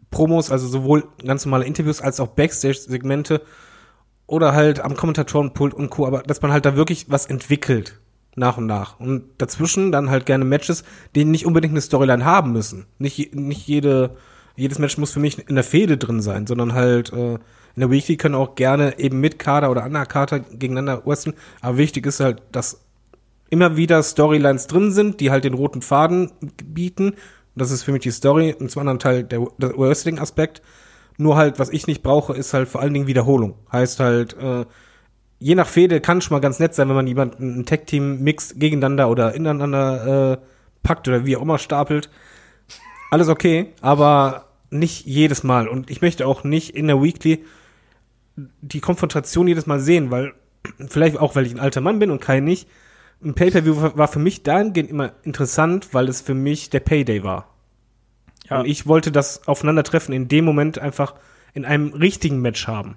Promos, also sowohl ganz normale Interviews als auch Backstage-Segmente oder halt am Kommentatorenpult und Co., aber dass man halt da wirklich was entwickelt nach und nach. Und dazwischen dann halt gerne Matches, die nicht unbedingt eine Storyline haben müssen. Nicht, nicht jede, jedes Match muss für mich in der Fehde drin sein, sondern halt äh, in der Weekly können auch gerne eben mit Kader oder Underkader gegeneinander wresteln. Aber wichtig ist halt, dass immer wieder Storylines drin sind, die halt den roten Faden bieten. Das ist für mich die Story und zum anderen Teil der, der Wrestling-Aspekt. Nur halt, was ich nicht brauche, ist halt vor allen Dingen Wiederholung. Heißt halt, äh, je nach Fehde kann schon mal ganz nett sein, wenn man jemanden ein Tag-Team mixt gegeneinander oder ineinander äh, packt oder wie auch immer stapelt. Alles okay, aber nicht jedes Mal. Und ich möchte auch nicht in der Weekly die Konfrontation jedes Mal sehen, weil vielleicht auch, weil ich ein alter Mann bin und kein nicht. Ein Pay-Per-View war für mich dahingehend immer interessant, weil es für mich der Payday war. Ja. Und ich wollte das Aufeinandertreffen in dem Moment einfach in einem richtigen Match haben.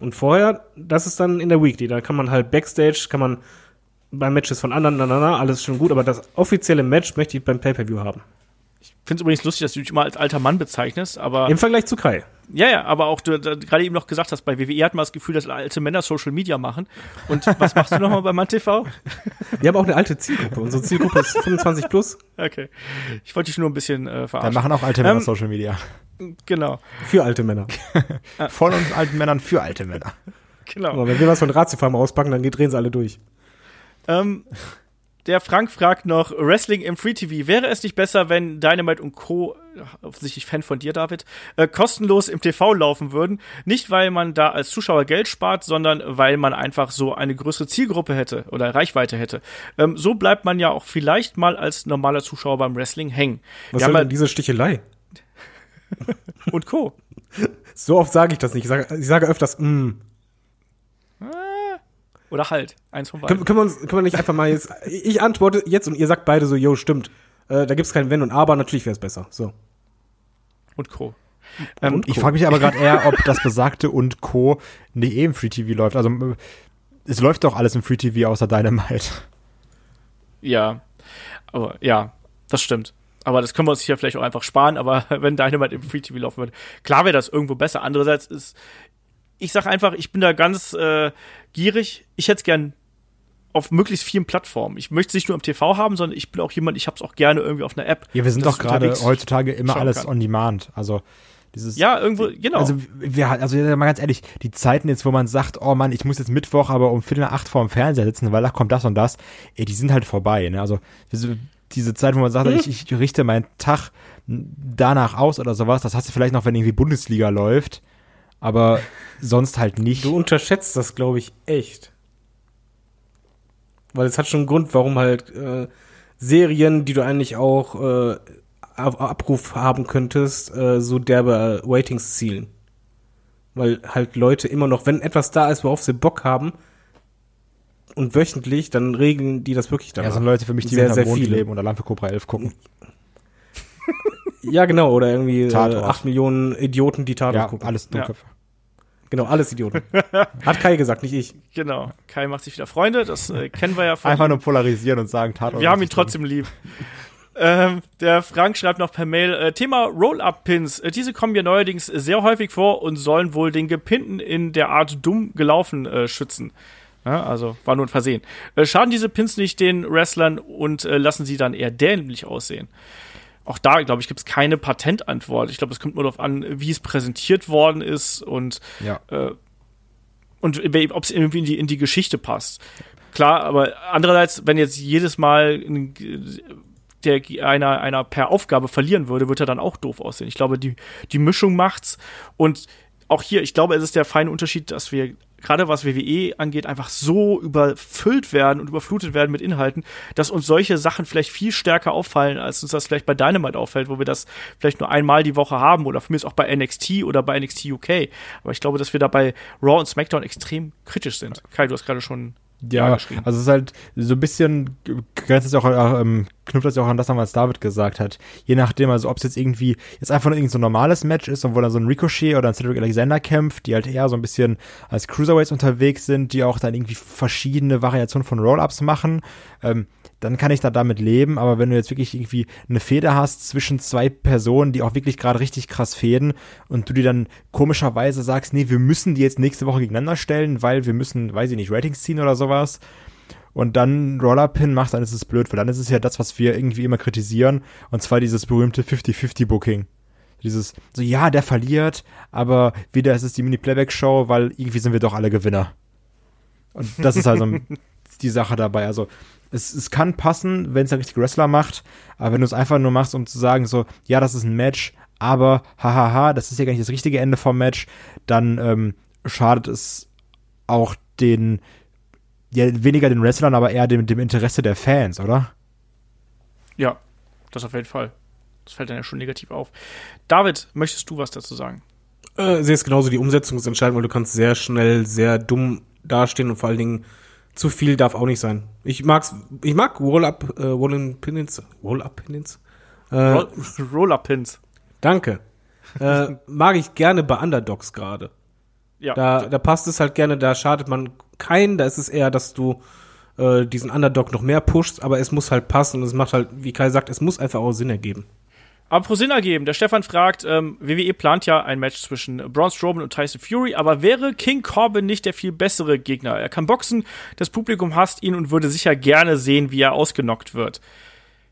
Und vorher, das ist dann in der Weekly. Da kann man halt Backstage, kann man bei Matches von anderen, na, na, na, alles schon gut, aber das offizielle Match möchte ich beim Pay-Per-View haben. Ich finde es übrigens lustig, dass du dich immer als alter Mann bezeichnest, aber Im Vergleich zu Kai. ja, ja, aber auch du da- gerade eben noch gesagt hast, bei WWE hat man das Gefühl, dass alte Männer Social Media machen. Und was machst du nochmal bei MannTV? Wir haben auch eine alte Zielgruppe. Unsere Zielgruppe ist 25 plus Okay. Ich wollte dich nur ein bisschen äh, Da verarschen. machen auch alte Männer Ähm, Social Media. Genau, für alte Männer. Von uns alten Männern für alte Männer. genau. Aber wenn wir was von Ratiofarm auspacken, dann drehen sie alle durch. Ähm, der Frank fragt noch, Wrestling im Free TV, wäre es nicht besser, wenn Dynamite und Co., offensichtlich Fan von dir, David, äh, kostenlos im TV laufen würden? Nicht, weil man da als Zuschauer Geld spart, sondern weil man einfach so eine größere Zielgruppe hätte oder Reichweite hätte. Ähm, so bleibt man ja auch vielleicht mal als normaler Zuschauer beim Wrestling hängen. Was soll denn diese Stichelei? und Co. So oft sage ich das nicht. Ich sage, ich sage öfters, mm. Oder halt, eins von Können, beiden. können, wir uns, können wir nicht einfach mal jetzt. Ich antworte jetzt und ihr sagt beide so, yo, stimmt. Äh, da gibt's kein Wenn und Aber, natürlich wäre es besser. So. Und Co. Ähm, Und ich Co. frage mich aber gerade eher, ob das besagte und Co. nicht eh im Free TV läuft. Also es läuft doch alles im Free TV außer Dynamite. Ja, aber ja, das stimmt. Aber das können wir uns hier vielleicht auch einfach sparen, aber wenn Dynamite im Free TV laufen würde, klar wäre das irgendwo besser. Andererseits ist, ich sag einfach, ich bin da ganz äh, gierig. Ich hätte es gern auf möglichst vielen Plattformen. Ich möchte es nicht nur im TV haben, sondern ich bin auch jemand, ich hab's auch gerne irgendwie auf einer App. Ja, wir sind doch gerade heutzutage immer alles kann. on demand. Also dieses Ja, irgendwo, genau. Also wir also mal ganz ehrlich, die Zeiten jetzt, wo man sagt, oh Mann, ich muss jetzt Mittwoch aber um Viertel nach acht vor dem Fernseher sitzen, weil da kommt das und das, ey, die sind halt vorbei. Ne? Also diese, Zeit, wo man sagt, ich, ich richte meinen Tag danach aus oder sowas, das hast du vielleicht noch, wenn irgendwie Bundesliga läuft, aber sonst halt nicht. Du unterschätzt das, glaube ich, echt. Weil es hat schon einen Grund, warum halt äh, Serien, die du eigentlich auch äh, Abruf haben könntest, äh, so derbe Ratings zielen. Weil halt Leute immer noch, wenn etwas da ist, worauf sie Bock haben, und wöchentlich, dann regeln die das wirklich danach. ja, sind Leute für mich, die sehr, sehr Mond viele. leben oder Lampe Cobra 11 gucken. Ja, genau, oder irgendwie äh, Tatort. 8 Millionen Idioten, die Tatort Ja, gucken. alles Dummköpfe. Genau, alles Idioten. Hat Kai gesagt, nicht ich. genau. Kai macht sich wieder Freunde, das äh, kennen wir ja von Einfach nur polarisieren und sagen Tatort. Wir haben ihn trotzdem lieb. ähm, der Frank schreibt noch per Mail, äh, Thema Roll-Up-Pins. Äh, diese kommen ja neuerdings sehr häufig vor und sollen wohl den Gepinnten in der Art dumm gelaufen äh, schützen. Ja, also war nur ein Versehen. Äh, schaden diese Pins nicht den Wrestlern und äh, lassen sie dann eher dämlich aussehen? Auch da, glaube ich, gibt es keine Patentantwort. Ich glaube, es kommt nur darauf an, wie es präsentiert worden ist und Ja. und ob es irgendwie in die, in die Geschichte passt. Klar, aber andererseits, wenn jetzt jedes Mal ein- der einer, einer per Aufgabe verlieren würde, wird er dann auch doof aussehen. Ich glaube, die, die Mischung macht's. Und auch hier, ich glaube, es ist der feine Unterschied, dass wir gerade was WWE angeht, einfach so überfüllt werden und überflutet werden mit Inhalten, dass uns solche Sachen vielleicht viel stärker auffallen, als uns das vielleicht bei Dynamite auffällt, wo wir das vielleicht nur einmal die Woche haben oder für mich auch bei NXT oder bei NXT UK. Aber ich glaube, dass wir da bei Raw und SmackDown extrem kritisch sind. Kai, du hast gerade schon Ja, also es ist halt so ein bisschen, grenzt es auch, äh, ähm, knüpft das ja auch an das an, was David gesagt hat. Je nachdem, also ob es jetzt irgendwie jetzt einfach nur irgendein so ein normales Match ist und wo dann so ein Ricochet oder ein Cedric Alexander kämpft, die halt eher so ein bisschen als Cruiserweights unterwegs sind, die auch dann irgendwie verschiedene Variationen von Roll-Ups machen, ähm, dann kann ich da damit leben, aber wenn du jetzt wirklich irgendwie eine Feder hast zwischen zwei Personen, die auch wirklich gerade richtig krass fäden und du die dann komischerweise sagst, nee, wir müssen die jetzt nächste Woche gegeneinander stellen, weil wir müssen, weiß ich nicht, Ratings ziehen oder sowas und dann Rollerpin machst, dann ist es blöd, weil dann ist es ja das, was wir irgendwie immer kritisieren und zwar dieses berühmte 50-50-Booking. Dieses, so ja, der verliert, aber wieder ist es die Mini-Playback-Show, weil irgendwie sind wir doch alle Gewinner. Und das ist also die Sache dabei. Also es, es kann passen, wenn es der richtige Wrestler macht, aber wenn du es einfach nur machst, um zu sagen, so, ja, das ist ein Match, aber hahaha, das ist ja gar nicht das richtige Ende vom Match, dann ähm, schadet es auch den, ja, weniger den Wrestlern, aber eher dem, dem Interesse der Fans, oder? Ja, das auf jeden Fall. Das fällt dann ja schon negativ auf. David, möchtest du was dazu sagen? Äh, sehe es genauso, die Umsetzung ist entscheidend, weil du kannst sehr schnell sehr dumm dastehen und vor allen Dingen zu viel darf auch nicht sein. Ich mag's, ich mag Roll-Up, äh, Roll-Pins, Roll-Up-Pins. Äh, Roll- Roller-Pins. danke. äh, mag ich gerne bei Underdogs gerade. Ja, Da, da passt es halt gerne, da schadet man keinen, da ist es eher, dass du äh, diesen Underdog noch mehr pushst, aber es muss halt passen und es macht halt, wie Kai sagt, es muss einfach auch Sinn ergeben. Aber pro Sinn ergeben. Der Stefan fragt, ähm, WWE plant ja ein Match zwischen Braun Strowman und Tyson Fury, aber wäre King Corbin nicht der viel bessere Gegner? Er kann boxen, das Publikum hasst ihn und würde sicher gerne sehen, wie er ausgenockt wird.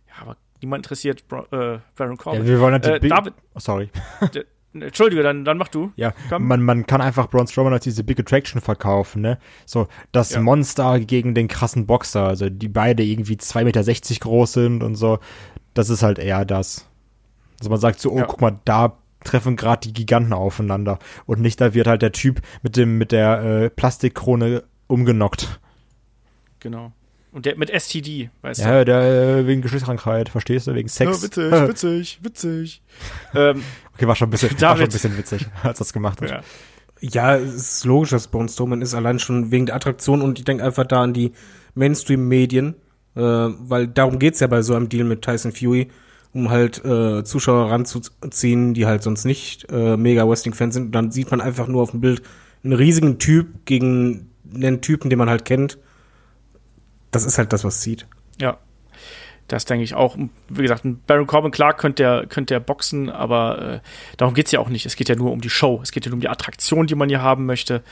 Ja, aber niemand interessiert Bro äh, Baron Corbin. Ja, wir wollen die äh, David, Oh, sorry. d- Entschuldige, dann, dann mach du. Ja, Komm. man, man kann einfach Braun Strowman als diese Big Attraction verkaufen, ne? So, das Ja. Monster gegen den krassen Boxer, also die beide irgendwie 2,60 Meter groß sind und so. Das ist halt eher das. Also man sagt so, oh, Ja. guck mal, da treffen gerade die Giganten aufeinander. Und nicht, da wird halt der Typ mit dem, mit der äh, Plastikkrone umgenockt. Genau. Und der mit STD, weißt du? Ja, der äh, wegen Geschlechtskrankheit, verstehst du? Wegen Sex. witzig, Äh, witzig, witzig. ähm, Okay, war schon ein bisschen, war schon ein bisschen witzig, als das gemacht hat. ja. Ja, es ist logisch, dass Braun Strowman ist, allein schon wegen der Attraktion und ich denke einfach da an die Mainstream-Medien, äh, weil darum geht's ja bei so einem Deal mit Tyson Fury, um halt äh, Zuschauer ranzuziehen, die halt sonst nicht äh, mega Wrestling-Fans sind. Und dann sieht man einfach nur auf dem Bild einen riesigen Typ gegen einen Typen, den man halt kennt. Das ist halt das, was zieht. Ja. Das denke ich auch. Wie gesagt, Baron Corbin, klar, könnte der, könnte der boxen, aber äh, darum geht's ja auch nicht. Es geht ja nur um die Show. Es geht ja nur um die Attraktion, die man hier haben möchte.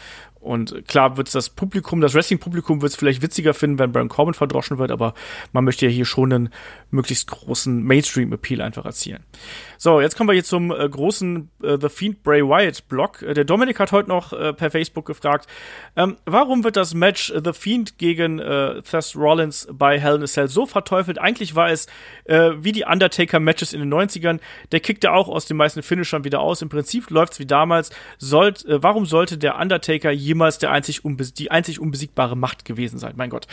Und klar wird das Publikum, das Wrestling-Publikum wird es vielleicht witziger finden, wenn Baron Corbin verdroschen wird, aber man möchte ja hier schon einen möglichst großen Mainstream-Appeal einfach erzielen. So, jetzt kommen wir hier zum äh, großen äh, The Fiend Bray Wyatt-Blog. Äh, der Dominik hat heute noch äh, per Facebook gefragt, ähm, warum wird das Match The Fiend gegen äh, Seth Rollins bei Hell in a Cell so verteufelt? Eigentlich war es äh, wie die Undertaker-Matches in den 90ern. Der kickte auch aus den meisten Finishern wieder aus. Im Prinzip läuft's wie damals. Sollt, äh, warum sollte der Undertaker jemals der einzig die einzig unbesiegbare Macht gewesen sein? Mein Gott,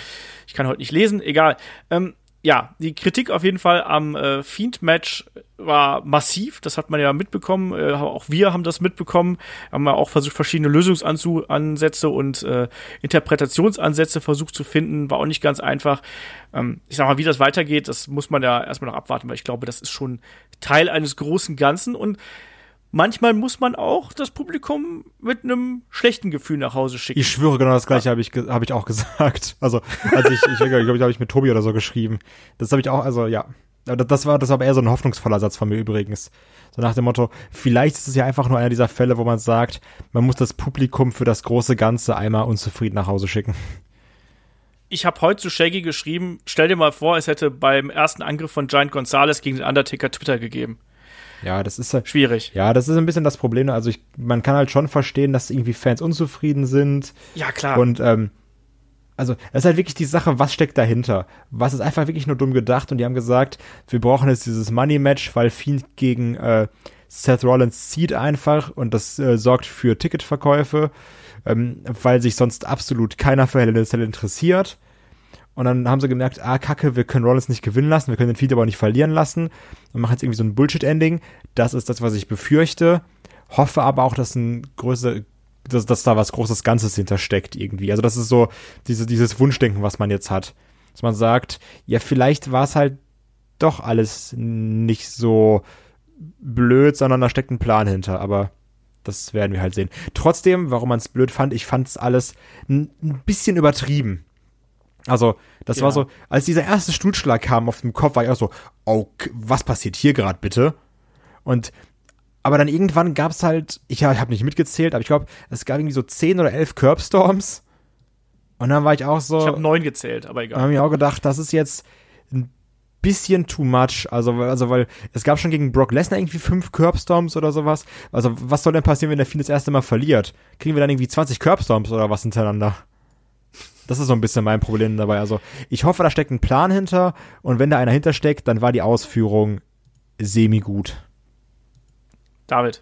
ich kann heute nicht lesen. Egal. Ähm, ja, die Kritik auf jeden Fall am äh, Fiend-Match war massiv. Das hat man ja mitbekommen. Äh, auch wir haben das mitbekommen. Haben ja auch versucht, verschiedene Lösungsansätze und äh, Interpretationsansätze versucht zu finden. War auch nicht ganz einfach. Ähm, ich sag mal, wie das weitergeht, das muss man ja erstmal noch abwarten, weil ich glaube, das ist schon Teil eines großen Ganzen und manchmal muss man auch das Publikum mit einem schlechten Gefühl nach Hause schicken. Ich schwöre, genau das gleiche habe ich, hab ich auch gesagt. Also, als ich, ich glaube, ich habe ich mit Tobi oder so geschrieben. Das habe ich auch, also ja. Das war, das war aber eher so ein hoffnungsvoller Satz von mir übrigens. So nach dem Motto, vielleicht ist es ja einfach nur einer dieser Fälle, wo man sagt, man muss das Publikum für das große Ganze einmal unzufrieden nach Hause schicken. ich habe heute zu Shaggy geschrieben, stell dir mal vor, es hätte beim ersten Angriff von Giant Gonzalez gegen den Undertaker Twitter gegeben. Ja, das ist Schwierig. ja, das ist ein bisschen das Problem. Also ich, man kann halt schon verstehen, dass irgendwie Fans unzufrieden sind. Ja, klar. Und ähm, also es ist halt wirklich die Sache, was steckt dahinter? Was ist einfach wirklich nur dumm gedacht und die haben gesagt, wir brauchen jetzt dieses Money-Match, weil Fiend gegen äh, Seth Rollins zieht einfach und das äh, sorgt für Ticketverkäufe, ähm, weil sich sonst absolut keiner für Hell in interessiert. Und dann haben sie gemerkt, ah, kacke, wir können Rollins nicht gewinnen lassen, wir können den Feed aber nicht verlieren lassen und machen jetzt irgendwie so ein Bullshit-Ending. Das ist das, was ich befürchte. Hoffe aber auch, dass ein größer, dass, dass da was großes Ganzes hintersteckt irgendwie. Also das ist so diese, dieses Wunschdenken, was man jetzt hat. Dass man sagt, ja, vielleicht war es halt doch alles nicht so blöd, sondern da steckt ein Plan hinter, aber das werden wir halt sehen. Trotzdem, warum man es blöd fand, ich fand es alles ein bisschen übertrieben. Also, das Ja. war so, als dieser erste Stuhlschlag kam auf dem Kopf, war ich auch so, okay, was passiert hier gerade bitte? Und aber dann irgendwann gab es halt, ich habe nicht mitgezählt, aber ich glaube, es gab irgendwie so 10 oder 11 Curbstorms. Und dann war ich auch so, Ich habe neun gezählt, aber egal. habe ich auch gedacht, das ist jetzt ein bisschen too much. Also, weil- also weil es gab schon gegen Brock Lesnar irgendwie fünf Curbstorms oder sowas. Also, was soll denn passieren, wenn der Fiend das erste Mal verliert? Kriegen wir dann irgendwie 20 Curbstorms oder was hintereinander? Das ist so ein bisschen mein Problem dabei. Also, ich hoffe, da steckt ein Plan hinter und wenn da einer hintersteckt, dann war die Ausführung semi-gut. David.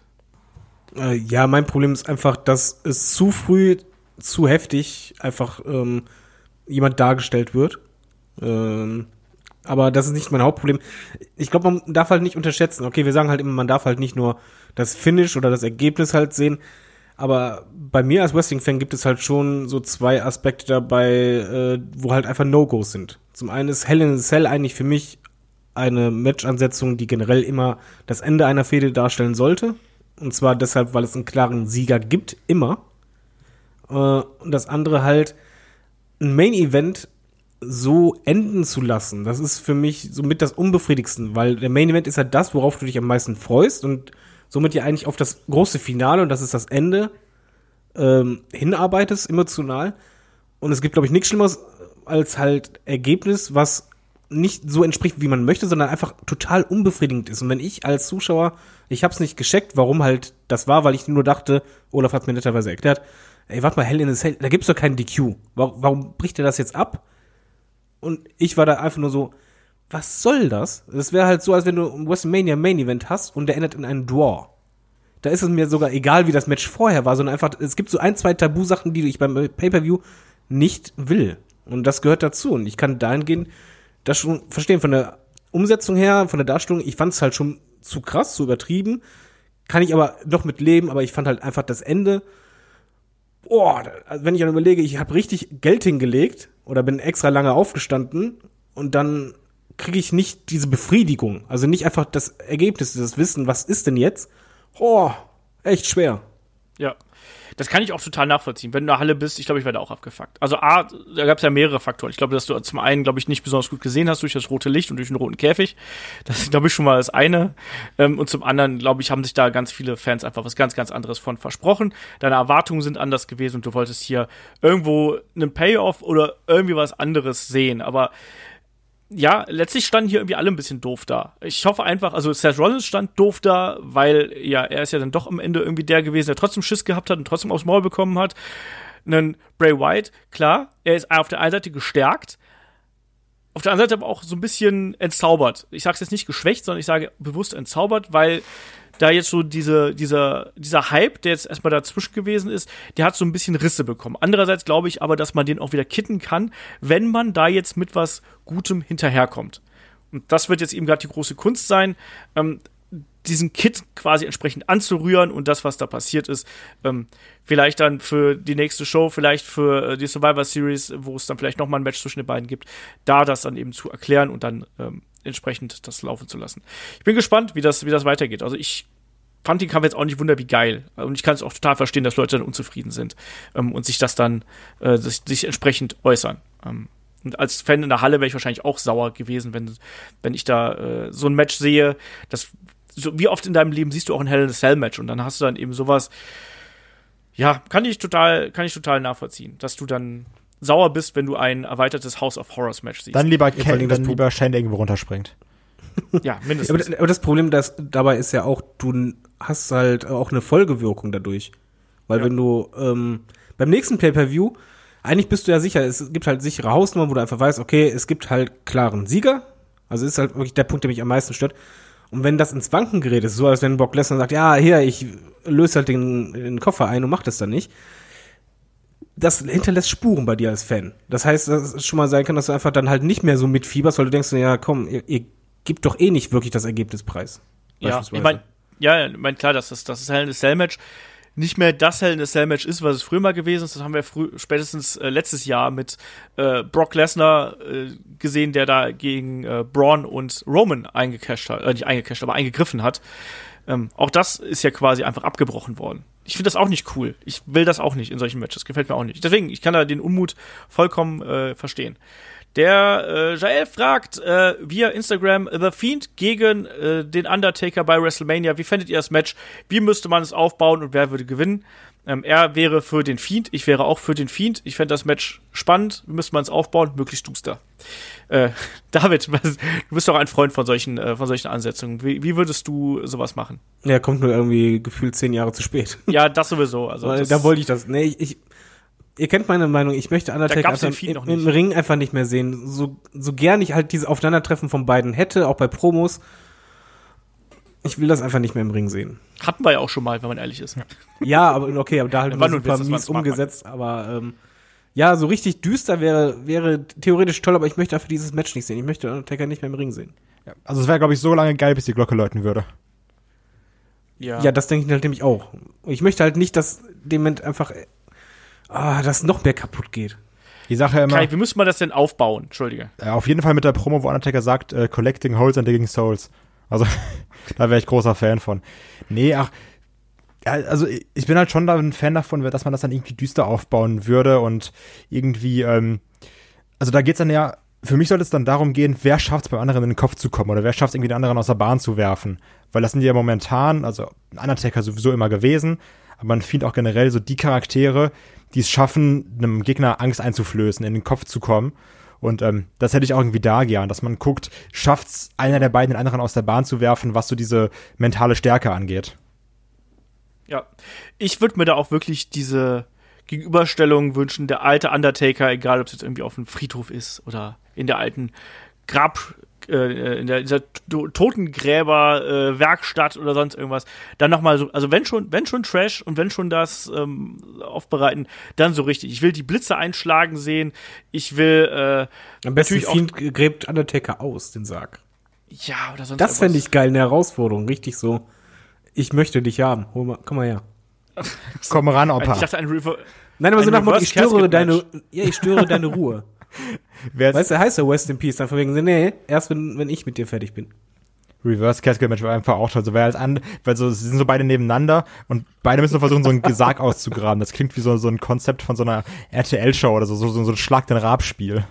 Äh, ja, mein Problem ist einfach, dass es zu früh, zu heftig einfach ähm, jemand dargestellt wird. Ähm, aber das ist nicht mein Hauptproblem. Ich glaube, man darf halt nicht unterschätzen. Okay, wir sagen halt immer, man darf halt nicht nur das Finish oder das Ergebnis halt sehen. Aber bei mir als Wrestling-Fan gibt es halt schon so zwei Aspekte dabei, äh, wo halt einfach No-Gos sind. Zum einen ist Hell in a Cell eigentlich für mich eine Match-Ansetzung, die generell immer das Ende einer Fehde darstellen sollte. Und zwar deshalb, weil es einen klaren Sieger gibt, immer. Äh, und das andere halt, ein Main-Event so enden zu lassen, das ist für mich somit das Unbefriedigsten, weil der Main-Event ist halt das, worauf du dich am meisten freust und somit ja eigentlich auf das große Finale, und das ist das Ende, ähm, hinarbeitest, emotional. Und es gibt, glaube ich, nichts Schlimmeres als halt Ergebnis, was nicht so entspricht, wie man möchte, sondern einfach total unbefriedigend ist. Und wenn ich als Zuschauer, ich habe es nicht gescheckt, warum halt das war, weil ich nur dachte, Olaf hat mir netterweise erklärt, ey, warte mal, Hell in a Cell, da gibt's doch keinen DQ. Warum, warum bricht er das jetzt ab? Und ich war da einfach nur so, was soll das? Das wäre halt so, als wenn du ein WrestleMania Main Event hast und der endet in einen Draw. Da ist es mir sogar egal, wie das Match vorher war, sondern einfach, es gibt so ein, zwei Tabusachen, die ich beim Pay-Per-View nicht will. Und das gehört dazu. Und ich kann dahingehend das schon verstehen. Von der Umsetzung her, von der Darstellung, ich fand es halt schon zu krass, zu übertrieben. Kann ich aber noch mit leben, aber ich fand halt einfach das Ende. Boah, da- wenn ich dann überlege, ich habe richtig Geld hingelegt oder bin extra lange aufgestanden und dann kriege ich nicht diese Befriedigung. Also nicht einfach das Ergebnis, das Wissen, was ist denn jetzt? Oh, echt schwer. Ja. Das kann ich auch total nachvollziehen. Wenn du in der Halle bist, ich glaube, ich werde auch abgefuckt. Also A, da gab es ja mehrere Faktoren. Ich glaube, dass du zum einen, glaube ich, nicht besonders gut gesehen hast durch das rote Licht und durch den roten Käfig. Das ist, glaube ich, schon mal das eine. Ähm, und zum anderen, glaube ich, haben sich da ganz viele Fans einfach was ganz, ganz anderes von versprochen. Deine Erwartungen sind anders gewesen und du wolltest hier irgendwo einen Payoff oder irgendwie was anderes sehen. Aber ja, letztlich standen hier irgendwie alle ein bisschen doof da. Ich hoffe einfach, also Seth Rollins stand doof da, weil ja, er ist ja dann doch am Ende irgendwie der gewesen, der trotzdem Schiss gehabt hat und trotzdem aufs Maul bekommen hat. Einen Bray Wyatt, klar, er ist auf der einen Seite gestärkt, auf der anderen Seite aber auch so ein bisschen entzaubert. Ich sage es jetzt nicht geschwächt, sondern ich sage bewusst entzaubert, weil da jetzt so diese, dieser, dieser Hype, der jetzt erstmal dazwischen gewesen ist, der hat so ein bisschen Risse bekommen. Andererseits glaube ich aber, dass man den auch wieder kitten kann, wenn man da jetzt mit was Gutem hinterherkommt. Und das wird jetzt eben gerade die große Kunst sein, ähm, diesen Kit quasi entsprechend anzurühren und das, was da passiert ist, ähm, vielleicht dann für die nächste Show, vielleicht für äh, die Survivor Series, wo es dann vielleicht nochmal ein Match zwischen den beiden gibt, da das dann eben zu erklären und dann ähm, entsprechend das laufen zu lassen. Ich bin gespannt, wie das, wie das weitergeht. Also ich fand den Kampf jetzt auch nicht wunder wie geil. Und ich kann es auch total verstehen, dass Leute dann unzufrieden sind ähm, und sich das dann, äh, sich, sich entsprechend äußern. Ähm, und als Fan in der Halle wäre ich wahrscheinlich auch sauer gewesen, wenn, wenn ich da äh, so ein Match sehe. Das, so, wie oft in deinem Leben siehst du auch ein Hell in a Cell Match und dann hast du dann eben sowas. Ja, kann ich total, kann ich total nachvollziehen, dass du dann sauer bist, wenn du ein erweitertes House of Horrors Match siehst. Dann lieber, Ken, dann lieber Shane, der irgendwo runterspringt. ja, mindestens. aber das Problem das, dabei ist ja auch, du hast halt auch eine Folgewirkung dadurch. Weil Ja. wenn du ähm, beim nächsten Pay-Per-View, eigentlich bist du ja sicher, es gibt halt sichere Hausnummern, wo du einfach weißt, okay, es gibt halt klaren Sieger. Also ist halt wirklich der Punkt, der mich am meisten stört. Und wenn das ins Wanken gerät, ist so, als wenn Brock Lesnar sagt, ja, hier, ich löse halt den, den Koffer ein und mach das dann nicht. Das hinterlässt Spuren bei dir als Fan. Das heißt, dass es schon mal sein kann, dass du einfach dann halt nicht mehr so mitfieberst, weil du denkst, ja, komm, ihr, ihr gebt doch eh nicht wirklich das Ergebnis preis. Ja, ich meine, ja, ich mein, klar, das ist das ist halt ein Cell-Match. nicht mehr das Hell in a Cell Match ist, was es früher mal gewesen ist. Das haben wir früh, spätestens äh, letztes Jahr mit äh, Brock Lesnar äh, gesehen, der da gegen äh, Braun und Roman eingecasht hat, äh, nicht eingecasht, aber eingegriffen hat. Ähm, auch das ist ja quasi einfach abgebrochen worden. Ich finde das auch nicht cool. Ich will das auch nicht in solchen Matches. Gefällt mir auch nicht. Deswegen, ich kann da den Unmut vollkommen äh, verstehen. Der äh, Jael fragt äh, via Instagram The Fiend gegen äh, den Undertaker bei WrestleMania. Wie fändet ihr das Match? Wie müsste man es aufbauen und wer würde gewinnen? Ähm, er wäre für den Fiend, ich wäre auch für den Fiend. Ich fände das Match spannend. Wie müsste man es aufbauen? Möglichst duster. Äh, David, du bist doch ein Freund von solchen, äh, von solchen Ansetzungen. Wie, wie würdest du sowas machen? Ja, kommt nur irgendwie gefühlt zehn Jahre zu spät. Ja, das sowieso. Also das, da wollte ich das. Nee, ich, ich ihr kennt meine Meinung, ich möchte Undertaker einfach im, im. Ring einfach nicht mehr sehen. So, so gern ich halt diese Aufeinandertreffen von beiden hätte, auch bei Promos. Ich will das einfach nicht mehr im Ring sehen. hatten wir ja auch schon mal, wenn man ehrlich ist. Ja, aber okay, aber da halt War nur super ein war mies umgesetzt, aber ähm, ja, so richtig düster wäre, wäre theoretisch toll, aber ich möchte einfach dieses Match nicht sehen. Ich möchte Undertaker nicht mehr im Ring sehen. Also es wäre, glaube ich, so lange geil, bis die Glocke läuten würde. Ja, das denke ich halt nämlich auch. Ich möchte halt nicht, dass dem Moment einfach, äh, ah, dass noch mehr kaputt geht. Die Sache immer, Kai, wie müsste man das denn aufbauen? Entschuldige. äh, auf jeden Fall mit der Promo, wo Undertaker sagt, äh, Collecting Holes and Digging Souls. Also, da wäre ich großer Fan von. Nee, ach, ja, also ich ich bin halt schon da ein Fan davon, dass man das dann irgendwie düster aufbauen würde und irgendwie, ähm, also da geht's dann ja, für mich sollte es dann darum gehen, wer schafft es beim anderen in den Kopf zu kommen oder wer schafft es irgendwie den anderen aus der Bahn zu werfen. Weil das sind ja momentan, also ein Undertaker sowieso immer gewesen, aber man findet auch generell so die Charaktere, die es schaffen, einem Gegner Angst einzuflößen, in den Kopf zu kommen. Und ähm, das hätte ich auch irgendwie da gern, dass man guckt, schafft's einer der beiden den anderen aus der Bahn zu werfen, was so diese mentale Stärke angeht. Ja. Ich würde mir da auch wirklich diese Gegenüberstellung wünschen, der alte Undertaker, egal ob es jetzt irgendwie auf dem Friedhof ist oder in der alten Grab, äh, in der, dieser to Totengräber äh, Werkstatt oder sonst irgendwas, dann nochmal so, also wenn schon, wenn schon Trash und wenn schon das ähm, aufbereiten, dann so richtig. Ich will die Blitze einschlagen sehen, ich will äh, Am besten Fiend gräbt Undertaker aus, den Sarg. ja oder sonst Das fände ich geil, eine Herausforderung, richtig so. Ich möchte dich haben. Hol mal, komm mal her. Komm ran, Opa. Ich dachte ein. Nein, aber so Ein nach dem Motto, ich störe deine, ja, ich störe deine Ruhe. Weißt du, heißt ja West in Peace, dann von wegen, nee, erst wenn, wenn ich mit dir fertig bin. Reverse Casket Match war einfach auch toll. So, weil, halt an, weil so, sie sind so beide nebeneinander und beide müssen versuchen, so einen Gesag auszugraben. Das klingt wie so, so ein Konzept von so einer RTL-Show oder so, so, so ein Schlag den Rab-Spiel.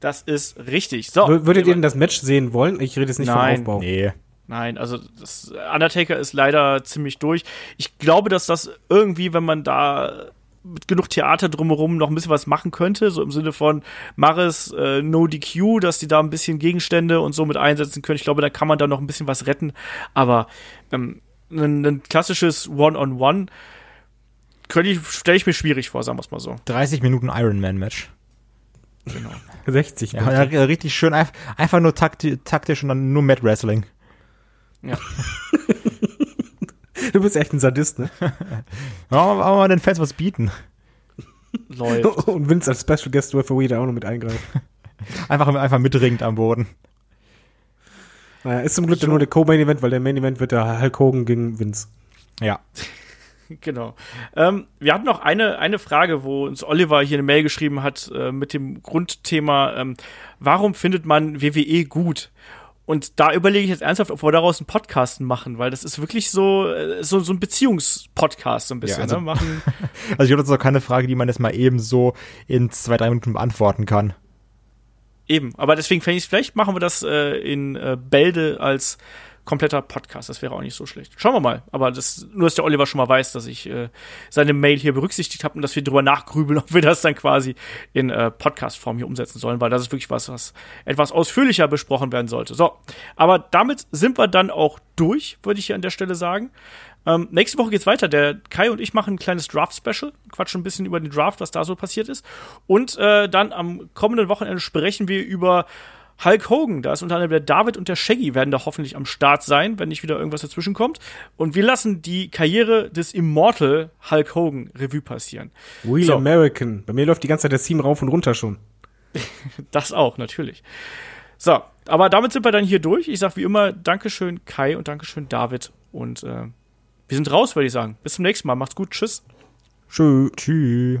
Das ist richtig. So. Wür- Würdet ihr denn das Match sehen wollen? Ich rede jetzt nicht Nein. vom Aufbau. Nee. Nein, also das Undertaker ist leider ziemlich durch. Ich glaube, dass das irgendwie, wenn man da mit genug Theater drumherum noch ein bisschen was machen könnte, so im Sinne von Maris äh, No DQ, dass die da ein bisschen Gegenstände und so mit einsetzen können. Ich glaube, da kann man da noch ein bisschen was retten. Aber ähm, ein, ein klassisches One-on-One könnte ich, stelle ich mir schwierig vor, sagen wir es mal so. 30 Minuten Ironman-Match. 60. Ja, bitte. ja, richtig schön, einf- einfach nur takti taktisch und dann nur Mad Wrestling. Ja. Du bist echt ein Sadist, ne? Ja, aber aber mal den Fans was bieten. Läuft. Und Vince als Special Guest Referee da auch noch mit eingreift. Einfach, einfach mitringend am Boden. Naja, ist zum Glück dann nur der Co-Main Event, weil der Main Event wird der Hulk Hogan gegen Vince. Ja. Genau. Ähm, wir hatten noch eine, eine Frage, wo uns Oliver hier eine Mail geschrieben hat äh, mit dem Grundthema, ähm, warum findet man WWE gut? Und da überlege ich jetzt ernsthaft, ob wir daraus einen Podcast machen, weil das ist wirklich so, äh, so, so ein Beziehungspodcast so ein bisschen. Ja, also- ne? Machen, Also ich glaube, das ist auch keine Frage, die man jetzt mal eben so in zwei, drei Minuten beantworten kann. eben. Aber deswegen fände ich, vielleicht machen wir das äh, in äh, Bälde als kompletter Podcast. Das wäre auch nicht so schlecht. Schauen wir mal. Aber das, nur, dass der Oliver schon mal weiß, dass ich äh, seine Mail hier berücksichtigt habe und dass wir drüber nachgrübeln, ob wir das dann quasi in äh, Podcast-Form hier umsetzen sollen, weil das ist wirklich was, was etwas ausführlicher besprochen werden sollte. So, aber damit sind wir dann auch durch, würde ich hier an der Stelle sagen. Ähm, nächste Woche geht's weiter. Der Kai und ich machen ein kleines Draft-Special, quatschen ein bisschen über den Draft, was da so passiert ist. Und äh, dann am kommenden Wochenende sprechen wir über Hulk Hogan. Da ist unter anderem der David und der Shaggy werden da hoffentlich am Start sein, wenn nicht wieder irgendwas dazwischen kommt. Und wir lassen die Karriere des Immortal Hulk Hogan Revue passieren. Real So. American. Bei mir läuft die ganze Zeit das Team rauf und runter schon. Das auch, natürlich. So, aber damit sind wir dann hier durch. Ich sag wie immer Dankeschön Kai und Dankeschön David und äh, wir sind raus, würde ich sagen. Bis zum nächsten Mal. Macht's gut. Tschüss. Tschö. Tschüss.